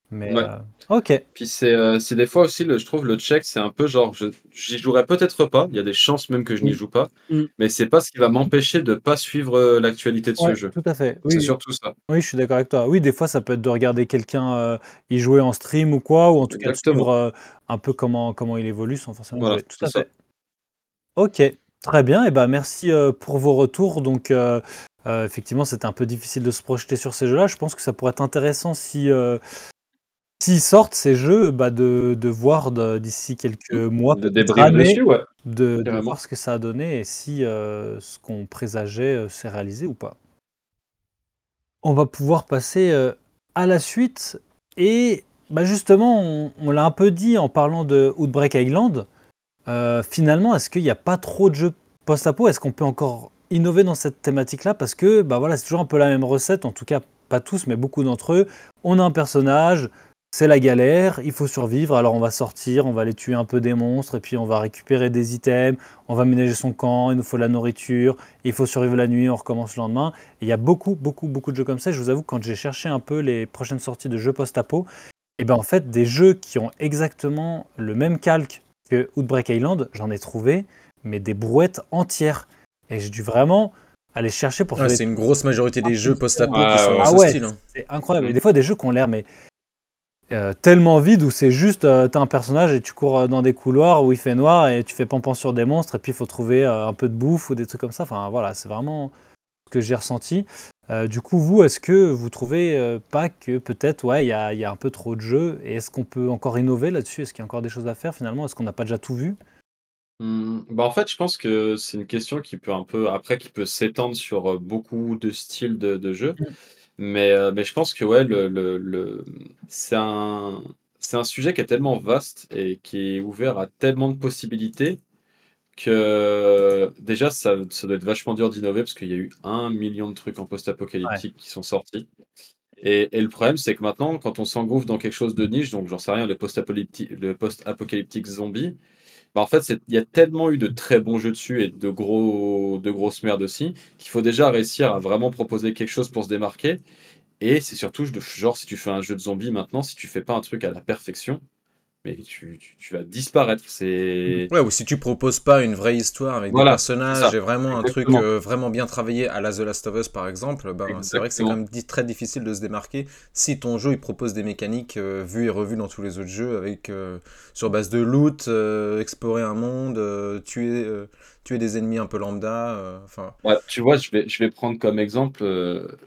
Mais Ouais. euh, ok. Puis c'est euh, des fois aussi, le, je trouve, le check, c'est un peu genre, je- j'y jouerai peut-être pas, il y a des chances même que je n'y Mm. joue pas, Mm. mais c'est pas ce qui va m'empêcher de pas suivre euh, l'actualité de ce jeu. tout à fait. C'est Oui, surtout ça. Oui, je suis d'accord avec toi. Oui, des fois, ça peut être de regarder quelqu'un euh, y jouer en stream ou quoi, ou en tout cas de suivre euh, un peu comment, comment il évolue sans forcément Voilà, jouer. Tout à ça. fait. Ok, très bien. Et ben merci pour vos retours. Donc, euh, effectivement, c'était un peu difficile de se projeter sur ces jeux-là. Je pense que ça pourrait être intéressant si. euh, S'ils sortent ces jeux, bah de, de voir d'ici quelques mois, De peut-être débrief années, dessus, ouais. de, de voir ce que ça a donné et si euh, ce qu'on présageait euh, s'est réalisé ou pas. On va pouvoir passer euh, à la suite et bah justement, on, on l'a un peu dit en parlant de Outbreak Island. Finalement, est-ce qu'il n'y a pas trop de jeux post-apo? Est-ce qu'on peut encore innover dans cette thématique-là? Parce que bah voilà, c'est toujours un peu la même recette, en tout cas pas tous, mais beaucoup d'entre eux. On a un personnage, c'est la galère, il faut survivre, alors on va sortir, on va aller tuer un peu des monstres, et puis on va récupérer des items, on va ménager son camp, il nous faut de la nourriture, il faut survivre la nuit, on recommence le lendemain. Et il y a beaucoup, beaucoup, beaucoup de jeux comme ça. Je vous avoue, quand j'ai cherché un peu les prochaines sorties de jeux post-apo, et ben en fait, des jeux qui ont exactement le même calque que Outbreak Island, j'en ai trouvé, mais des brouettes entières. Et j'ai dû vraiment aller chercher pour des c'est une grosse majorité des jeux post-apo Ah, qui sont dans ah ce ouais, hein. c'est incroyable. Et des fois, des jeux qui ont l'air mais euh, tellement vides où c'est juste euh, t'as un personnage et tu cours euh, dans des couloirs où il fait noir et tu fais pampan sur des monstres et puis il faut trouver euh, un peu de bouffe ou des trucs comme ça. Enfin voilà, c'est vraiment ce que j'ai ressenti. Du coup, vous, est-ce que vous trouvez pas que peut-être ouais, il y a, y a un peu trop de jeux et est-ce qu'on peut encore innover là-dessus? Est-ce qu'il y a encore des choses à faire finalement? Est-ce qu'on n'a pas déjà tout vu? Mmh, bah, en fait, je pense que c'est une question qui peut un peu après qui peut s'étendre sur, beaucoup de styles de de jeux. Mais, heu, mais je pense que ouais, le le le c'est un c'est un sujet qui est tellement vaste et qui est ouvert à tellement de possibilités que déjà ça ça doit être vachement dur d'innover parce qu'il y a eu 1 million de trucs en Ouais. post-apocalyptique qui sont sortis. Et et le problème, c'est que maintenant, quand on s'engouffre dans quelque chose de niche, donc j'en sais rien, le post-apocalyptique zombie, bah, en fait, il y a tellement eu de très bons jeux dessus et de gros de grosses merdes aussi, qu'il faut déjà réussir à vraiment proposer quelque chose pour se démarquer. Et c'est surtout genre si tu fais un jeu de zombies maintenant, si tu fais pas un truc à la perfection, mais tu tu tu vas disparaître. C'est Ouais, ou si tu proposes pas une vraie histoire avec Voilà, des personnages et vraiment un truc euh, vraiment bien travaillé à la The Last of Us par exemple, ben, c'est vrai que c'est quand même très difficile de se démarquer si ton jeu il propose des mécaniques euh, vues et revues dans tous les autres jeux avec euh, sur base de loot, explorer un monde, tuer, tuer des ennemis un peu lambda, enfin. Ouais, tu vois, je vais, je vais prendre comme exemple le,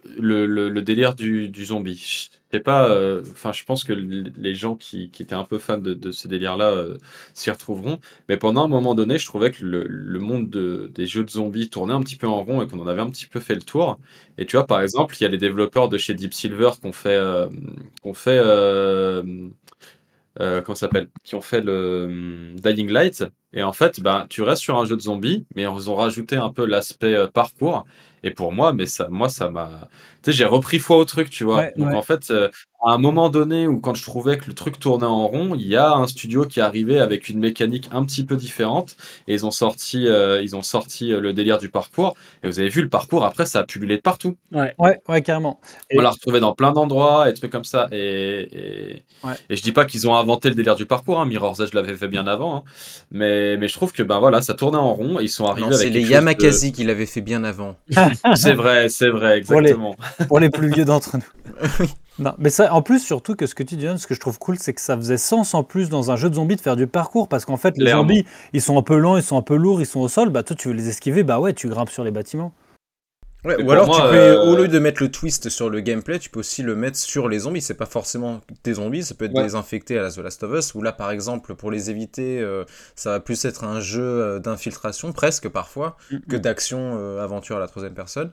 le, le délire du, du zombie. Pas, euh, enfin, je pense que les gens qui, étaient un peu fans de, de ce délire-là euh, s'y retrouveront. Mais pendant un moment donné, je trouvais que le, monde de- des jeux de zombies tournait un petit peu en rond et qu'on en avait un petit peu fait le tour. Et tu vois, par exemple, il y a les développeurs de chez Deep Silver qui ont fait, euh, qui ont fait comment s'appelle, qui ont fait le Dying Light. Et en fait, ben, tu restes sur un jeu de zombies, mais ils ont rajouté un peu l'aspect parcours. Et pour moi, mais ça, moi, ça m'a. Tu sais, j'ai repris foi au truc, tu vois. Ouais, Donc ouais. en fait, euh, à un moment donné où quand je trouvais que le truc tournait en rond, il y a un studio qui est arrivé avec une mécanique un petit peu différente. Et ils ont sorti, euh, ils ont sorti euh, le délire du parcours. Et vous avez vu, le parcours, après, ça a pullulé de partout. Ouais. Ouais, ouais, carrément. Et- On l'a retrouvé dans plein d'endroits et trucs comme ça. Et, et, Ouais. et je dis pas qu'ils ont inventé le délire du parcours. Hein. Mirror's Edge l'avait fait bien avant. hein. Mais, mais je trouve que ben voilà, ça tournait en rond. et Ils sont arrivés Non, avec c'est les chose de- Yamakasi qui l'avaient fait bien avant. C'est vrai, c'est vrai, Pour les- exactement. Pour les plus vieux d'entre nous. Non, mais ça, en plus, surtout que ce que tu dis, John, ce que je trouve cool, c'est que ça faisait sens en plus dans un jeu de zombies de faire du parcours parce qu'en fait, les Clairement. zombies, ils sont un peu lents, ils sont un peu lourds, ils sont au sol. Bah, toi, tu veux les esquiver, bah ouais, tu grimpes sur les bâtiments. Ouais, ou alors moi, tu peux, euh, au lieu de mettre le twist sur le gameplay, tu peux aussi le mettre sur les zombies. C'est pas forcément des zombies, ça peut être Ouais. des infectés à la The Last of Us, où là par exemple, pour les éviter, euh, ça va plus être un jeu euh, d'infiltration, presque parfois, que d'action euh, aventure à la troisième personne.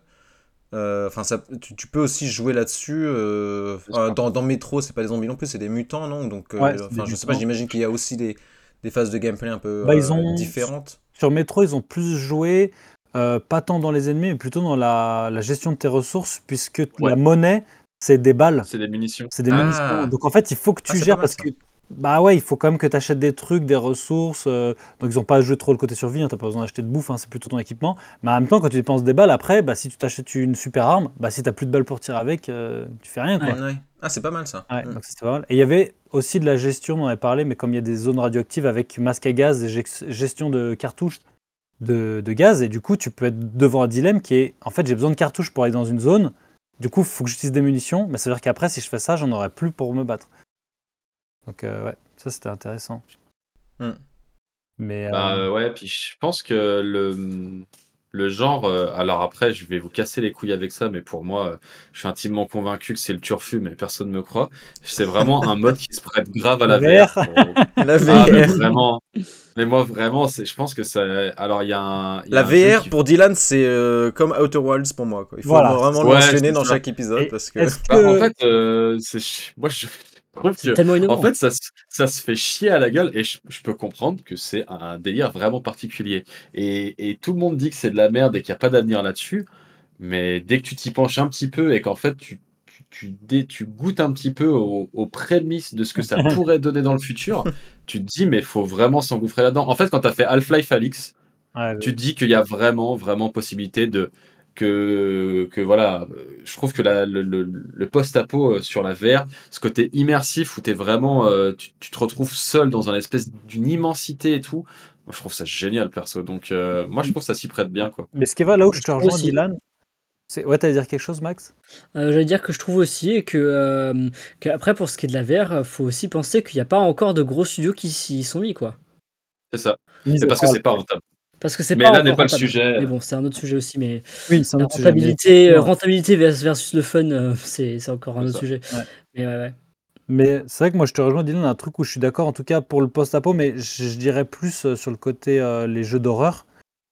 Euh, Enfin, ça, tu, tu peux aussi jouer là-dessus. euh, dans, dans Metro, c'est pas des zombies non plus, c'est des mutants, non? Donc, euh, Ouais, c'est enfin, des je sais pas, j'imagine qu'il y a aussi des, des phases de gameplay un peu Bah, ils ont- différentes. Sur Metro, ils ont plus joué, euh, pas tant dans les ennemis, mais plutôt dans la, la gestion de tes ressources, puisque Ouais. la monnaie, c'est des balles. C'est des munitions. C'est des Ah. munitions. Donc en fait, il faut que Ah, tu c'est gères mal, parce ça. que bah ouais, il faut quand même que tu achètes des trucs, des ressources. euh, donc ils ont pas joué trop le côté survie, hein, t'as pas besoin d'acheter de bouffe, hein, c'est plutôt ton équipement. Mais en même temps, quand tu dépenses des balles, après, bah, si tu t'achètes une super arme, bah, si t'as plus de balles pour tirer avec, euh, tu fais rien quoi. Ouais. Ah, c'est pas mal ça. Ouais, Mm. donc c'était pas mal. Et il y avait aussi de la gestion, on en avait parlé, mais comme il y a des zones radioactives avec masque à gaz et gestion de cartouches de, de gaz, et du coup, tu peux être devant un dilemme qui est en fait, j'ai besoin de cartouches pour aller dans une zone, du coup, il faut que j'utilise des munitions, mais ça veut dire qu'après, si je fais ça, j'en aurai plus pour me battre. Donc, euh, ouais, ça c'était intéressant. Hmm. Mais. Bah, euh, euh, ouais, puis je pense que le, le genre, euh, alors après, je vais vous casser les couilles avec ça, mais pour moi, euh, je suis intimement convaincu que c'est le turfu, mais personne ne me croit. C'est vraiment un mode qui se prête grave à la La VR. VR. pour- La Ah, mais VR. vraiment. Mais moi, vraiment, c'est, je pense que ça. Alors, il y a un. il y a La un VR qui- pour Dylan, c'est euh, comme Outer Worlds pour moi. Quoi. Il faut Voilà. vraiment le Ouais, mentionner c'est dans ça. chaque épisode parce que. Est-ce Bah, en que. fait, euh, moi, je, C'est tellement en fait, ça, se- ça se fait chier à la gueule et je, je peux comprendre que c'est un délire vraiment particulier. Et, et tout le monde dit que c'est de la merde et qu'il n'y a pas d'avenir là-dessus. Mais dès que tu t'y penches un petit peu et qu'en fait, tu, tu, tu, dé- tu goûtes un petit peu aux, aux prémices de ce que ça pourrait donner dans le futur, tu te dis, mais il faut vraiment s'engouffrer là-dedans. En fait, quand tu as fait Half-Life Alix, tu te dis qu'il y a vraiment, vraiment possibilité de. Que, que voilà, je trouve que la- le, le- le post-apo euh, sur la VR, ce côté immersif où es vraiment, euh, tu, tu te retrouves seul dans un espèce d'une immensité et tout, moi, je trouve ça génial perso. Donc, euh, moi, je trouve que ça s'y prête bien. Quoi. Mais ce qui va là où je te rejoins, aussi. Dylan, c'est. Ouais, t'allais dire quelque chose, Max? Euh, J'allais dire que je trouve aussi que, euh, qu'après, pour ce qui est de la VR, faut aussi penser qu'il n'y a pas encore de gros studios qui s'y sont mis, quoi. C'est ça. C'est parce que c'est pas rentable. Parce que c'est Mais pas là encore n'est pas le sujet. Mais bon, c'est un autre sujet aussi. Mais Oui, c'est un autre sujet, mais- rentabilité, euh, Non. rentabilité vers- versus le fun, euh, c'est c'est encore un C'est autre ça. sujet. Ouais. Mais ouais, ouais. Mais c'est vrai que moi je te rejoins Dylan, un truc où je suis d'accord en tout cas pour le post-apo, mais je, je dirais plus euh, sur le côté euh, les jeux d'horreur.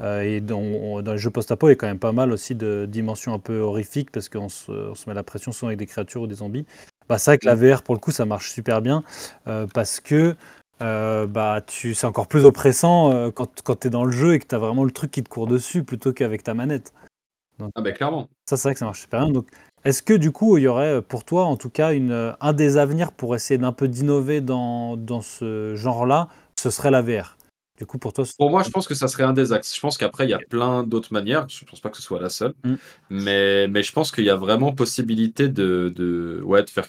Euh, et dans, on- dans les jeux post-apo, il y a quand même pas mal aussi de dimensions un peu horrifiques parce qu'on se, on se met la pression souvent avec des créatures ou des zombies. Bah, c'est vrai que la VR pour le coup ça marche super bien euh, parce que euh, bah, tu, c'est encore plus oppressant euh, quand, quand tu es dans le jeu et que tu as vraiment le truc qui te court dessus plutôt qu'avec ta manette. Ah, bah, clairement. Ça, c'est vrai que ça marche super bien. Donc, est-ce que du coup, il y aurait euh, pour toi, en tout cas, une, un des avenirs pour essayer d'un peu d'innover dans, dans ce genre-là, ce serait la VR Du coup, pour toi, Pour moi, je pense que ça serait un des axes. Je pense qu'après, il y a plein d'autres manières. Je ne pense pas que ce soit la seule. Mm. Mais, mais je pense qu'il y a vraiment possibilité de, de, ouais, de, faire,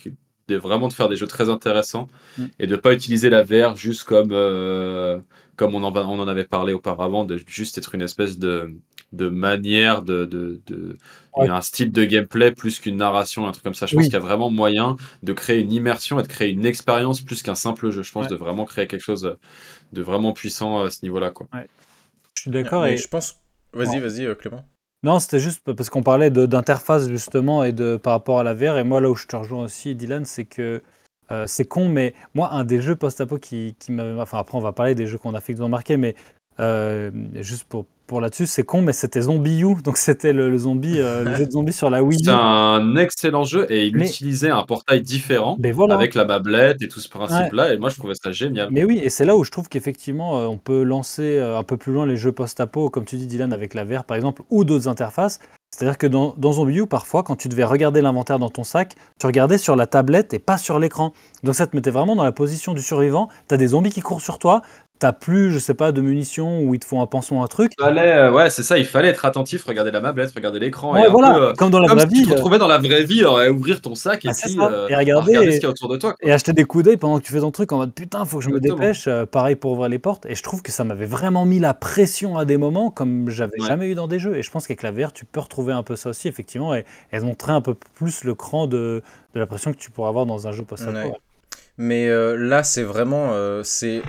de vraiment de faire des jeux très intéressants Mm. et de ne pas utiliser la VR juste comme, euh, comme on, en, va- on en avait parlé auparavant, de juste être une espèce de, de manière, de, de, de- Ouais. un style de gameplay plus qu'une narration, un truc comme ça. Je Oui. pense qu'il y a vraiment moyen de créer une immersion et de créer une expérience plus qu'un simple jeu. Je pense Ouais. de vraiment créer quelque chose de vraiment puissant à ce niveau-là. Quoi. je suis d'accord. Et... je pense. Vas-y, vas-y, euh, Clément. Non, c'était juste parce qu'on parlait d'interface justement et de par rapport à la VR. Et moi, là où je te rejoins aussi, Dylan, c'est que euh, c'est con, mais moi, un des jeux post-apo qui, qui m'avait. Enfin, après, on va parler des jeux qu'on a fait qui nous ont marqué, mais euh, juste pour, pour là-dessus, c'est con, mais c'était Zombie U. Donc, c'était le, le zombie, euh, le jeu de zombie sur la Wii U. C'est un excellent jeu et il Mais- utilisait un portail différent Mais voilà. avec la mablette et tout ce principe-là. Et moi, je trouvais ça génial. Mais oui, et c'est là où je trouve qu'effectivement, euh, on peut lancer un peu plus loin les jeux post-apo, comme tu dis, Dylan, avec la VR par exemple, ou d'autres interfaces. C'est-à-dire que dans, dans Zombie U, parfois, quand tu devais regarder l'inventaire dans ton sac, tu regardais sur la tablette et pas sur l'écran. Donc ça te mettait vraiment dans la position du survivant. Tu as des zombies qui courent sur toi, t'as plus, je sais pas, de munitions ou ils te font un pansement, un truc. Fallait, euh, ouais, c'est ça, il fallait être attentif, regarder la mablette, regarder l'écran. Ouais, et un voilà, peu, euh, comme dans la comme vraie si vie. tu te euh, retrouvais dans la vraie vie, à ouvrir ton sac et Ah, puis euh, Et regarder regarder et- ce qu'il y a autour de toi. quoi. et acheter des coups d'œil pendant que tu fais ton truc en mode putain, faut que je me dépêche. euh, pareil pour ouvrir les portes. Et je trouve que ça m'avait vraiment mis la pression à des moments comme j'avais Ouais. jamais eu dans des jeux. Et je pense qu'avec la VR, tu peux retrouver un peu ça aussi, effectivement, et, et montrer un peu plus le cran de, de la pression que tu pourrais avoir dans un jeu post-apo. Ouais. Mais euh, là, c'est vraiment euh, c'est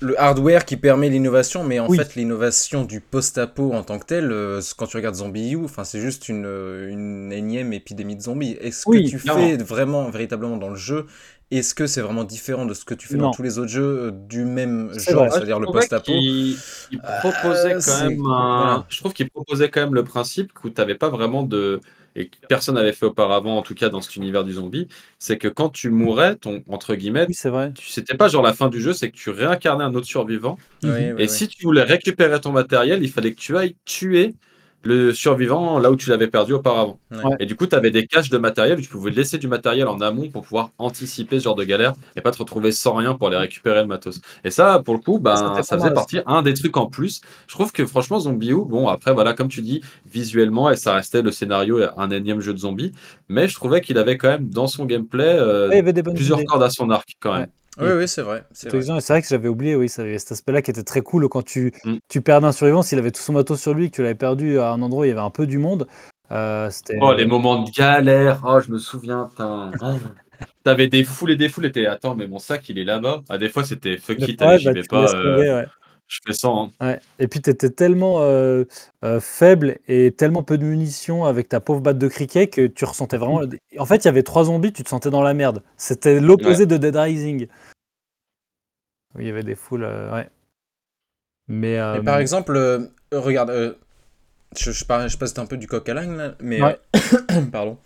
le hardware qui permet l'innovation, mais en Oui. fait, l'innovation du post-apo en tant que tel, euh, quand tu regardes Zombie U, enfin, c'est juste une, euh, une énième épidémie de zombies. Est-ce Oui, que tu clairement. fais vraiment, véritablement dans le jeu? Est-ce que c'est vraiment différent de ce que tu fais Non. dans tous les autres jeux euh, du même genre, c'est-à-dire le post-apo? qu'il- il proposait Euh, quand c'est- même un... voilà. Je trouve qu'il proposait quand même le principe où tu n'avais pas vraiment de... Et que personne n'avait fait auparavant, en tout cas dans cet univers du zombie, c'est que quand tu mourais, ton entre guillemets, Oui, c'est vrai. tu c'était pas genre la fin du jeu, c'est que tu réincarnais un autre survivant. Oui, Et oui. si tu voulais récupérer ton matériel, il fallait que tu ailles tuer le survivant là où tu l'avais perdu auparavant. Ouais. Et du coup, tu avais des caches de matériel tu pouvais laisser du matériel en amont pour pouvoir anticiper ce genre de galère et pas te retrouver sans rien pour aller récupérer le matos. Et ça, pour le coup, ben, ça faisait partie un des trucs en plus. Je trouve que franchement, Zombie U, bon, après, voilà, comme tu dis, visuellement, et ça restait le scénario, un énième jeu de zombies, mais je trouvais qu'il avait quand même dans son gameplay euh, Ouais, plusieurs idées. cordes à son arc quand même. Ouais. Oui, oui, c'est vrai. C'est vrai. que j'avais oublié, oui, ça cet aspect-là qui était très cool quand tu, Mm. tu perdais un survivant, s'il avait tout son matos sur lui, que tu l'avais perdu à un endroit où il y avait un peu du monde. euh, c'était Oh, les moments de galère. Oh, je me souviens. T'avais des foules et des foules. Et t'es, attends, mais mon sac, il est là-bas. Ah, des fois, c'était fuck Ouais, it, j'y bah, vais pas. euh, tomber, ouais. Je fais ça. hein. Ouais. Et puis tu étais tellement euh, euh, faible et tellement peu de munitions avec ta pauvre batte de cricket que tu ressentais vraiment. En fait, il y avait trois zombies, tu te sentais dans la merde. C'était l'opposé de Dead Rising. Oui, il y avait des foules, euh, ouais. Mais, euh, Mais par exemple, euh, regarde, euh, je, je, par- je passe un peu du coq à l'âne, là, mais Ouais. euh, pardon.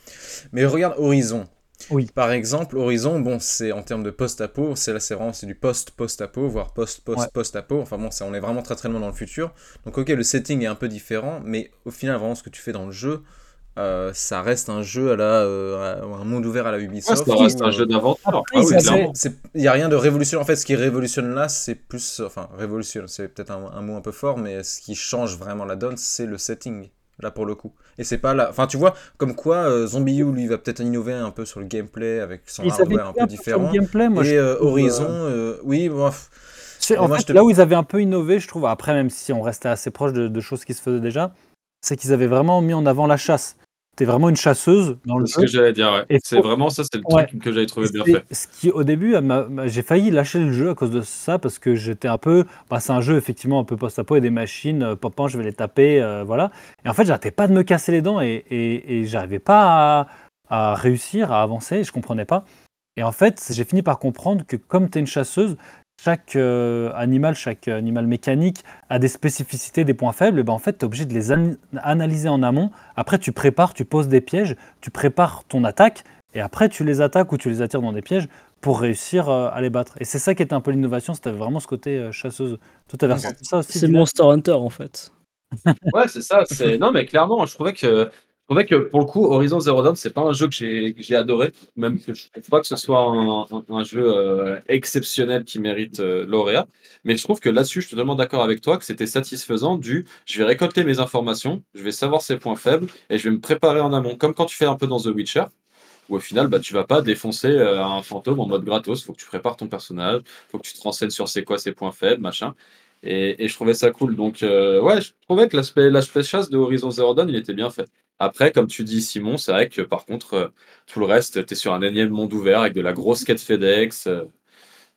Mais regarde Horizon. Oui. Par exemple, Horizon, bon, c'est en termes de post-apo, c'est là, c'est vraiment c'est du post-post-apo, voire post-post-post-apo. Enfin bon, ça, on est vraiment très très loin dans le futur. Donc ok, le setting est un peu différent, mais au final, vraiment, ce que tu fais dans le jeu, euh, ça reste un jeu à la, euh, un monde ouvert à la Ouais, Ubisoft. ça reste un jeu d'aventure. Ah oui. Il n'y a rien de révolution. En fait, ce qui révolutionne là, c'est plus. Enfin, révolution, c'est peut-être un, un mot un peu fort, mais ce qui change vraiment la donne, c'est le setting. Là, pour le coup. Et c'est pas là. Enfin, tu vois, comme quoi euh, Zombie U, lui, va peut-être innover un peu sur le gameplay avec son Ils hardware un peu différent. le gameplay, moi, Et euh, trouve, Horizon, euh, oui, Mais en moi, fait, te- là où ils avaient un peu innové, je trouve, après, même si on restait assez proche de, de choses qui se faisaient déjà, c'est qu'ils avaient vraiment mis en avant la chasse. T'es vraiment une chasseuse dans le C'est ce jeu. que j'allais dire, ouais. Et C'est faut- vraiment ça, c'est le Ouais. truc que j'avais trouvé bien C'est- fait. Ce qui, au début, elle m'a- m'a- j'ai failli lâcher le jeu à cause de ça, parce que j'étais un peu. Bah, c'est un jeu, effectivement, un peu post-apo et des machines, euh, pop, je vais les taper, euh, voilà. Et en fait, j'arrêtais pas de me casser les dents et, et, et j'arrivais pas à, à réussir, à avancer, je comprenais pas. Et en fait, j'ai fini par comprendre que comme tu es une chasseuse, chaque euh, animal, chaque animal mécanique a des spécificités, des points faibles, et ben en fait, tu es obligé de les an- analyser en amont. Après, tu prépares, tu poses des pièges, tu prépares ton attaque, et après, tu les attaques ou tu les attires dans des pièges pour réussir euh, à les battre. Et c'est ça qui était un peu l'innovation, c'était vraiment ce côté euh, chasseuse. Ok. ressenti ça aussi C'est Monster Hunter en fait. Ouais, c'est ça. Non, mais clairement, je trouvais que trouvais que pour le coup, Horizon Zero Dawn, c'est pas un jeu que j'ai adoré, même que je trouve pas que ce soit un, jeu euh, exceptionnel qui mérite euh, lauréat. Mais je trouve que là-dessus, je suis totalement d'accord avec toi que c'était satisfaisant. Du, je vais récolter mes informations, je vais savoir ses points faibles et je vais me préparer en amont, comme quand tu fais un peu dans The Witcher. Où au final, bah, tu vas pas défoncer euh, un fantôme en mode gratos. Faut que tu prépares ton personnage, faut que tu te renseignes sur c'est quoi ses points faibles, machin. Et, et je trouvais ça cool. Donc, euh, ouais, je trouvais que l'aspect chasse de Horizon Zero Dawn, il était bien fait. Après, comme tu dis, Simon, c'est vrai que par contre, euh, tout le reste, tu es sur un énième monde ouvert avec de la grosse quête FedEx. euh,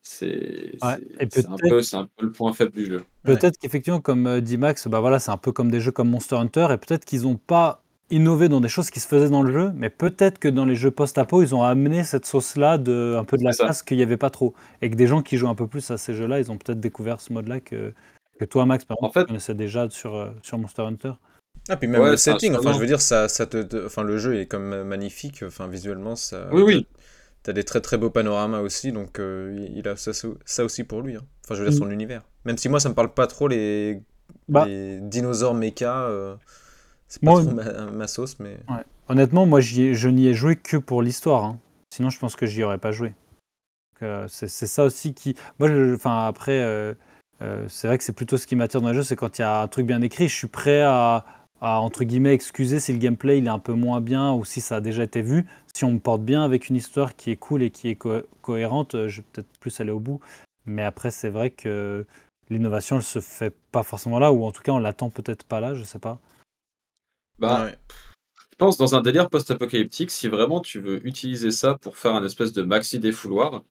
c'est Ouais, c'est- et c'est un, peut-être- peu- c'est un peu le point faible du jeu. Peut-être qu'effectivement, comme euh, dit Max, bah voilà, c'est un peu comme des jeux comme Monster Hunter, et peut-être qu'ils n'ont pas innové dans des choses qui se faisaient dans le jeu, mais peut-être que dans les jeux post-apo, ils ont amené cette sauce-là, de, un peu de la C'est ça. classe qu'il n'y avait pas trop. Et que des gens qui jouent un peu plus à ces jeux-là, ils ont peut-être découvert ce mode-là que, que toi, Max, par En exemple, fait- tu connaissais déjà sur, euh, sur Monster Hunter. Ah, puis même Ouais, le setting, enfin, je veux dire, ça, ça te, te- enfin, le jeu est comme magnifique, enfin, visuellement, ça. Oui, oui. T'as des très très beaux panoramas aussi, donc euh, il a ça, ça aussi pour lui. hein. Enfin, je veux dire, Mm. son univers. Même si moi, ça me parle pas trop les, Bah. les dinosaures méca, euh, c'est pas Moi- trop ma, ma sauce, mais. Ouais. Honnêtement, moi, ai- je n'y ai joué que pour l'histoire. hein. Sinon, je pense que j'y aurais pas joué. Euh, c'est ça aussi qui. Moi, je- enfin, après, euh, c'est vrai que c'est plutôt ce qui m'attire dans les jeux, c'est quand il y a un truc bien écrit, je suis prêt à, à, entre guillemets, excuser si le gameplay il est un peu moins bien ou si ça a déjà été vu. Si on me porte bien avec une histoire qui est cool et qui est co- cohérente, euh, je vais peut-être plus aller au bout. Mais après, c'est vrai que l'innovation, elle se fait pas forcément là, ou en tout cas, on l'attend peut-être pas là, je sais pas. Bah, Ouais. Je pense dans un délire post-apocalyptique, si vraiment tu veux utiliser ça pour faire un espèce de maxi défouloir,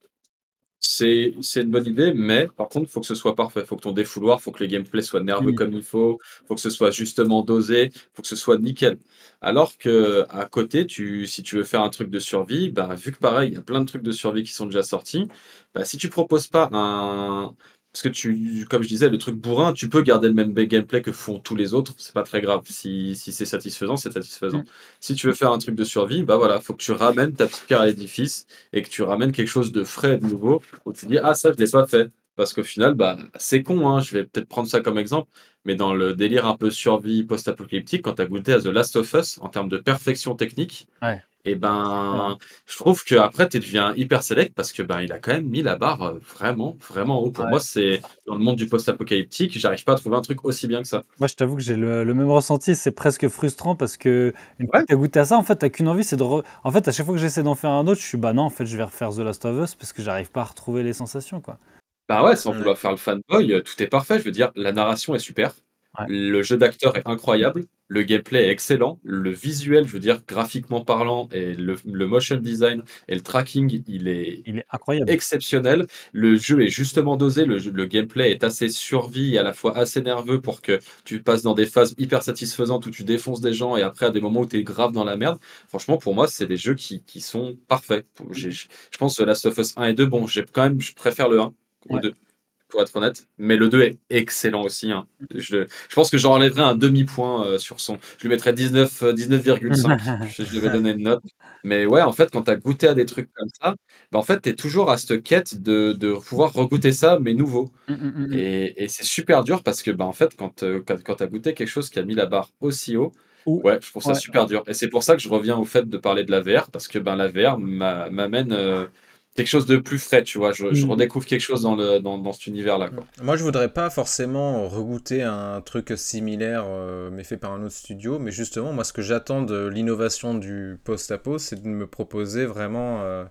c'est c'est une bonne idée, mais par contre, il faut que ce soit parfait. Il faut que ton défouloir, il faut que le gameplay soit nerveux Oui. comme il faut, il faut que ce soit justement dosé, il faut que ce soit nickel. Alors que à côté, tu, si tu veux faire un truc de survie, bah, vu que pareil, il y a plein de trucs de survie qui sont déjà sortis, bah, si tu proposes pas un. Parce que tu, comme je disais, le truc bourrin, tu peux garder le même gameplay que font tous les autres, c'est pas très grave. Si, si c'est satisfaisant, c'est satisfaisant. Mm. Si tu veux faire un truc de survie, bah voilà, faut que tu ramènes ta petite pierre à l'édifice et que tu ramènes quelque chose de frais et de nouveau où tu dis ah ça je l'ai pas fait parce qu'au final bah c'est con hein, je vais peut-être prendre ça comme exemple mais dans le délire un peu survie post-apocalyptique quand tu as goûté à The Last of Us en termes de perfection technique Ouais. Et ben je trouve que après tu deviens hyper select parce que ben il a quand même mis la barre euh, vraiment vraiment haut pour Ouais. moi c'est dans le monde du post-apocalyptique j'arrive pas à trouver un truc aussi bien que ça Moi, je t'avoue que j'ai le, le même ressenti. C'est presque frustrant parce que une fois Ouais. que tu as goûté à ça, en fait, tu qu'une envie, c'est de. re- En fait, à chaque fois que j'essaie d'en faire un autre, je suis bah non, en fait, je vais refaire The Last of Us parce que j'arrive pas à retrouver les sensations, quoi. Bah ouais, sans vouloir faire le fanboy, euh, tout est parfait. Je veux dire, la narration est super. Ouais. Le jeu d'acteur est incroyable. Le gameplay est excellent. Le visuel, je veux dire, graphiquement parlant, et le, le motion design et le tracking, il est Il est incroyable. exceptionnel. Le jeu est justement dosé. Le, gameplay est assez survie et à la fois assez nerveux pour que tu passes dans des phases hyper satisfaisantes où tu défonces des gens et après à des moments où tu es grave dans la merde. Franchement, pour moi, c'est des jeux qui, qui sont parfaits. J'ai- Je pense que Last of Us 1 et 2, bon, j'ai quand même, je préfère le 1 au Ouais. 2. Pour être honnête. Mais le 2 est excellent aussi. hein. Je, je pense que j'enlèverais un demi-point euh, sur son. Je lui mettrais 19, euh, 19,5. je, je lui vais donner une note. Mais ouais, en fait, quand tu as goûté à des trucs comme ça, bah, en fait, tu es toujours à cette quête de, de pouvoir regoûter ça, mais nouveau. Mm, mm, mm. Et, et c'est super dur parce que, bah, en fait, quand, euh, quand, quand tu as goûté quelque chose qui a mis la barre aussi haut, Ou- ouais, je trouve ça ouais. super dur. Et c'est pour ça que je reviens au fait de parler de la VR parce que ben, la VR m'a- m'amène euh, quelque chose de plus frais, tu vois. Je, je Mm. redécouvre quelque chose dans, le, dans, dans cet univers-là. quoi. Moi, je voudrais pas forcément regoûter un truc similaire, euh, mais fait par un autre studio. Mais justement, moi, ce que j'attends de l'innovation du post-apo, c'est de me proposer vraiment. euh,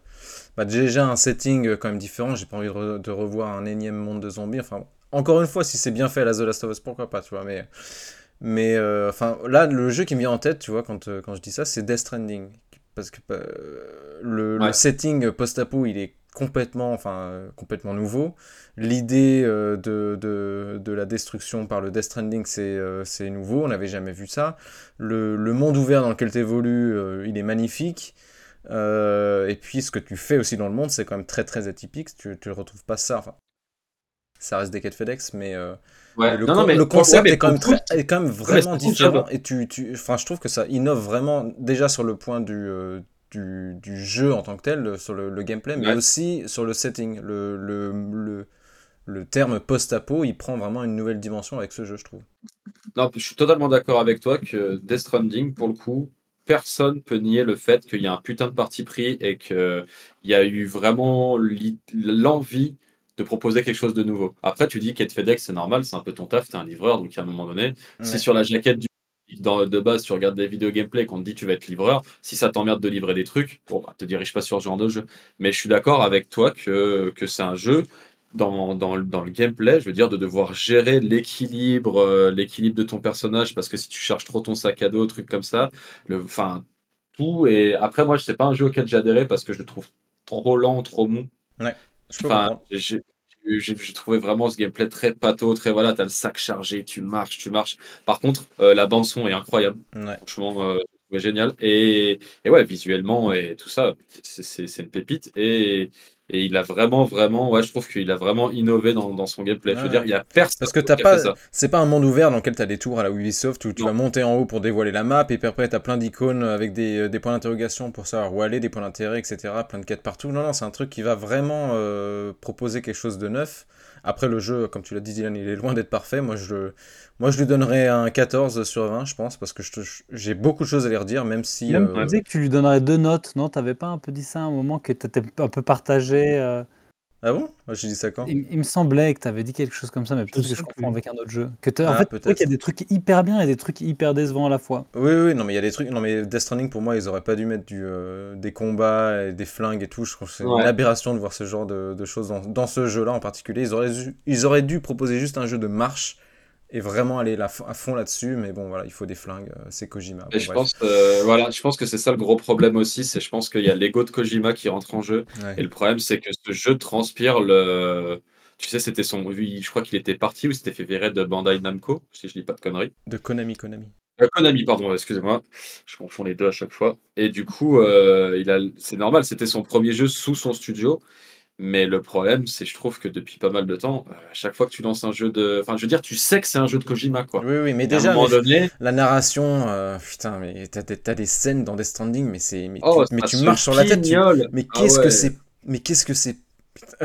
bah, déjà un setting euh, quand même différent. J'ai pas envie de, re- de revoir un énième monde de zombies. Enfin, encore une fois, si c'est bien fait à la The Last of Us, pourquoi pas, tu vois. Mais, mais euh, enfin, là, le jeu qui me vient en tête, tu vois, quand, quand je dis ça, c'est Death Stranding. Parce que euh, le, setting post-apo, il est complètement, enfin, euh, complètement nouveau. L'idée euh, de, de, de la destruction par le Death Stranding, c'est nouveau, on n'avait jamais vu ça. Le, le monde ouvert dans lequel tu évolues, il est magnifique. Et puis ce que tu fais aussi dans le monde, c'est quand même très très atypique. Tu ne retrouves pas ça. Enfin, ça reste des quêtes FedEx, mais, Ouais. le, Non, non, con- mais le pour- concept ouais, mais est, quand même pour le très, est quand même mais vraiment différent. Et tu, tu, enfin, je trouve que ça innove vraiment, déjà sur le point du, euh, du, du jeu en tant que tel, sur le, le gameplay, mais Ouais. aussi sur le setting. Le, le, le, le terme post-apo, il prend vraiment une nouvelle dimension avec ce jeu, je trouve. Non, je suis totalement d'accord avec toi que Death Stranding, pour le coup, personne peut nier le fait qu'il y a un putain de parti pris et qu'il y a eu vraiment l'i- l'envie de proposer quelque chose de nouveau. Après, tu dis qu'être FedEx, c'est normal, c'est un peu ton taf, t'es un livreur, donc à un moment donné, si sur la jaquette du dans, de base, tu regardes des vidéos gameplay qu'on te dit tu vas être livreur, si ça t'emmerde de livrer des trucs, bon, bah, te dirige pas sur ce genre de jeu. Mais je suis d'accord avec toi que, que c'est un jeu dans, dans, le- dans le gameplay, je veux dire, de devoir gérer l'équilibre, euh, l'équilibre de ton personnage, parce que si tu charges trop ton sac à dos, trucs comme ça, le, enfin, tout. Et après, moi, c'est pas un jeu auquel adhéré parce que je le trouve trop lent, trop mou. Je Enfin, j'ai trouvé vraiment ce gameplay très pâteau, très voilà, t'as le sac chargé, tu marches, tu marches. Par contre, euh, la bande son est incroyable, Ouais. franchement, euh, je trouvais génial. Et, et ouais, visuellement et tout ça, c'est une pépite. Et, et il a vraiment, vraiment, ouais, je trouve qu'il a vraiment innové dans, dans son gameplay. Je veux dire, il y a personne Parce que t'as pas, c'est pas un monde ouvert dans lequel t'as des tours à la Ubisoft où tu Non. vas monter en haut pour dévoiler la map et puis après t'as plein d'icônes avec des, euh, des points d'interrogation pour savoir où aller, des points d'intérêt, etc. Plein de quêtes partout. Non, non, c'est un truc qui va vraiment euh, proposer quelque chose de neuf. Après le jeu, comme tu l'as dit Dylan, il est loin d'être parfait. Moi je, moi je lui donnerais un 14 sur 20, je pense, parce que j'ai beaucoup de choses à lui redire, même si. Même euh, tu disais que tu lui donnerais deux notes, non? T'avais pas un peu dit ça à un moment que t'étais un peu partagé euh, Ah bon? Moi j'ai dit ça quand? Il, il me semblait que t'avais dit quelque chose comme ça, mais peut-être que je confonds avec un autre jeu. Que t'as- en Ah, fait, tu peut-être. qu'il y a des trucs hyper bien et des trucs hyper décevants à la fois. Oui, oui, non, mais il y a des trucs. Non, mais Death Stranding, pour moi, ils auraient pas dû mettre du, euh, des combats et des flingues et tout. Je trouve que c'est Ouais. une aberration de voir ce genre de, de choses dans, dans ce jeu-là en particulier. Ils auraient, dû- ils auraient dû proposer juste un jeu de marche et vraiment aller à fond là-dessus. Mais bon, voilà, il faut des flingues. euh, C'est Kojima. Et je pense, euh, voilà, je pense que c'est ça le gros problème aussi, c'est je pense qu'il y a l'ego de Kojima qui rentre en jeu. Ouais. Et le problème, c'est que ce jeu transpire le. Tu sais, c'était son. Je crois qu'il était parti ou s'était fait virer de Bandai Namco, si je dis pas de conneries. De Konami, Konami. Euh, Konami, pardon, excusez-moi. Je confonds les deux à chaque fois. Et du coup, euh, il a... c'est normal, c'était son premier jeu sous son studio. Mais le problème, c'est je trouve que depuis pas mal de temps, euh, à chaque fois que tu lances un jeu de. Enfin, je veux dire, tu sais que c'est un jeu de Kojima, quoi. Oui, oui, mais déjà, mais donné. la narration, euh, putain, mais t'as des, t'as des scènes dans Death Stranding, mais c'est, mais Oh, tu, mais marches sur la tête. tu-. Mais Ah qu'est-ce que c'est Mais qu'est-ce que c'est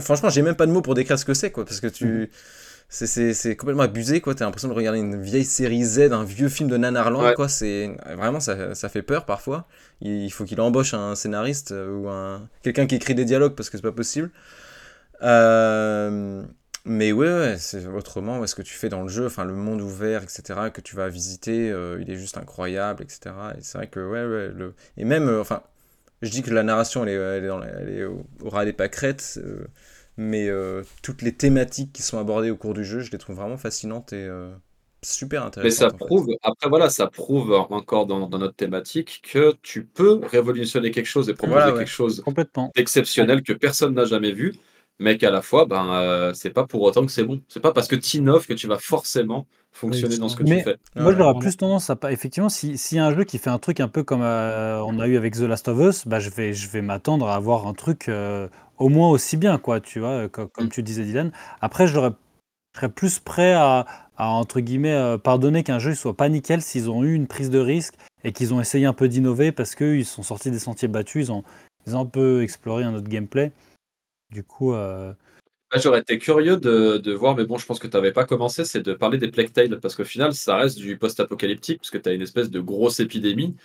Franchement, j'ai même pas de mots pour décrire ce que c'est, quoi, parce que tu. C'est, c'est, c'est complètement abusé, quoi. T'as l'impression de regarder une vieille série Z, un vieux film de Nanarland, Ouais. quoi. C'est vraiment ça, ça fait peur parfois. Il faut qu'il embauche un scénariste euh, ou un quelqu'un qui écrit des dialogues parce que c'est pas possible. Euh, Mais ouais, ouais, c'est autrement, ouais, ce que tu fais dans le jeu, enfin le monde ouvert, etc., que tu vas visiter, euh, il est juste incroyable, etc. Et c'est vrai que, ouais, ouais, le... et même, euh, enfin, je dis que la narration, elle est, elle est, dans la- elle est au, au ras des pâquerettes, euh, mais euh, toutes les thématiques qui sont abordées au cours du jeu, je les trouve vraiment fascinantes et euh, super Mais intéressantes. ça en fait. prouve, après voilà, ça prouve encore dans, dans notre thématique que tu peux révolutionner quelque chose et proposer Voilà, ouais. quelque chose Complètement. d'exceptionnel que personne n'a jamais vu, mais qu'à la fois, ben, euh, c'est pas pour autant que c'est bon. C'est pas parce que tu innoves que tu vas forcément fonctionner dans ce que Mais tu fais. moi, Ouais. j'aurais plus tendance à pas. Effectivement, si- s'il y a un jeu qui fait un truc un peu comme euh, on a eu avec The Last of Us, bah, je vais, je vais m'attendre à avoir un truc euh, au moins aussi bien, quoi, tu vois, co- comme, Mm. tu disais, Dylan. Après, je serais plus prêt à, à, entre guillemets, euh, pardonner qu'un jeu ne soit pas nickel s'ils ont eu une prise de risque et qu'ils ont essayé un peu d'innover parce qu'ils sont sortis des sentiers battus, ils ont, ils ont un peu exploré un autre gameplay. Du coup, euh, J'aurais été curieux de, de voir, mais bon, je pense que tu n'avais pas commencé, c'est de parler des Plague Tale, parce qu'au final, ça reste du post-apocalyptique, parce que tu as une espèce de grosse épidémie,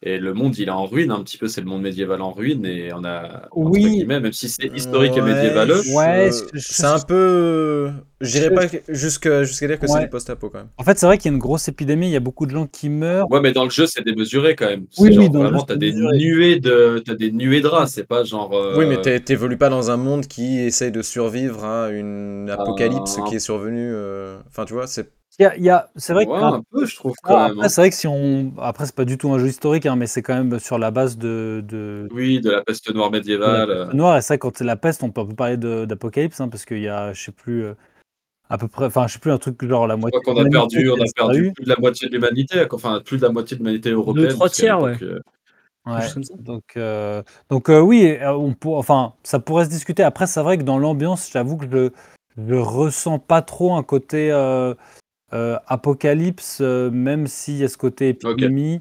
et le monde, il est en ruine, un petit peu, c'est le monde médiéval en ruine, et on a, Oui. même si c'est historique et Ouais, médiévaleux, je- Ouais, c'est un peu. Je- pas jusqu'à dire que Ouais. c'est du post-apo quand même. en fait, c'est vrai qu'il y a une grosse épidémie, il y a beaucoup de gens qui meurent. Ouais, mais dans le jeu, c'est démesuré quand même. Oui, genre oui, dans le vraiment, t'as des nuées de, t'as des nuées de rats. C'est pas genre. euh, Oui, mais t'é- t'évolues pas dans un monde qui essaye de survivre à une apocalypse Ah. qui est survenue. euh, Enfin, tu vois, c'est. Il y a- il y a- c'est vrai que Ouais, un peu, je trouve Ah, quand même. après, hein. c'est vrai que si on. Après, c'est pas du tout un jeu historique, hein, mais c'est quand même sur la base de. de... Oui, de la peste noire la médiévale. peste euh. noire. Et c'est vrai, quand c'est la peste, on peut, parler de- d'apocalypse, hein, parce qu'il y a, je sais plus, euh, à peu près. Enfin, je sais plus, un truc genre la moitié. qu'on de a perdu, on a perdu plus de la moitié de l'humanité, enfin plus de la moitié de l'humanité européenne. trois parce qu'à tiers, euh, Ouais. Ça. Donc, euh, donc euh, oui, on pour, enfin, ça pourrait se discuter. Après, c'est vrai que dans l'ambiance, j'avoue que je je ressens pas trop un côté euh, euh, apocalypse, euh, même s'il y a ce côté épidémie.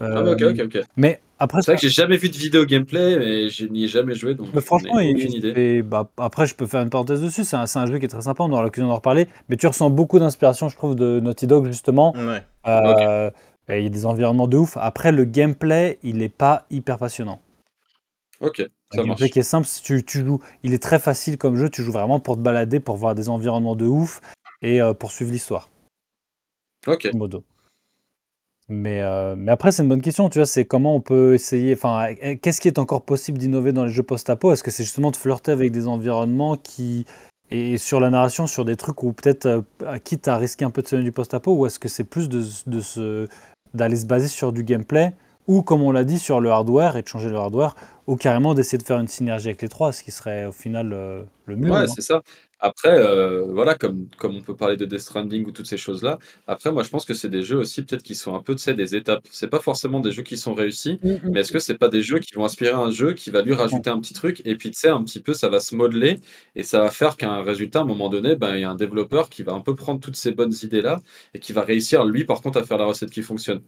Ah, bah, ok, Euh, ok, ok. Mais après, C'est vrai que j'ai jamais vu de vidéo gameplay, mais je n'y ai jamais joué, donc Mais franchement, il- aucune idée. et bah, après, je peux faire une parenthèse dessus. C'est un, jeu qui est très sympa. On aura l'occasion d'en reparler. Mais tu ressens beaucoup d'inspiration, je trouve, de Naughty Dog, justement. Ouais. Euh, Il y a des environnements de ouf. Après, le gameplay, il n'est pas hyper passionnant. Ok, Un ça gameplay marche. qui est simple. si Tu, tu joues, il est très facile comme jeu. Tu joues vraiment pour te balader, pour voir des environnements de ouf et euh, pour suivre l'histoire. Ok. modo. Mais, euh, mais après, c'est une bonne question. Tu vois, c'est comment on peut essayer. Enfin, euh, qu'est-ce qui est encore possible d'innover dans les jeux post-apo? Est-ce que c'est justement de flirter avec des environnements qui. Et sur la narration, sur des trucs où peut-être, euh, quitte à risquer un peu de se donner du post-apo, ou est-ce que c'est plus de, de se, d'aller se baser sur du gameplay, ou comme on l'a dit, sur le hardware et de changer le hardware, ou carrément d'essayer de faire une synergie avec les trois, ce qui serait au final euh, le mieux. Ouais, non c'est ça. Après, euh, voilà, comme, comme on peut parler de Death Stranding ou toutes ces choses-là, après, moi, je pense que c'est des jeux aussi, peut-être, qui sont un peu, tu sais, des étapes. C'est pas forcément des jeux qui sont réussis, mais est-ce que c'est pas des jeux qui vont inspirer un jeu qui va lui rajouter un petit truc, et puis, tu sais, un petit peu, ça va se modeler, et ça va faire qu'à un résultat, à un moment donné, ben, il y a un développeur qui va un peu prendre toutes ces bonnes idées-là, et qui va réussir, lui, par contre, à faire la recette qui fonctionne.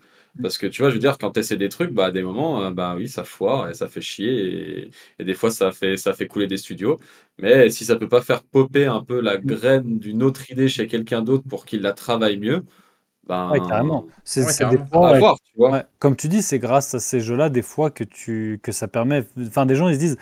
Parce que tu vois, je veux dire, quand tu essaies des trucs, bah, à des moments, euh, bah oui, ça foire et ça fait chier, et, et des fois, ça fait, ça fait couler des studios. Mais si ça peut pas faire popper un peu la graine d'une autre idée chez quelqu'un d'autre pour qu'il la travaille mieux, ben. Ouais, carrément. C'est Ouais, ouais, voir, tu vois. Comme tu dis, c'est grâce à ces jeux-là, des fois, que, tu, que ça permet. Enfin, des gens, ils se disent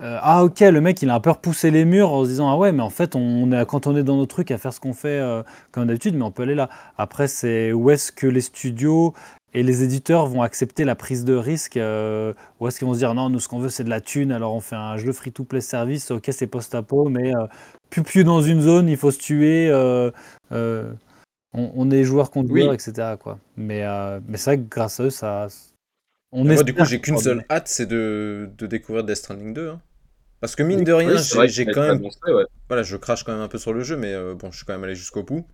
euh, Ah, ok, le mec, il a un peu repoussé les murs en se disant Ah, ouais, mais en fait, on est, quand on est dans nos trucs à faire ce qu'on fait euh, comme d'habitude, mais on peut aller là. Après, c'est où est-ce que les studios et les éditeurs vont accepter la prise de risque euh, Ou est-ce qu'ils vont se dire Non, nous, ce qu'on veut, c'est de la thune, alors on fait un jeu free-to-play service, ok, c'est post-apo, mais euh, plus plus dans une zone, il faut se tuer. euh, euh, on, on est joueur contre Oui. etc. Quoi. Mais, euh, mais c'est vrai que grâce à eux, ça. On moi, du coup, j'ai qu'une seule hâte, c'est de, de découvrir Death Stranding 2. hein. Parce que mine Oui. de rien, Oui, j'ai quand même. annoncé, ouais. Voilà, je crache quand même un peu sur le jeu, mais euh, bon, je suis quand même allé jusqu'au bout.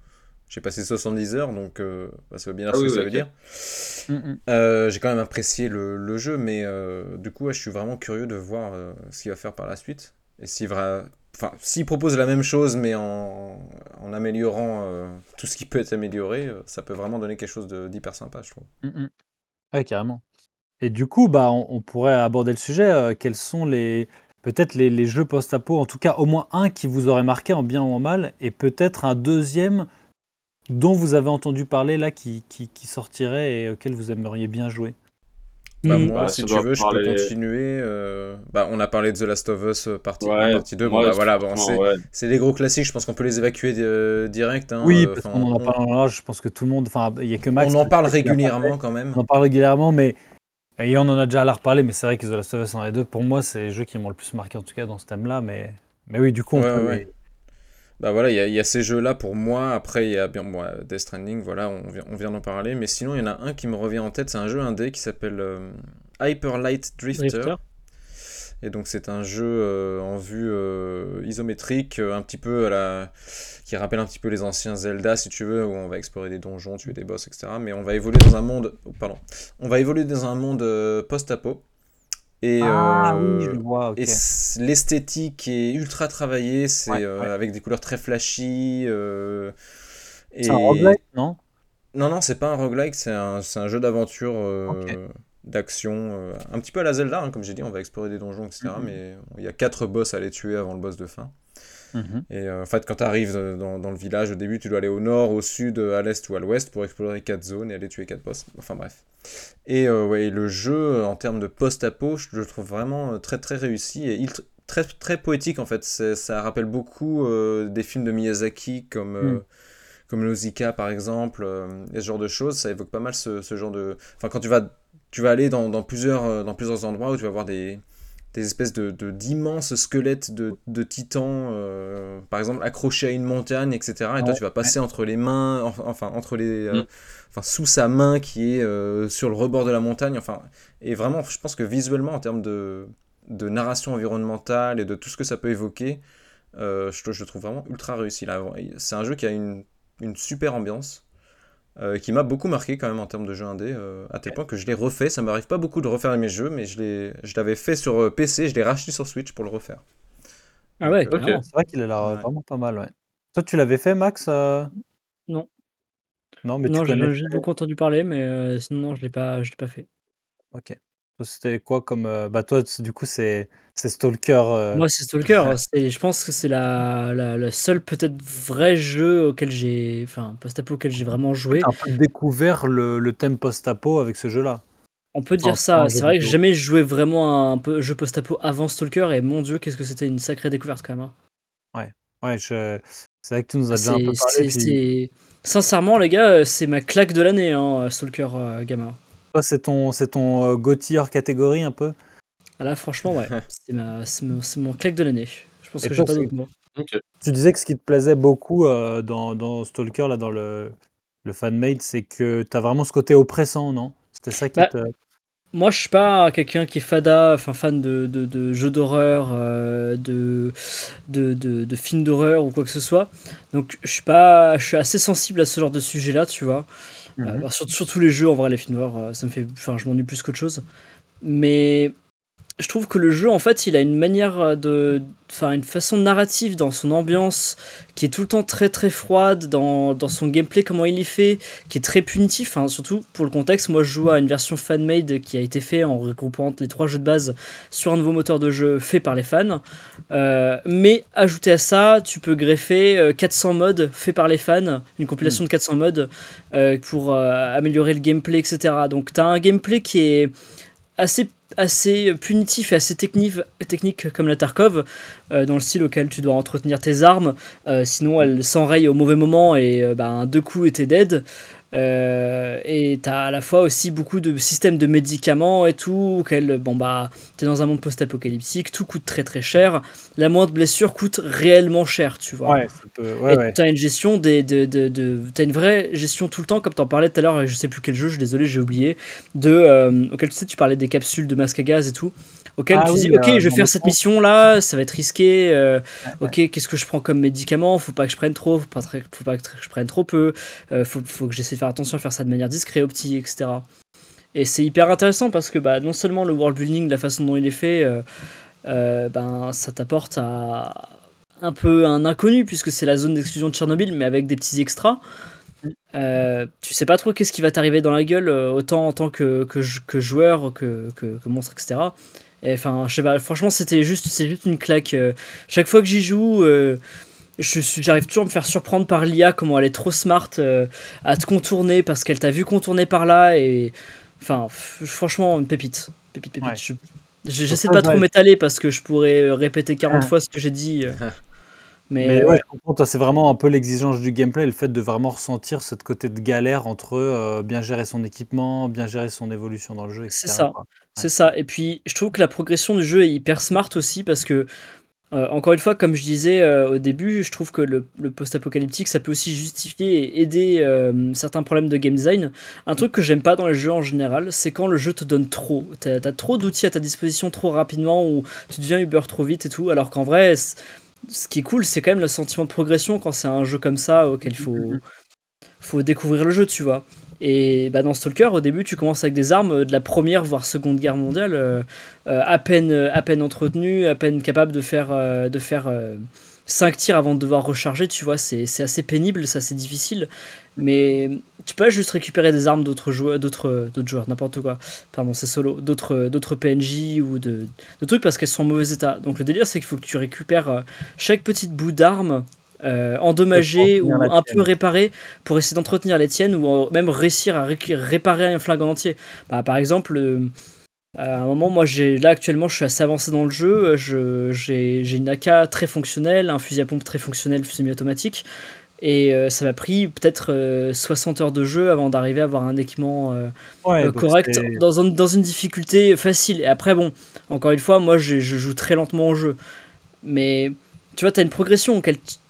J'ai passé 70 heures, donc euh, bah, ça veut bien dire Ah ce oui, que ça oui, veut dire. Mm, mm. Euh, j'ai quand même apprécié le, le jeu, mais euh, du coup, ouais, je suis vraiment curieux de voir euh, ce qu'il va faire par la suite. Et s'il va... enfin, s'il propose la même chose, mais en, en améliorant euh, tout ce qui peut être amélioré, ça peut vraiment donner quelque chose de- d'hyper sympa, je trouve. Mm, mm. Ouais, carrément. Et du coup, bah, on, on pourrait aborder le sujet. euh, quels sont les. Peut-être les, les jeux post-apo, en tout cas au moins un qui vous aurait marqué en bien ou en mal, et peut-être un deuxième dont vous avez entendu parler là qui, qui, qui sortirait et auquel vous aimeriez bien jouer. Bah, Mm. moi, Bah, si tu veux, je peux continuer. euh, Bah, on a parlé de The Last of Us euh, partie 1, Ouais, partie 2. Bon, ouais, bah, voilà, bon, c'est ouais. c'est des gros classiques, je pense qu'on peut les évacuer euh, direct. hein, Oui, euh, parce qu'on en on- parle là, je pense que tout le monde. Enfin, il n'y a que Max. on en parle régulièrement quand même. On en parle régulièrement, mais et on en a déjà à la reparler, mais c'est vrai que The Last of Us 1 et 2, pour moi, c'est les jeux qui m'ont le plus marqué en tout cas dans ce thème-là. Mais, mais oui, du coup, on Ouais, peut Bah voilà, il y, a- il y a ces jeux-là pour moi. Après, il y a bien moi, Death Stranding, voilà, on vient, on vient d'en parler. Mais sinon, il y en a un qui me revient en tête. C'est un jeu indé qui s'appelle euh, Hyper Light Drifter. Drifter. Et donc, c'est un jeu euh, en vue euh, isométrique, euh, un petit peu à la. qui rappelle un petit peu les anciens Zelda, si tu veux, où on va explorer des donjons, tuer des boss, etc. Mais on va évoluer dans un monde. oh, pardon. On va évoluer dans un monde euh, post-apo. Et, Ah euh, oui, je vois, ok. et l'esthétique est ultra travaillée, c'est Ouais, euh, ouais. avec des couleurs très flashy. euh, C'est un roguelike, non? Non, non, c'est pas un roguelike, c'est un, c'est un jeu d'aventure, euh, d'action, euh, un petit peu à la Zelda, hein, comme j'ai dit, on va explorer des donjons, etc. Mhm. Mais il y a quatre boss à les tuer avant le boss de fin. Mhm. Et euh, en fait, quand tu arrives dans, dans le village, au début, tu dois aller au nord, au sud, à l'est ou à l'ouest pour explorer quatre zones et aller tuer quatre boss. Enfin bref. Et euh, ouais, le jeu, euh, en termes de post-apo, je le trouve vraiment euh, très très réussi et il- très très poétique en fait. Ça rappelle beaucoup euh, des films de Miyazaki comme, euh, Mm. comme Nausicaa par exemple, euh, et ce genre de choses. Ça évoque pas mal ce, ce genre de. Enfin, quand tu vas, tu vas aller dans, dans plusieurs, euh, dans plusieurs endroits où tu vas voir des des espèces de d'immenses squelettes de, de titans, euh, par exemple accrochés à une montagne, etc. Et toi, tu vas passer entre les mains, en- enfin entre les, euh, Mm. enfin sous sa main qui est euh, sur le rebord de la montagne. Enfin, et vraiment, je pense que visuellement, en termes de de narration environnementale et de tout ce que ça peut évoquer, je, je le trouve vraiment ultra réussi. Là, c'est un jeu qui a une une super ambiance. Euh, qui m'a beaucoup marqué quand même en termes de jeu indé, euh, à tel point que je l'ai refait. Ça m'arrive pas beaucoup de refaire mes jeux, mais je l'ai, je l'avais fait sur euh, PC, je l'ai racheté sur Switch pour le refaire. Ah ouais, euh, carrément. C'est vrai qu'il a l'air Ouais. vraiment pas mal, ouais. Toi, tu l'avais fait, Max euh Non. Non, mais Non, tu j'ai beaucoup entendu parler, mais euh, sinon, non, je l'ai pas, je l'ai pas fait. Ok. C'était quoi comme. euh, Bah, toi, du coup, c'est c'est Stalker. euh, Moi, c'est Stalker. c'est- je pense que c'est la, la, le seul peut-être vrai jeu auquel j'ai, enfin, post-apo auquel j'ai vraiment joué. T'as un peu découvert le, le thème post-apo avec ce jeu-là? On peut Enfin, dire ça. jeu C'est vrai que vidéo. j'ai jamais joué vraiment à un peu jeu post-apo avant Stalker et mon dieu, qu'est-ce que c'était une sacrée découverte quand même. hein. Ouais, je... c'est vrai que tu nous as Ah, déjà un peu C'est, parlé. c'est, Puis c'est- Sincèrement, les gars, euh, c'est ma claque de l'année, hein, Stalker euh, gamin. Toi, c'est ton, c'est ton euh, catégorie un peu? Ah Là, franchement, ouais, c'est, ma, c'est, mon, c'est mon claque de l'année. Je pense Et que j'ai pas d'autre mot. Tu disais que ce qui te plaisait beaucoup euh, dans, dans Stalker, là, dans le, le fanmade, c'est que tu as vraiment ce côté oppressant, non? C'était ça qui Bah, te. Moi, je suis pas quelqu'un qui est fada, enfin fan de, de, de jeux d'horreur, euh, de, de, de, de films d'horreur ou quoi que ce soit. Donc, je suis pas, je suis assez sensible à ce genre de sujet-là, tu vois. Euh, Mhm. bah, surtout, surtout les jeux, en vrai, les films euh, ça me fait, enfin, je m'ennuie plus qu'autre chose. Mais je trouve que le jeu, en fait, il a une manière de, enfin, une façon narrative dans son ambiance qui est tout le temps très très froide, dans, dans son gameplay, comment il est fait, qui est très punitif. hein. surtout pour le contexte, moi je joue à une version fan-made qui a été fait en regroupant les trois jeux de base sur un nouveau moteur de jeu fait par les fans. Euh, mais ajouté à ça, tu peux greffer euh, 400 modes faits par les fans, une compilation de 400 modes euh, pour euh, améliorer le gameplay, etc. Donc tu as un gameplay qui est assez assez punitif et assez technique, technique comme la Tarkov, euh, dans le style auquel tu dois entretenir tes armes, euh, sinon elles s'enrayent au mauvais moment et euh, ben, deux coups t'es dead. Euh, et t'as à la fois aussi beaucoup de systèmes de médicaments et tout, auquel, bon bah, t'es dans un monde post-apocalyptique, tout coûte très très cher, la moindre blessure coûte réellement cher, tu vois. Ouais, ouais, Et ouais. t'as une gestion des, de, de, de- t'as une vraie gestion tout le temps, comme t'en parlais tout à l'heure, je sais plus quel jeu, je suis désolé, j'ai oublié, de, euh, auquel tu sais, tu parlais des capsules de masque à gaz et tout, auquel Ah tu oui, dis, ok, euh, je vais faire cette mission là, ça va être risqué, euh, ok, qu'est-ce que je prends comme médicament, faut pas que je prenne trop, faut pas, très- faut pas que je prenne trop peu, euh, faut, faut que j'essaie de faire attention à faire ça de manière discrète, optique, etc. Et c'est hyper intéressant parce que bah, non seulement le world building, la façon dont il est fait, ben, ça t'apporte à un peu un inconnu puisque c'est la zone d'exclusion de Tchernobyl, mais avec des petits extras. Euh, tu sais pas trop qu'est-ce qui va t'arriver dans la gueule, autant en tant que, que, jou- que joueur que, que, que monstre, etc. Enfin, je sais pas, franchement, c'était juste, c'est juste une claque. euh, chaque fois que j'y joue, euh, je suis- j'arrive toujours à me faire surprendre par l'IA, comment elle est trop smart euh, à te contourner parce qu'elle t'a vu contourner par là. Et enfin, franchement, une pépite. Pépite, pépite. Ouais. Je- je- J'essaie de pas trop m'étaler parce que je pourrais répéter 40 Ah. fois ce que j'ai dit. euh. Mais, Mais ouais, ouais. je comprends. Toi, c'est vraiment un peu l'exigence du gameplay, le fait de vraiment ressentir ce côté de galère entre euh, bien gérer son équipement, bien gérer son évolution dans le jeu, etc. C'est ça. C'est ça. Et puis, je trouve que la progression du jeu est hyper smart aussi parce que, euh, encore une fois, comme je disais euh, au début, je trouve que le, le post-apocalyptique, ça peut aussi justifier et aider euh, certains problèmes de game design. Un truc que j'aime pas dans les jeux en général, c'est quand le jeu te donne trop. T'as as trop d'outils à ta disposition trop rapidement ou tu deviens Uber trop vite et tout. Alors qu'en vrai, ce qui est cool, c'est quand même le sentiment de progression quand c'est un jeu comme ça auquel il faut, faut découvrir le jeu, tu vois. Et bah, dans Stalker, au début, tu commences avec des armes euh, de la première voire seconde guerre mondiale, euh, euh, à peine euh, à peine entretenues, à peine capables de faire euh, de faire 5 tirs avant de devoir recharger. Tu vois, c'est c'est assez pénible, c'est assez difficile. Mais tu peux juste récupérer des armes d'autres joueurs, d'autres d'autres joueurs, n'importe quoi. Pardon, c'est solo, d'autres d'autres PNJ ou de, de trucs parce qu'elles sont en mauvais état. Donc le délire, c'est qu'il faut que tu récupères euh, chaque petite bout d'arme euh, endommagée ou un peu réparée pour essayer d'entretenir les tiennes ou même réussir à ré- réparer un flingue en entier. Bah, par exemple, euh, à un moment, moi, j'ai là actuellement, je suis assez avancé dans le jeu. euh, Je, j'ai, une AK très fonctionnelle, un fusil à pompe très fonctionnel, semi-automatique. Et euh, ça m'a pris peut-être euh, 60 heures de jeu avant d'arriver à avoir un équipement euh, Ouais, correct c'est- dans, un- dans une difficulté facile. Et après, bon, encore une fois, moi, je, je joue très lentement au jeu. Mais tu vois, tu as une progression.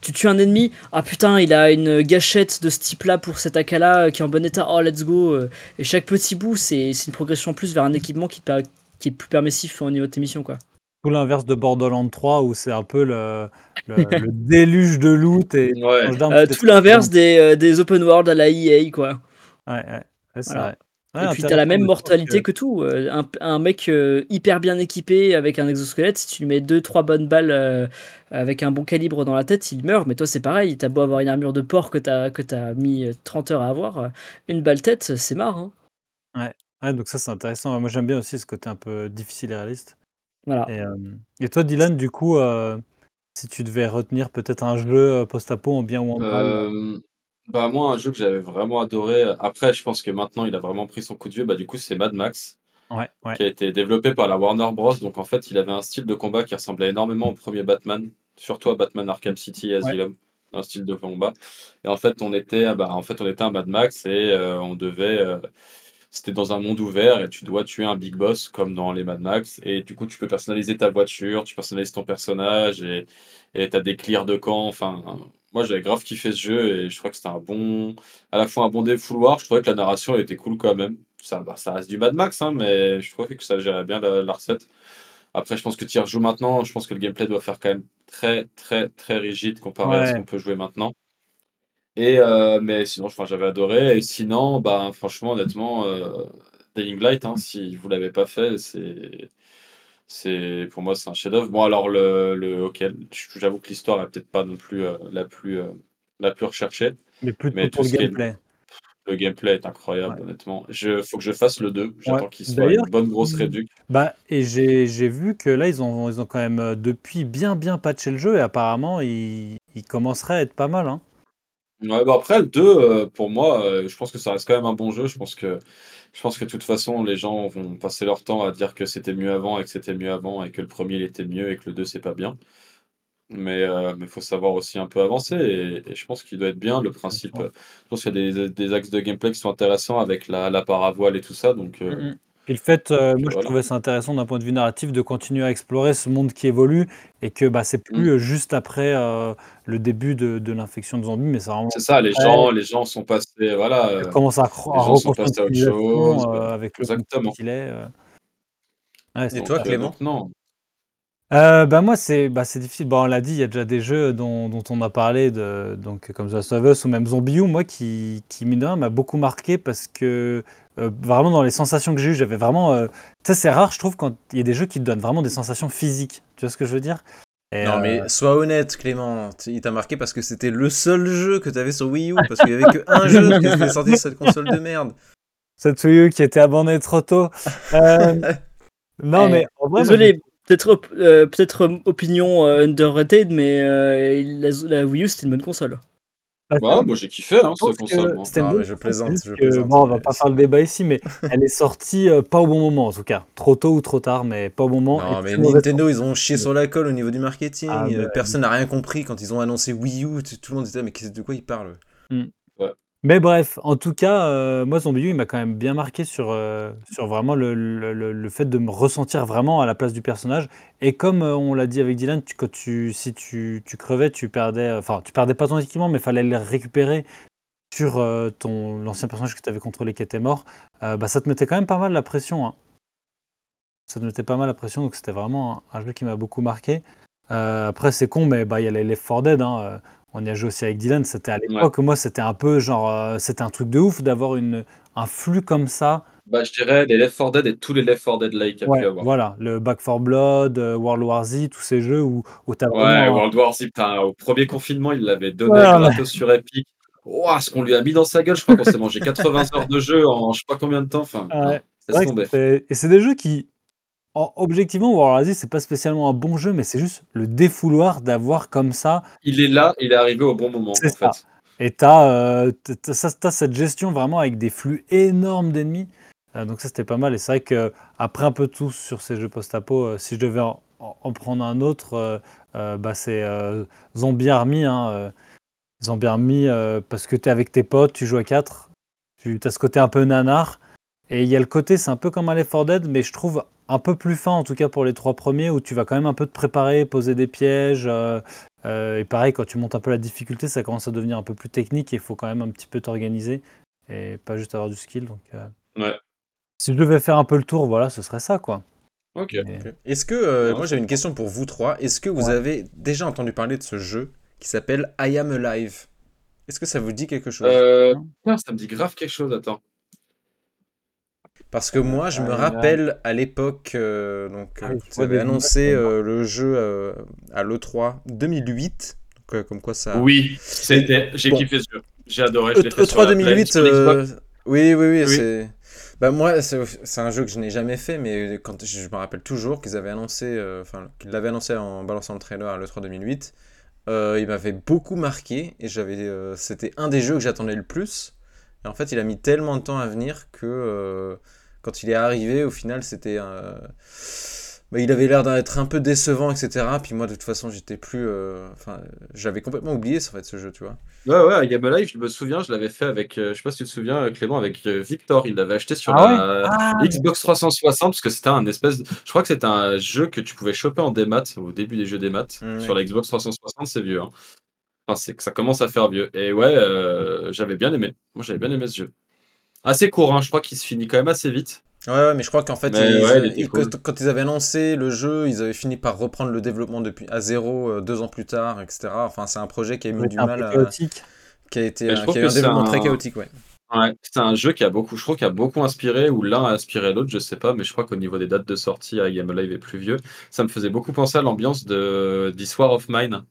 Tu tues un ennemi, ah putain, il a une gâchette de ce type-là pour cet AK-là euh, qui est en bon état, oh let's go. euh. Et chaque petit bout, c'est c'est une progression en plus vers un équipement qui, te per- qui est plus permissif au niveau de tes missions. Quoi. tout l'inverse de Borderlands 3 où c'est un peu le, le, le déluge de loot et Ouais. Euh, tout l'inverse 30 des, euh, des open world à la EA, quoi. Ouais, ouais, ouais, c'est Voilà. vrai. Ouais, et puis t'as la même mortalité que- que, tout. Un, un mec euh, hyper bien équipé avec un exosquelette, si tu lui mets 2-3 bonnes balles euh, avec un bon calibre dans la tête, il meurt. Mais toi c'est pareil, t'as beau avoir une armure de porc que t'as que t'as mis euh, 30 heures à avoir, euh, une balle tête, c'est marre. hein. Ouais, donc ça c'est intéressant. Moi j'aime bien aussi ce côté un peu difficile et réaliste. Voilà. Et, euh, et toi Dylan, du coup, euh, si tu devais retenir peut-être un jeu euh, post-apo en bien ou en mal, Euh, bah moi, un jeu que j'avais vraiment adoré, après je pense que maintenant il a vraiment pris son coup de vieux, bah du coup c'est Mad Max, ouais, ouais. qui a été développé par la Warner Bros. Donc en fait il avait un style de combat qui ressemblait énormément au premier Batman, surtout à Batman Arkham City et Asylum, un style de combat. Et en fait on était, bah, en fait, on était un Mad Max et euh, on devait... euh, c'était dans un monde ouvert et tu dois tuer un big boss comme dans les Mad Max. Et du coup, tu peux personnaliser ta voiture, tu personnalises ton personnage et et tu as des clears de camp. Enfin, moi, j'avais grave kiffé ce jeu et je crois que c'était un bon, à la fois un bon défouloir. Je trouvais que la narration elle était cool quand même. Ça, bah, ça reste du Mad Max, hein, mais je trouvais que ça gérait bien la, la recette. Après, je pense que tu y rejoues maintenant. Je pense que le gameplay doit faire quand même très, très, très rigide comparé à ce qu'on peut jouer maintenant. Et euh, mais sinon, j'avais adoré. Et sinon, bah, franchement, honnêtement, euh, Dying Light, hein, si vous l'avez pas fait, c'est, c'est pour moi, c'est un chef-d'œuvre. Bon, alors le, le, ok, j'avoue que l'histoire est peut-être pas non plus euh, la plus, euh, la plus recherchée, mais plutôt mais pour tout le est gameplay. Le gameplay est incroyable, Ouais. honnêtement. Je, faut que je fasse le 2. J'attends Ouais. qu'il soit une bonne grosse il- réduc. Bah, et j'ai vu que là, ils ont, ils ont quand même euh, depuis bien bien patché le jeu et apparemment, il, il commencerait à être pas mal. Hein. Ouais, bah après, le 2, euh, pour moi, euh, je pense que ça reste quand même un bon jeu. Je pense que, je pense que de toute façon, les gens vont passer leur temps à dire que c'était mieux avant et que c'était mieux avant et que le premier il était mieux et que le 2 c'est pas bien. Mais il faut savoir aussi un peu avancer et, et je pense qu'il doit être bien le principe. euh, Je pense qu'il y a des, des axes de gameplay qui sont intéressants avec la, la paravoile et tout ça. Donc, euh, Mhm. Et le fait, euh, moi je voilà. trouvais ça intéressant d'un point de vue narratif de continuer à explorer ce monde qui évolue et que bah, c'est plus Mm. euh, juste après euh, le début de, de l'infection de zombies, mais c'est vraiment C'est ça, les après, gens, les gens sont passés, voilà, elle euh, commence à, cro- les à gens sont reconstruire passés à une autre chose. civilisation euh, euh, avec le exactement. qu'il est. euh. Ouais, c'est Et toi, Donc, euh, Clément? Donc non. Euh, bah moi c'est bah, c'est difficile. Bon, on l'a dit, il y a déjà des jeux dont, dont on a parlé, de, donc comme The Last of Us ou même Zombie U, moi qui, qui mine de rien, m'a beaucoup marqué parce que euh, vraiment dans les sensations que j'ai eues, j'avais vraiment. euh, Tu sais, c'est rare, je trouve, quand il y a des jeux qui te donnent vraiment des sensations physiques. Tu vois ce que je veux dire? Et, Non, euh, mais sois honnête, Clément. Tu- Il t'a marqué parce que c'était le seul jeu que t'avais sur Wii U, parce qu'il y avait qu'un jeu qui était sorti sur cette console de merde. cette Wii U qui était abandonnée trop tôt. Euh, non, Eh, mais en vrai, moi, Désolé, peut-être op- euh, peut-être euh, opinion euh, underrated, mais euh, la, la Wii U c'était une bonne console. Bah, moi j'ai kiffé hein, cette console. Non, bonne mais je console, plaisante, je que- plaisante, Bon, on va pas faire le débat ici, mais elle est sortie euh, pas au bon moment en tout cas. Trop tôt ou trop tard, mais pas au bon moment. Non, mais Nintendo, ils ont chié sur la colle au niveau du marketing. Ah, Euh, bah, Personne n'a rien compris quand ils ont annoncé Wii U. Tout le monde là, mais qu'est-ce- de quoi ils parlent? Mais bref, en tout cas, euh, moi, U, il m'a quand même bien marqué sur, euh, sur vraiment le, le- fait de me ressentir vraiment à la place du personnage. Et comme euh, on l'a dit avec Dylan, quand tu, si tu, tu crevais, tu perdais, enfin, tu perdais pas ton équipement, mais fallait le récupérer sur euh, l'ancien personnage que tu avais contrôlé qui était mort. Euh, bah, ça te mettait quand même pas mal la pression. hein. Ça te mettait pas mal la pression, donc c'était vraiment un, jeu qui m'a beaucoup marqué. Euh, après, c'est con, mais bah, il y a les Left 4 Dead. hein, euh, on y a joué aussi avec Dylan, c'était à l'époque, moi, c'était un peu genre, euh, c'était un truc de ouf d'avoir une, un flux comme ça. Bah, je dirais les Left 4 Dead et tous les Left 4 Dead like Ouais, pu avoir. voilà, le Back 4 Blood, euh, World War Z, tous ces jeux où, où tu as Ouais, vraiment. World War Z, au premier confinement, il l'avait donné Ouais, ouais. gratos sur Epic. Ouah, ce qu'on lui a mis dans sa gueule, je crois qu'on s'est mangé 80 heures de jeu en je sais pas combien de temps. Enfin, Ouais, non, et c'est des jeux qui, en- objectivement, World War Z, c'est pas spécialement un bon jeu, mais c'est juste le défouloir d'avoir comme ça. Il est là, il est arrivé au bon moment, C'est en ça. fait. Et tu as, cette gestion vraiment avec des flux énormes d'ennemis. Euh, donc ça, c'était pas mal. Et c'est vrai que après un peu tout sur ces jeux post-apo, euh, si je devais en, en- en prendre un autre, euh, euh, bah, c'est euh, Zombie Army. hein, euh, Zombie Army, euh, parce que tu es avec tes potes, tu joues à 4, tu as ce côté un peu nanar. Et il y a le côté, c'est un peu comme un Left 4 Dead, mais je trouve un peu plus fin, en tout cas pour les trois premiers, où tu vas quand même un peu te préparer, poser des pièges. euh, euh, et pareil, quand tu montes un peu la difficulté, ça commence à devenir un peu plus technique et il faut quand même un petit peu t'organiser et pas juste avoir du skill. Donc, euh, Ouais. si je devais faire un peu le tour, voilà, ce serait ça, quoi. Ok. Mais- Est-ce que, euh, moi j'avais une question pour vous trois, est-ce que vous Ouais. avez déjà entendu parler de ce jeu qui s'appelle I Am Alive? Est-ce que ça vous dit quelque chose? Euh, ça me dit grave quelque chose, attends. Parce que moi, je me Ouais, rappelle à l'époque, euh, donc, Ah euh, des annoncé euh, le jeu euh, à l'E3 2008, donc, euh, comme quoi ça. Oui, c'était. J'ai Bon. kiffé ce jeu. J'ai adoré. je l'ai fait E3 sur la Play, 2008, sur Xbox. euh, oui, oui, oui, Oui. c'est. Bah moi, c'est un jeu que je n'ai jamais fait, mais quand je me rappelle toujours qu'ils avaient annoncé, euh, enfin, qu'ils l'avaient annoncé en balançant le trailer à l'E3 2008. euh, il m'avait beaucoup marqué et j'avais, euh, c'était un des jeux que j'attendais le plus. Et en fait, il a mis tellement de temps à venir que euh, quand il est arrivé, au final, c'était, euh, bah, il avait l'air d'être un peu décevant, etc. Puis moi, de toute façon, j'étais plus, euh, enfin, j'avais complètement oublié en fait ce jeu, tu vois. Ouais, ouais, à Game Live, je me souviens, je l'avais fait avec, euh, je sais pas si tu te souviens, Clément, avec euh, Victor. Il l'avait acheté sur Ah la Ah, Xbox 360 parce que c'était un espèce. de- Je crois que c'était un jeu que tu pouvais choper en démat au début des jeux démat. Mm, Sur ouais. la Xbox 360, c'est vieux. hein. Enfin, c'est que ça commence à faire vieux. Et ouais, euh, j'avais bien aimé. Moi, j'avais bien aimé ce jeu. Assez court, hein, je crois qu'il se finit quand même assez vite. Ouais, ouais, mais je crois qu'en fait, ils- ouais, ils- quand, cool. quand ils avaient lancé le jeu, ils avaient fini par reprendre le développement depuis à zéro euh, deux ans plus tard, etc. Enfin, c'est un projet qui a mis ouais, du mal à, chaotique. qui a été, euh, qui a eu un développement très un- chaotique, ouais. Ouais, c'est un jeu qui a beaucoup, je trouve, qui a beaucoup inspiré, ou l'un a inspiré l'autre, je sais pas, mais je crois qu'au niveau des dates de sortie, à Game Live est plus vieux. Ça me faisait beaucoup penser à l'ambiance de This War of Mine.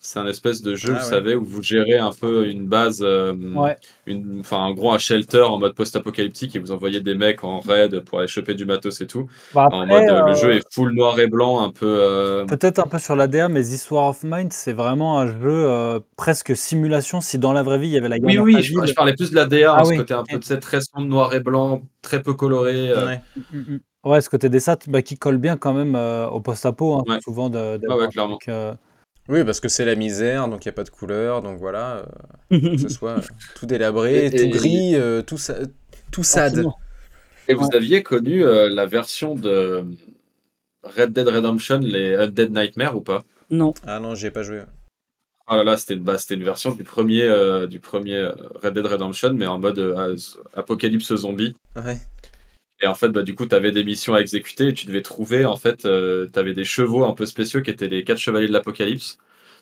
C'est un espèce de jeu, Ah vous ouais. savez, où vous gérez un peu une base, euh, Ouais. une, enfin, en gros, un shelter en mode post-apocalyptique et vous envoyez des mecs en raid pour aller choper du matos et tout. Bah, en mode, euh, le euh, jeu est full noir et blanc, un peu. euh, Peut-être un peu sur l'ADA, mais This War of Mine, c'est vraiment un jeu euh, presque simulation. Si dans la vraie vie, il y avait la guerre Oui, oui, je, parlais plus de la DA, Ah hein, ce oui, côté un peu de cette très sombre noir et blanc, très peu coloré. euh, Ouais. Mm, mm. Ouais, ce côté des sats bah, qui colle bien quand même euh, au post-apo, hein, Ouais. souvent de, ouais, un clairement. euh, Oui, parce que c'est la misère, donc il n'y a pas de couleur, donc voilà, euh, que ce soit euh, tout délabré, Et- tout gris, euh, tout, sa- tout sad. Et vous aviez connu euh, la version de Red Dead Redemption, les Undead Nightmare ou pas? Non. Ah non, j'y ai pas joué. Ah là là, c'était une, bah, une version du premier, euh, du premier Red Dead Redemption, mais en mode euh, apocalypse zombie. Ouais. Et en fait, bah, du coup, tu avais des missions à exécuter et tu devais trouver, en fait, tu avais des chevaux un peu spéciaux qui étaient les quatre chevaliers de l'apocalypse.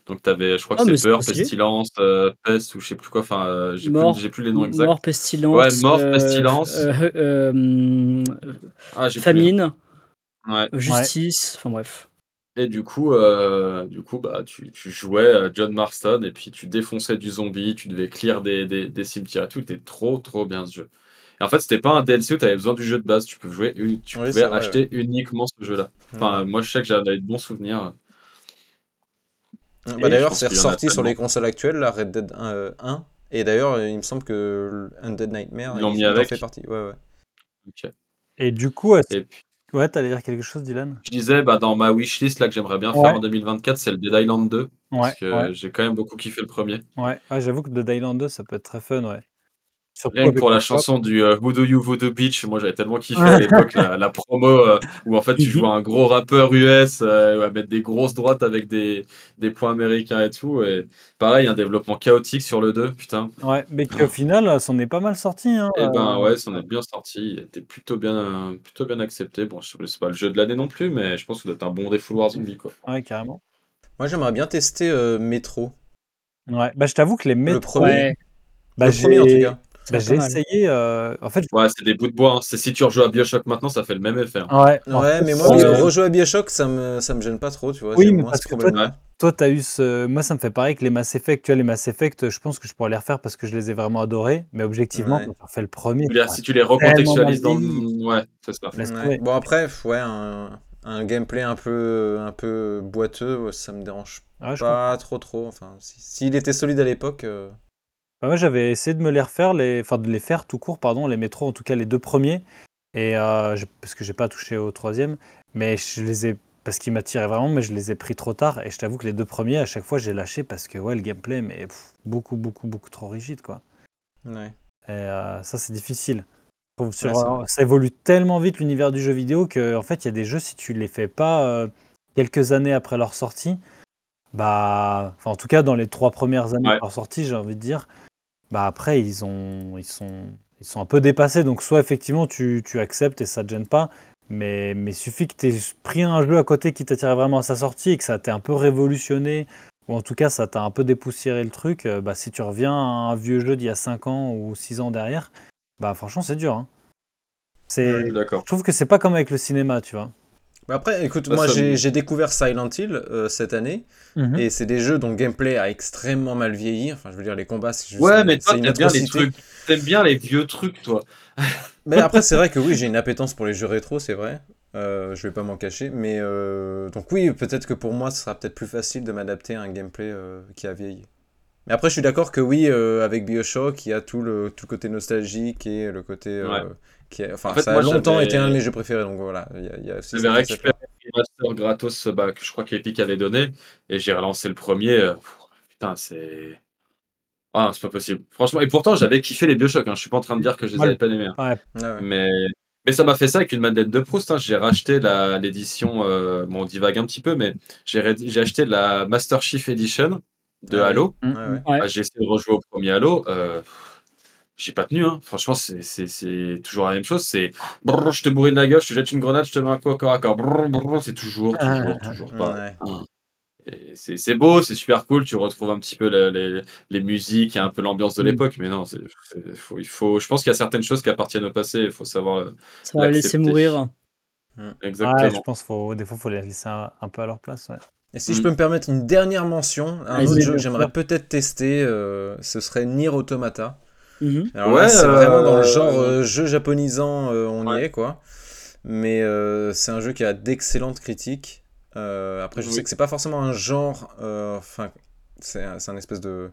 Donc, tu avais, je crois que Ah, c'est peur, pestilence, euh, peste ou je sais plus quoi. Enfin, euh, j'ai plus, plus les noms exacts. mort, pestilence. Ouais, mort, euh, pestilence. euh, euh, Ah, famine. Ouais. justice, enfin bref. Et du coup, euh, du coup bah, tu, tu jouais à John Marston et puis tu défonçais du zombie, tu devais clear des, des, des cimetières et tout. C'était trop, trop bien ce jeu. Et en fait, c'était pas un DLC où tu avais besoin du jeu de base. Tu, peux jouer, tu Oui, pouvais acheter uniquement ce jeu-là. Enfin, moi, je sais que j'avais de bons souvenirs. Bah, d'ailleurs, c'est ressorti sur les consoles actuelles, la Red Dead 1. euh, 1. Et d'ailleurs, il me semble que Undead Nightmare, il, en avec. fait partie. Ouais, ouais. Ok. Et du coup, est-ce- Et puis, ouais, t'allais dire quelque chose, Dylan? Je disais, bah, dans ma wishlist là, que j'aimerais bien Ouais. faire en 2024, c'est le Dead Island 2. Ouais, Parce que ouais, j'ai quand même beaucoup kiffé le premier. ouais. Ouais, j'avoue que Dead Island 2, ça peut être très fun, ouais. Rien que pour la le chanson du euh, Voodoo You Voodoo Beach, moi j'avais tellement kiffé à l'époque la, la promo euh, où en fait tu jouais un gros rappeur US euh, à mettre des grosses droites avec des, des points américains et tout. Et pareil, un développement chaotique sur le 2, putain. Ouais, mais qu'au final, ça en est pas mal sorti. Hein, Et ben euh, ouais, ça en est bien sorti, il était plutôt bien, euh, plutôt bien accepté. Bon, je sais pas le jeu de l'année non plus, mais je pense que c'est un bon défouloir zombie quoi. Ouais, carrément. Moi, j'aimerais bien tester euh, Metro. Ouais, bah, je t'avoue que les métros, premier. Ouais. bah, Le premier, en tout cas. Bah, j'ai essayé. euh, En fait, Ouais, c'est des bouts de bois. hein. C'est si tu rejoues à Bioshock maintenant, ça fait le même effet. hein. ouais. Ouais, mais moi, euh, rejouer à Bioshock, ça me, ça me gêne pas trop, tu vois. Oui, mais parce ce que toi. Toi, t'as eu ce. Moi, ça me fait pareil que les Mass Effect. Tu vois, les Mass Effect, je pense que je pourrais les refaire parce que je les ai vraiment adorés. Mais objectivement, Ouais. quand on fait le premier, Tu Si tu les recontextualises dans le. Ouais, c'est ça. Bon, après, ouais, un, un gameplay un peu, un peu boiteux, ça me dérange pas trop, trop. Enfin, si- s'il était solide à l'époque. euh, Bah, moi, j'avais essayé de me les refaire, les... enfin de les faire tout court, pardon, les métros, en tout cas les deux premiers. Et euh, je- parce que j'ai pas touché au troisième, mais je les ai parce qu'ils m'attiraient vraiment, mais je les ai pris trop tard. Et je t'avoue que les deux premiers, à chaque fois, j'ai lâché parce que ouais, le gameplay, mais pff, beaucoup, beaucoup, beaucoup trop rigide, quoi. Ouais. Et euh, ça, c'est difficile. Sur- Ouais, ça évolue tellement vite l'univers du jeu vidéo que en fait, il y a des jeux si tu les fais pas euh, quelques années après leur sortie, bah, enfin en tout cas dans les trois premières années Ouais. de leur sortie, j'ai envie de dire, bah après ils ont, ils sont, ils sont un peu dépassés. Donc soit effectivement tu, tu acceptes et ça te gêne pas, mais mais suffit que tu aies pris un jeu à côté qui t'attirait vraiment à sa sortie et que ça t'ait un peu révolutionné ou en tout cas ça t'a un peu dépoussiéré le truc. euh, Bah si tu reviens à un vieux jeu d'il y a 5 ans ou 6 ans derrière, bah franchement c'est dur. hein. C'est, d'accord. je trouve que c'est pas comme avec le cinéma, tu vois. Mais après, écoute, Bah, moi ça j'ai découvert Silent Hill euh, cette année, Mhm. et c'est des jeux dont le gameplay a extrêmement mal vieilli. Enfin, je veux dire, les combats, c'est juste Ouais, mais toi, t'aimes bien les trucs. T'aimes bien les vieux trucs, toi. Mais après, c'est vrai que oui, j'ai une appétence pour les jeux rétro, c'est vrai. Euh, je vais pas m'en cacher. Mais euh, donc, oui, peut-être que pour moi, ce sera peut-être plus facile de m'adapter à un gameplay euh, qui a vieilli. Mais après, je suis d'accord que oui, euh, avec Bioshock, il y a tout le, tout le côté nostalgique et le côté. euh, Ouais. Qui est- enfin, En fait, ça a moi, longtemps été un de mes jeux préférés. Donc voilà, il y a, il y a aussi J'avais récupéré le master gratos bah, que je crois qu'Epic avait donné et j'ai relancé le premier. euh, pff, Putain, c'est. Ah, c'est pas possible. Franchement, et pourtant, j'avais kiffé les Bioshock. Hein. Je suis pas en train de dire que je les Ouais. avais pas aimés. hein. Ouais. Ah ouais. Mais, mais ça m'a fait ça avec une Madeleine de Proust. hein. J'ai racheté la- l'édition. euh, bon, on divague un petit peu, mais j'ai ré- j'ai acheté la Master Chief Edition de Ah. Halo. Ouais, ouais. Ouais. J'ai essayé de rejouer au premier Halo. Euh, j'ai pas tenu. Hein. Franchement, c'est- c'est c'est toujours la même chose. C'est brrr, je te bourrine la gueule, je te jette une grenade, je te mets un coup au corps à corps. C'est toujours, toujours, toujours pareil. Ouais. Et C'est c'est beau, c'est super cool. Tu retrouves un petit peu les, les musiques et un peu l'ambiance de Mm. l'époque. Mais non, c'est- faut, il faut, je pense qu'il y a certaines choses qui appartiennent au passé. Il faut savoir. euh, Ça va laisser mourir. Exactement. Ouais, je pense qu'il faut, des fois, faut les laisser un, un peu à leur place. Ouais. Et si je Mm. peux me permettre une dernière mention, un autre jeu que j'aimerais peut-être tester, euh, ce serait Nier Automata. Mhm. Alors Ouais, c'est euh, vraiment dans le genre euh, euh, jeu japonisant, euh, on y Ouais. est quoi. Mais euh, c'est un jeu qui a d'excellentes critiques. Euh, après, je Oui. sais que c'est pas forcément un genre. euh, Enfin, c'est un, un espèce de.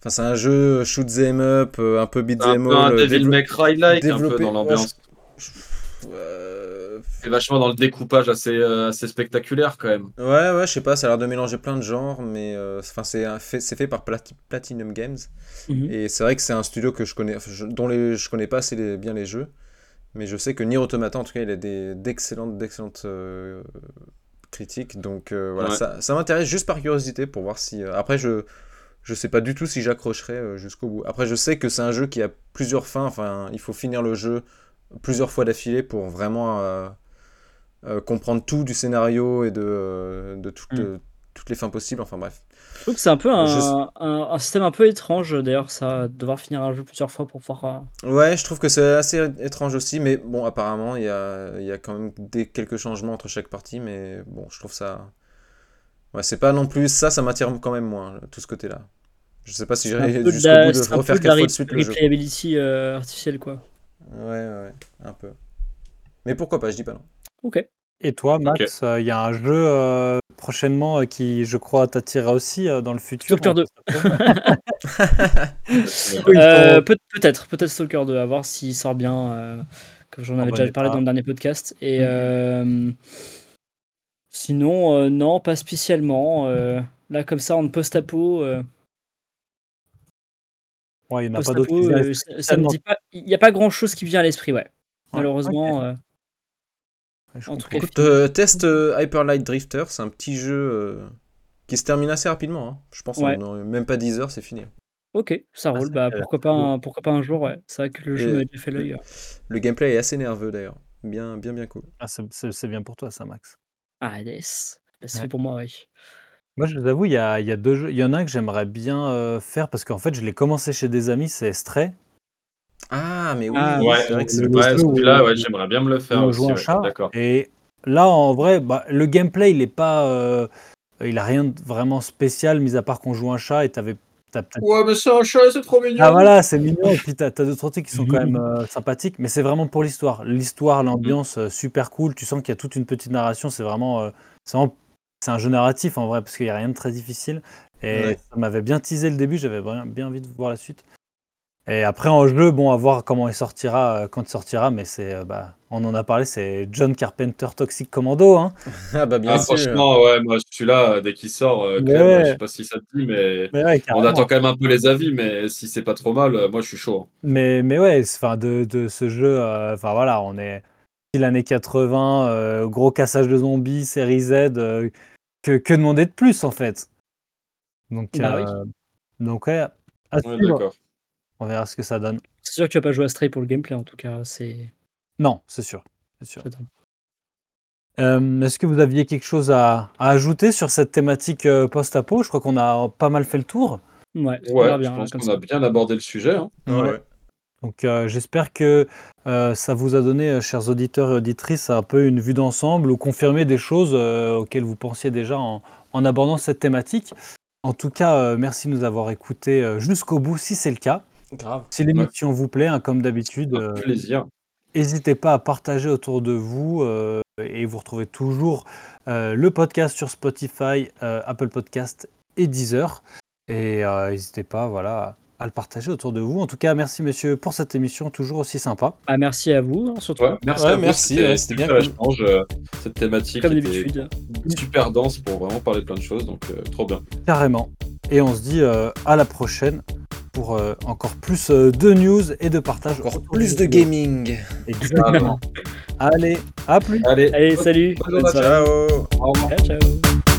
Enfin, c'est un jeu shoot 'em up, euh, un peu beat C'est un 'em peu un all. Devil May Cry like un peu développé- dans ouais, l'ambiance. je- euh, C'est vachement dans le découpage assez, euh, assez spectaculaire quand même. Ouais, ouais, je sais pas, ça a l'air de mélanger plein de genres, mais euh, enfin, c'est fait, par Plat- Platinum Games. Mhm. Et c'est vrai que c'est un studio que je connais, je- dont les, je connais pas assez les- bien les jeux, mais je sais que Nier Automata, en tout cas, il a d'excellentes, d'excellentes euh, critiques. Donc euh, voilà, Ouais. ça, ça m'intéresse juste par curiosité pour voir si. euh, après, je je sais pas du tout si j'accrocherai jusqu'au bout. Après, je sais que c'est un jeu qui a plusieurs fins. Enfin, il faut finir le jeu plusieurs fois d'affilée pour vraiment euh, euh, comprendre tout du scénario et de, euh, de Mm. toutes les fins possibles. Enfin bref. Je trouve que c'est un peu un, Je- un- un système un peu étrange d'ailleurs, ça, devoir finir un jeu plusieurs fois pour pouvoir. Ouais, je trouve que c'est assez étrange aussi, mais bon, apparemment, il y a, y a quand même des, quelques changements entre chaque partie, mais bon, je trouve ça... Ouais, c'est pas non plus... Ça, ça m'attire quand même moins, tout ce côté-là. Je sais pas si c'est j'irai jusqu'au bout de c'est refaire quatre fois de suite le jeu. replayability euh, artificielle quoi. Ouais, ouais, un peu. Mais pourquoi pas, je dis pas non. Ok. Et toi, Max, euh, il y a un jeu euh, prochainement euh, qui, je crois, t'attirera aussi euh, dans le futur. Stalker 2. Oui, Euh, faut- peut- peut-être, peut-être Stalker 2, à voir s'il sort bien, euh, comme j'en En avais bon déjà parlé dans le dernier podcast. Et euh, sinon, euh, non, pas spécialement. euh, là, comme ça, en post-apo, euh, Ouais, il n'y en a pas d'autres euh, ça, ça me dit pas. Il n'y a pas grand-chose qui vient à l'esprit, ouais. Ouais, Malheureusement. ok. euh, je en tout comprends. cas, Écoute, euh, test euh, Hyper Light Drifter, c'est un petit jeu euh, qui se termine assez rapidement. hein. Je pense Ouais. en, en même pas 10 heures, c'est fini. Ok, ça Ah, roule. Bah, pourquoi, pas un, pourquoi pas un jour, ouais. C'est vrai que le jeu m'a déjà fait l'œil. Le gameplay est assez nerveux d'ailleurs. Bien, bien, bien cool. Ah, c'est- bien pour toi, ça, Max. Ah, yes. Bah, C'est Ouais. fait pour moi, oui. Moi, je vous avoue, il y a, il y a deux jeux. Il y en a un que j'aimerais bien euh, faire parce qu'en fait, je l'ai commencé chez des amis, c'est Stray. Ah, mais oui, Ah, Ouais, c'est vrai que le- c'est le- ouais, jeu celui-là, ouais, j'aimerais bien me le faire on aussi. joue un ouais, chat. D'accord. Et là, en vrai, bah, le gameplay, il est pas, euh, il a rien de vraiment spécial, mis à part qu'on joue un chat et peut-être Ouais, mais c'est un chat, c'est trop mignon. Ah voilà, c'est mignon. Et puis t'as as d'autres trucs qui sont quand même euh, sympathiques, mais c'est vraiment pour l'histoire. L'histoire, l'ambiance, euh, super cool. Tu sens qu'il y a toute une petite narration. C'est vraiment, euh, c'est vraiment- c'est un jeu narratif en vrai parce qu'il n'y a rien de très difficile. Et Ouais. ça m'avait bien teasé le début. J'avais bien, bien envie de voir la suite. Et après en jeu, bon, à voir comment il sortira euh, quand il sortira. Mais c'est, euh, bah, on en a parlé. C'est John Carpenter Toxic Commando. Hein. Ah bah bien Ah, sûr. franchement, ouais, moi, celui-là, dès qu'il sort, euh, Ouais. Clem, je sais pas si ça te dit, mais Mais ouais, on attend quand même un peu les avis, mais si c'est pas trop mal, euh, moi, je suis chaud. Mais, mais ouais, enfin, de, de ce jeu, euh, enfin voilà, on est l'année 80, euh, gros cassage de zombies, série Z, euh, que, que demander de plus en fait Donc, Bah oui. euh, donc ouais, à Ouais, suivre. d'accord. on verra ce que ça donne. C'est sûr que tu vas pas jouer à Stray pour le gameplay, en tout cas. C'est. Non, c'est sûr. c'est sûr. Euh, Est-ce que vous aviez quelque chose à, à ajouter sur cette thématique euh, post-apo? Je crois qu'on a pas mal fait le tour. Ouais, Ouais, l'air je bien, pense qu'on a bien abordé le sujet. hein. Ouais, Ouais. ouais. Donc euh, j'espère que euh, ça vous a donné, euh, chers auditeurs et auditrices, un peu une vue d'ensemble ou confirmé des choses euh, auxquelles vous pensiez déjà en, en abordant cette thématique. En tout cas, merci de nous avoir écoutés jusqu'au bout si c'est le cas. Grave. Si l'émission vous plaît, hein, comme d'habitude. N'hésitez pas à partager autour de vous et vous retrouvez toujours le podcast sur Spotify, Apple Podcast et Deezer. Et n'hésitez pas voilà, à le partager autour de vous. En tout cas, merci messieurs pour cette émission toujours aussi sympa. Ah, merci à vous, surtout. Ouais, merci Ouais, merci, c'était bien cool. échange, euh, cette thématique Comme était d'habitude. super dense pour vraiment parler de plein de choses, donc euh, trop bien. Carrément. Et on se dit euh, à la prochaine pour euh, encore plus euh, de news et de partage. Encore plus de gaming. Exactement. Allez, à plus. Allez, Allez, salut. bonne Bonne journée. soirée. Ciao. au revoir. Ciao, ciao.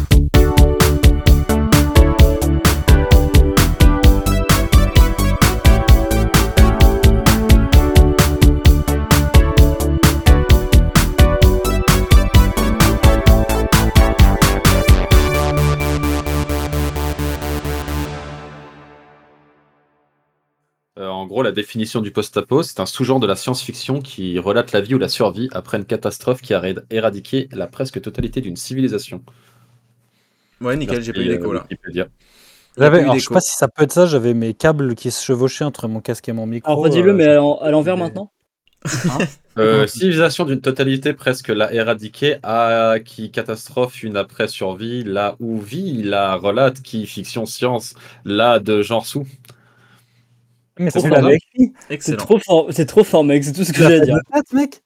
En gros, la définition du post-apo, c'est un sous-genre de la science-fiction qui relate la vie ou la survie après une catastrophe qui a éradiqué la presque totalité d'une civilisation. Ouais, nickel, j'ai pas eu Merci, d'écho euh, là. Wikipédia. J'avais, alors, je sais pas si ça peut être ça, j'avais mes câbles qui se chevauchaient entre mon casque et mon micro. Alors, redis-le, euh, mais à l'en- à l'envers mais- maintenant. Euh, civilisation d'une totalité presque la éradiquée, à qui catastrophe une après survie, là où vit, la relate qui fiction science, là de genre sous. Mais. C'est trop fort, c'est trop fort, mec. C'est tout ce que j'ai à dire. mec.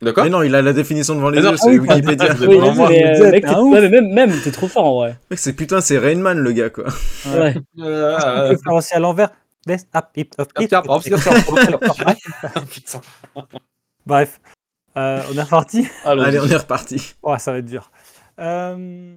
D'accord Mais non, il a la définition devant les yeux, ah c'est oui, Wikipédia. Oui, mais, euh, mec, ouais, mais même, même t'es trop fort en vrai. Mec, c'est putain, c'est Rainman le gars quoi. Ouais. Euh, faire aussi à l'envers. Bref, Euh, on est reparti. Allez, on est reparti. Ouais, ça va être dur. Euh,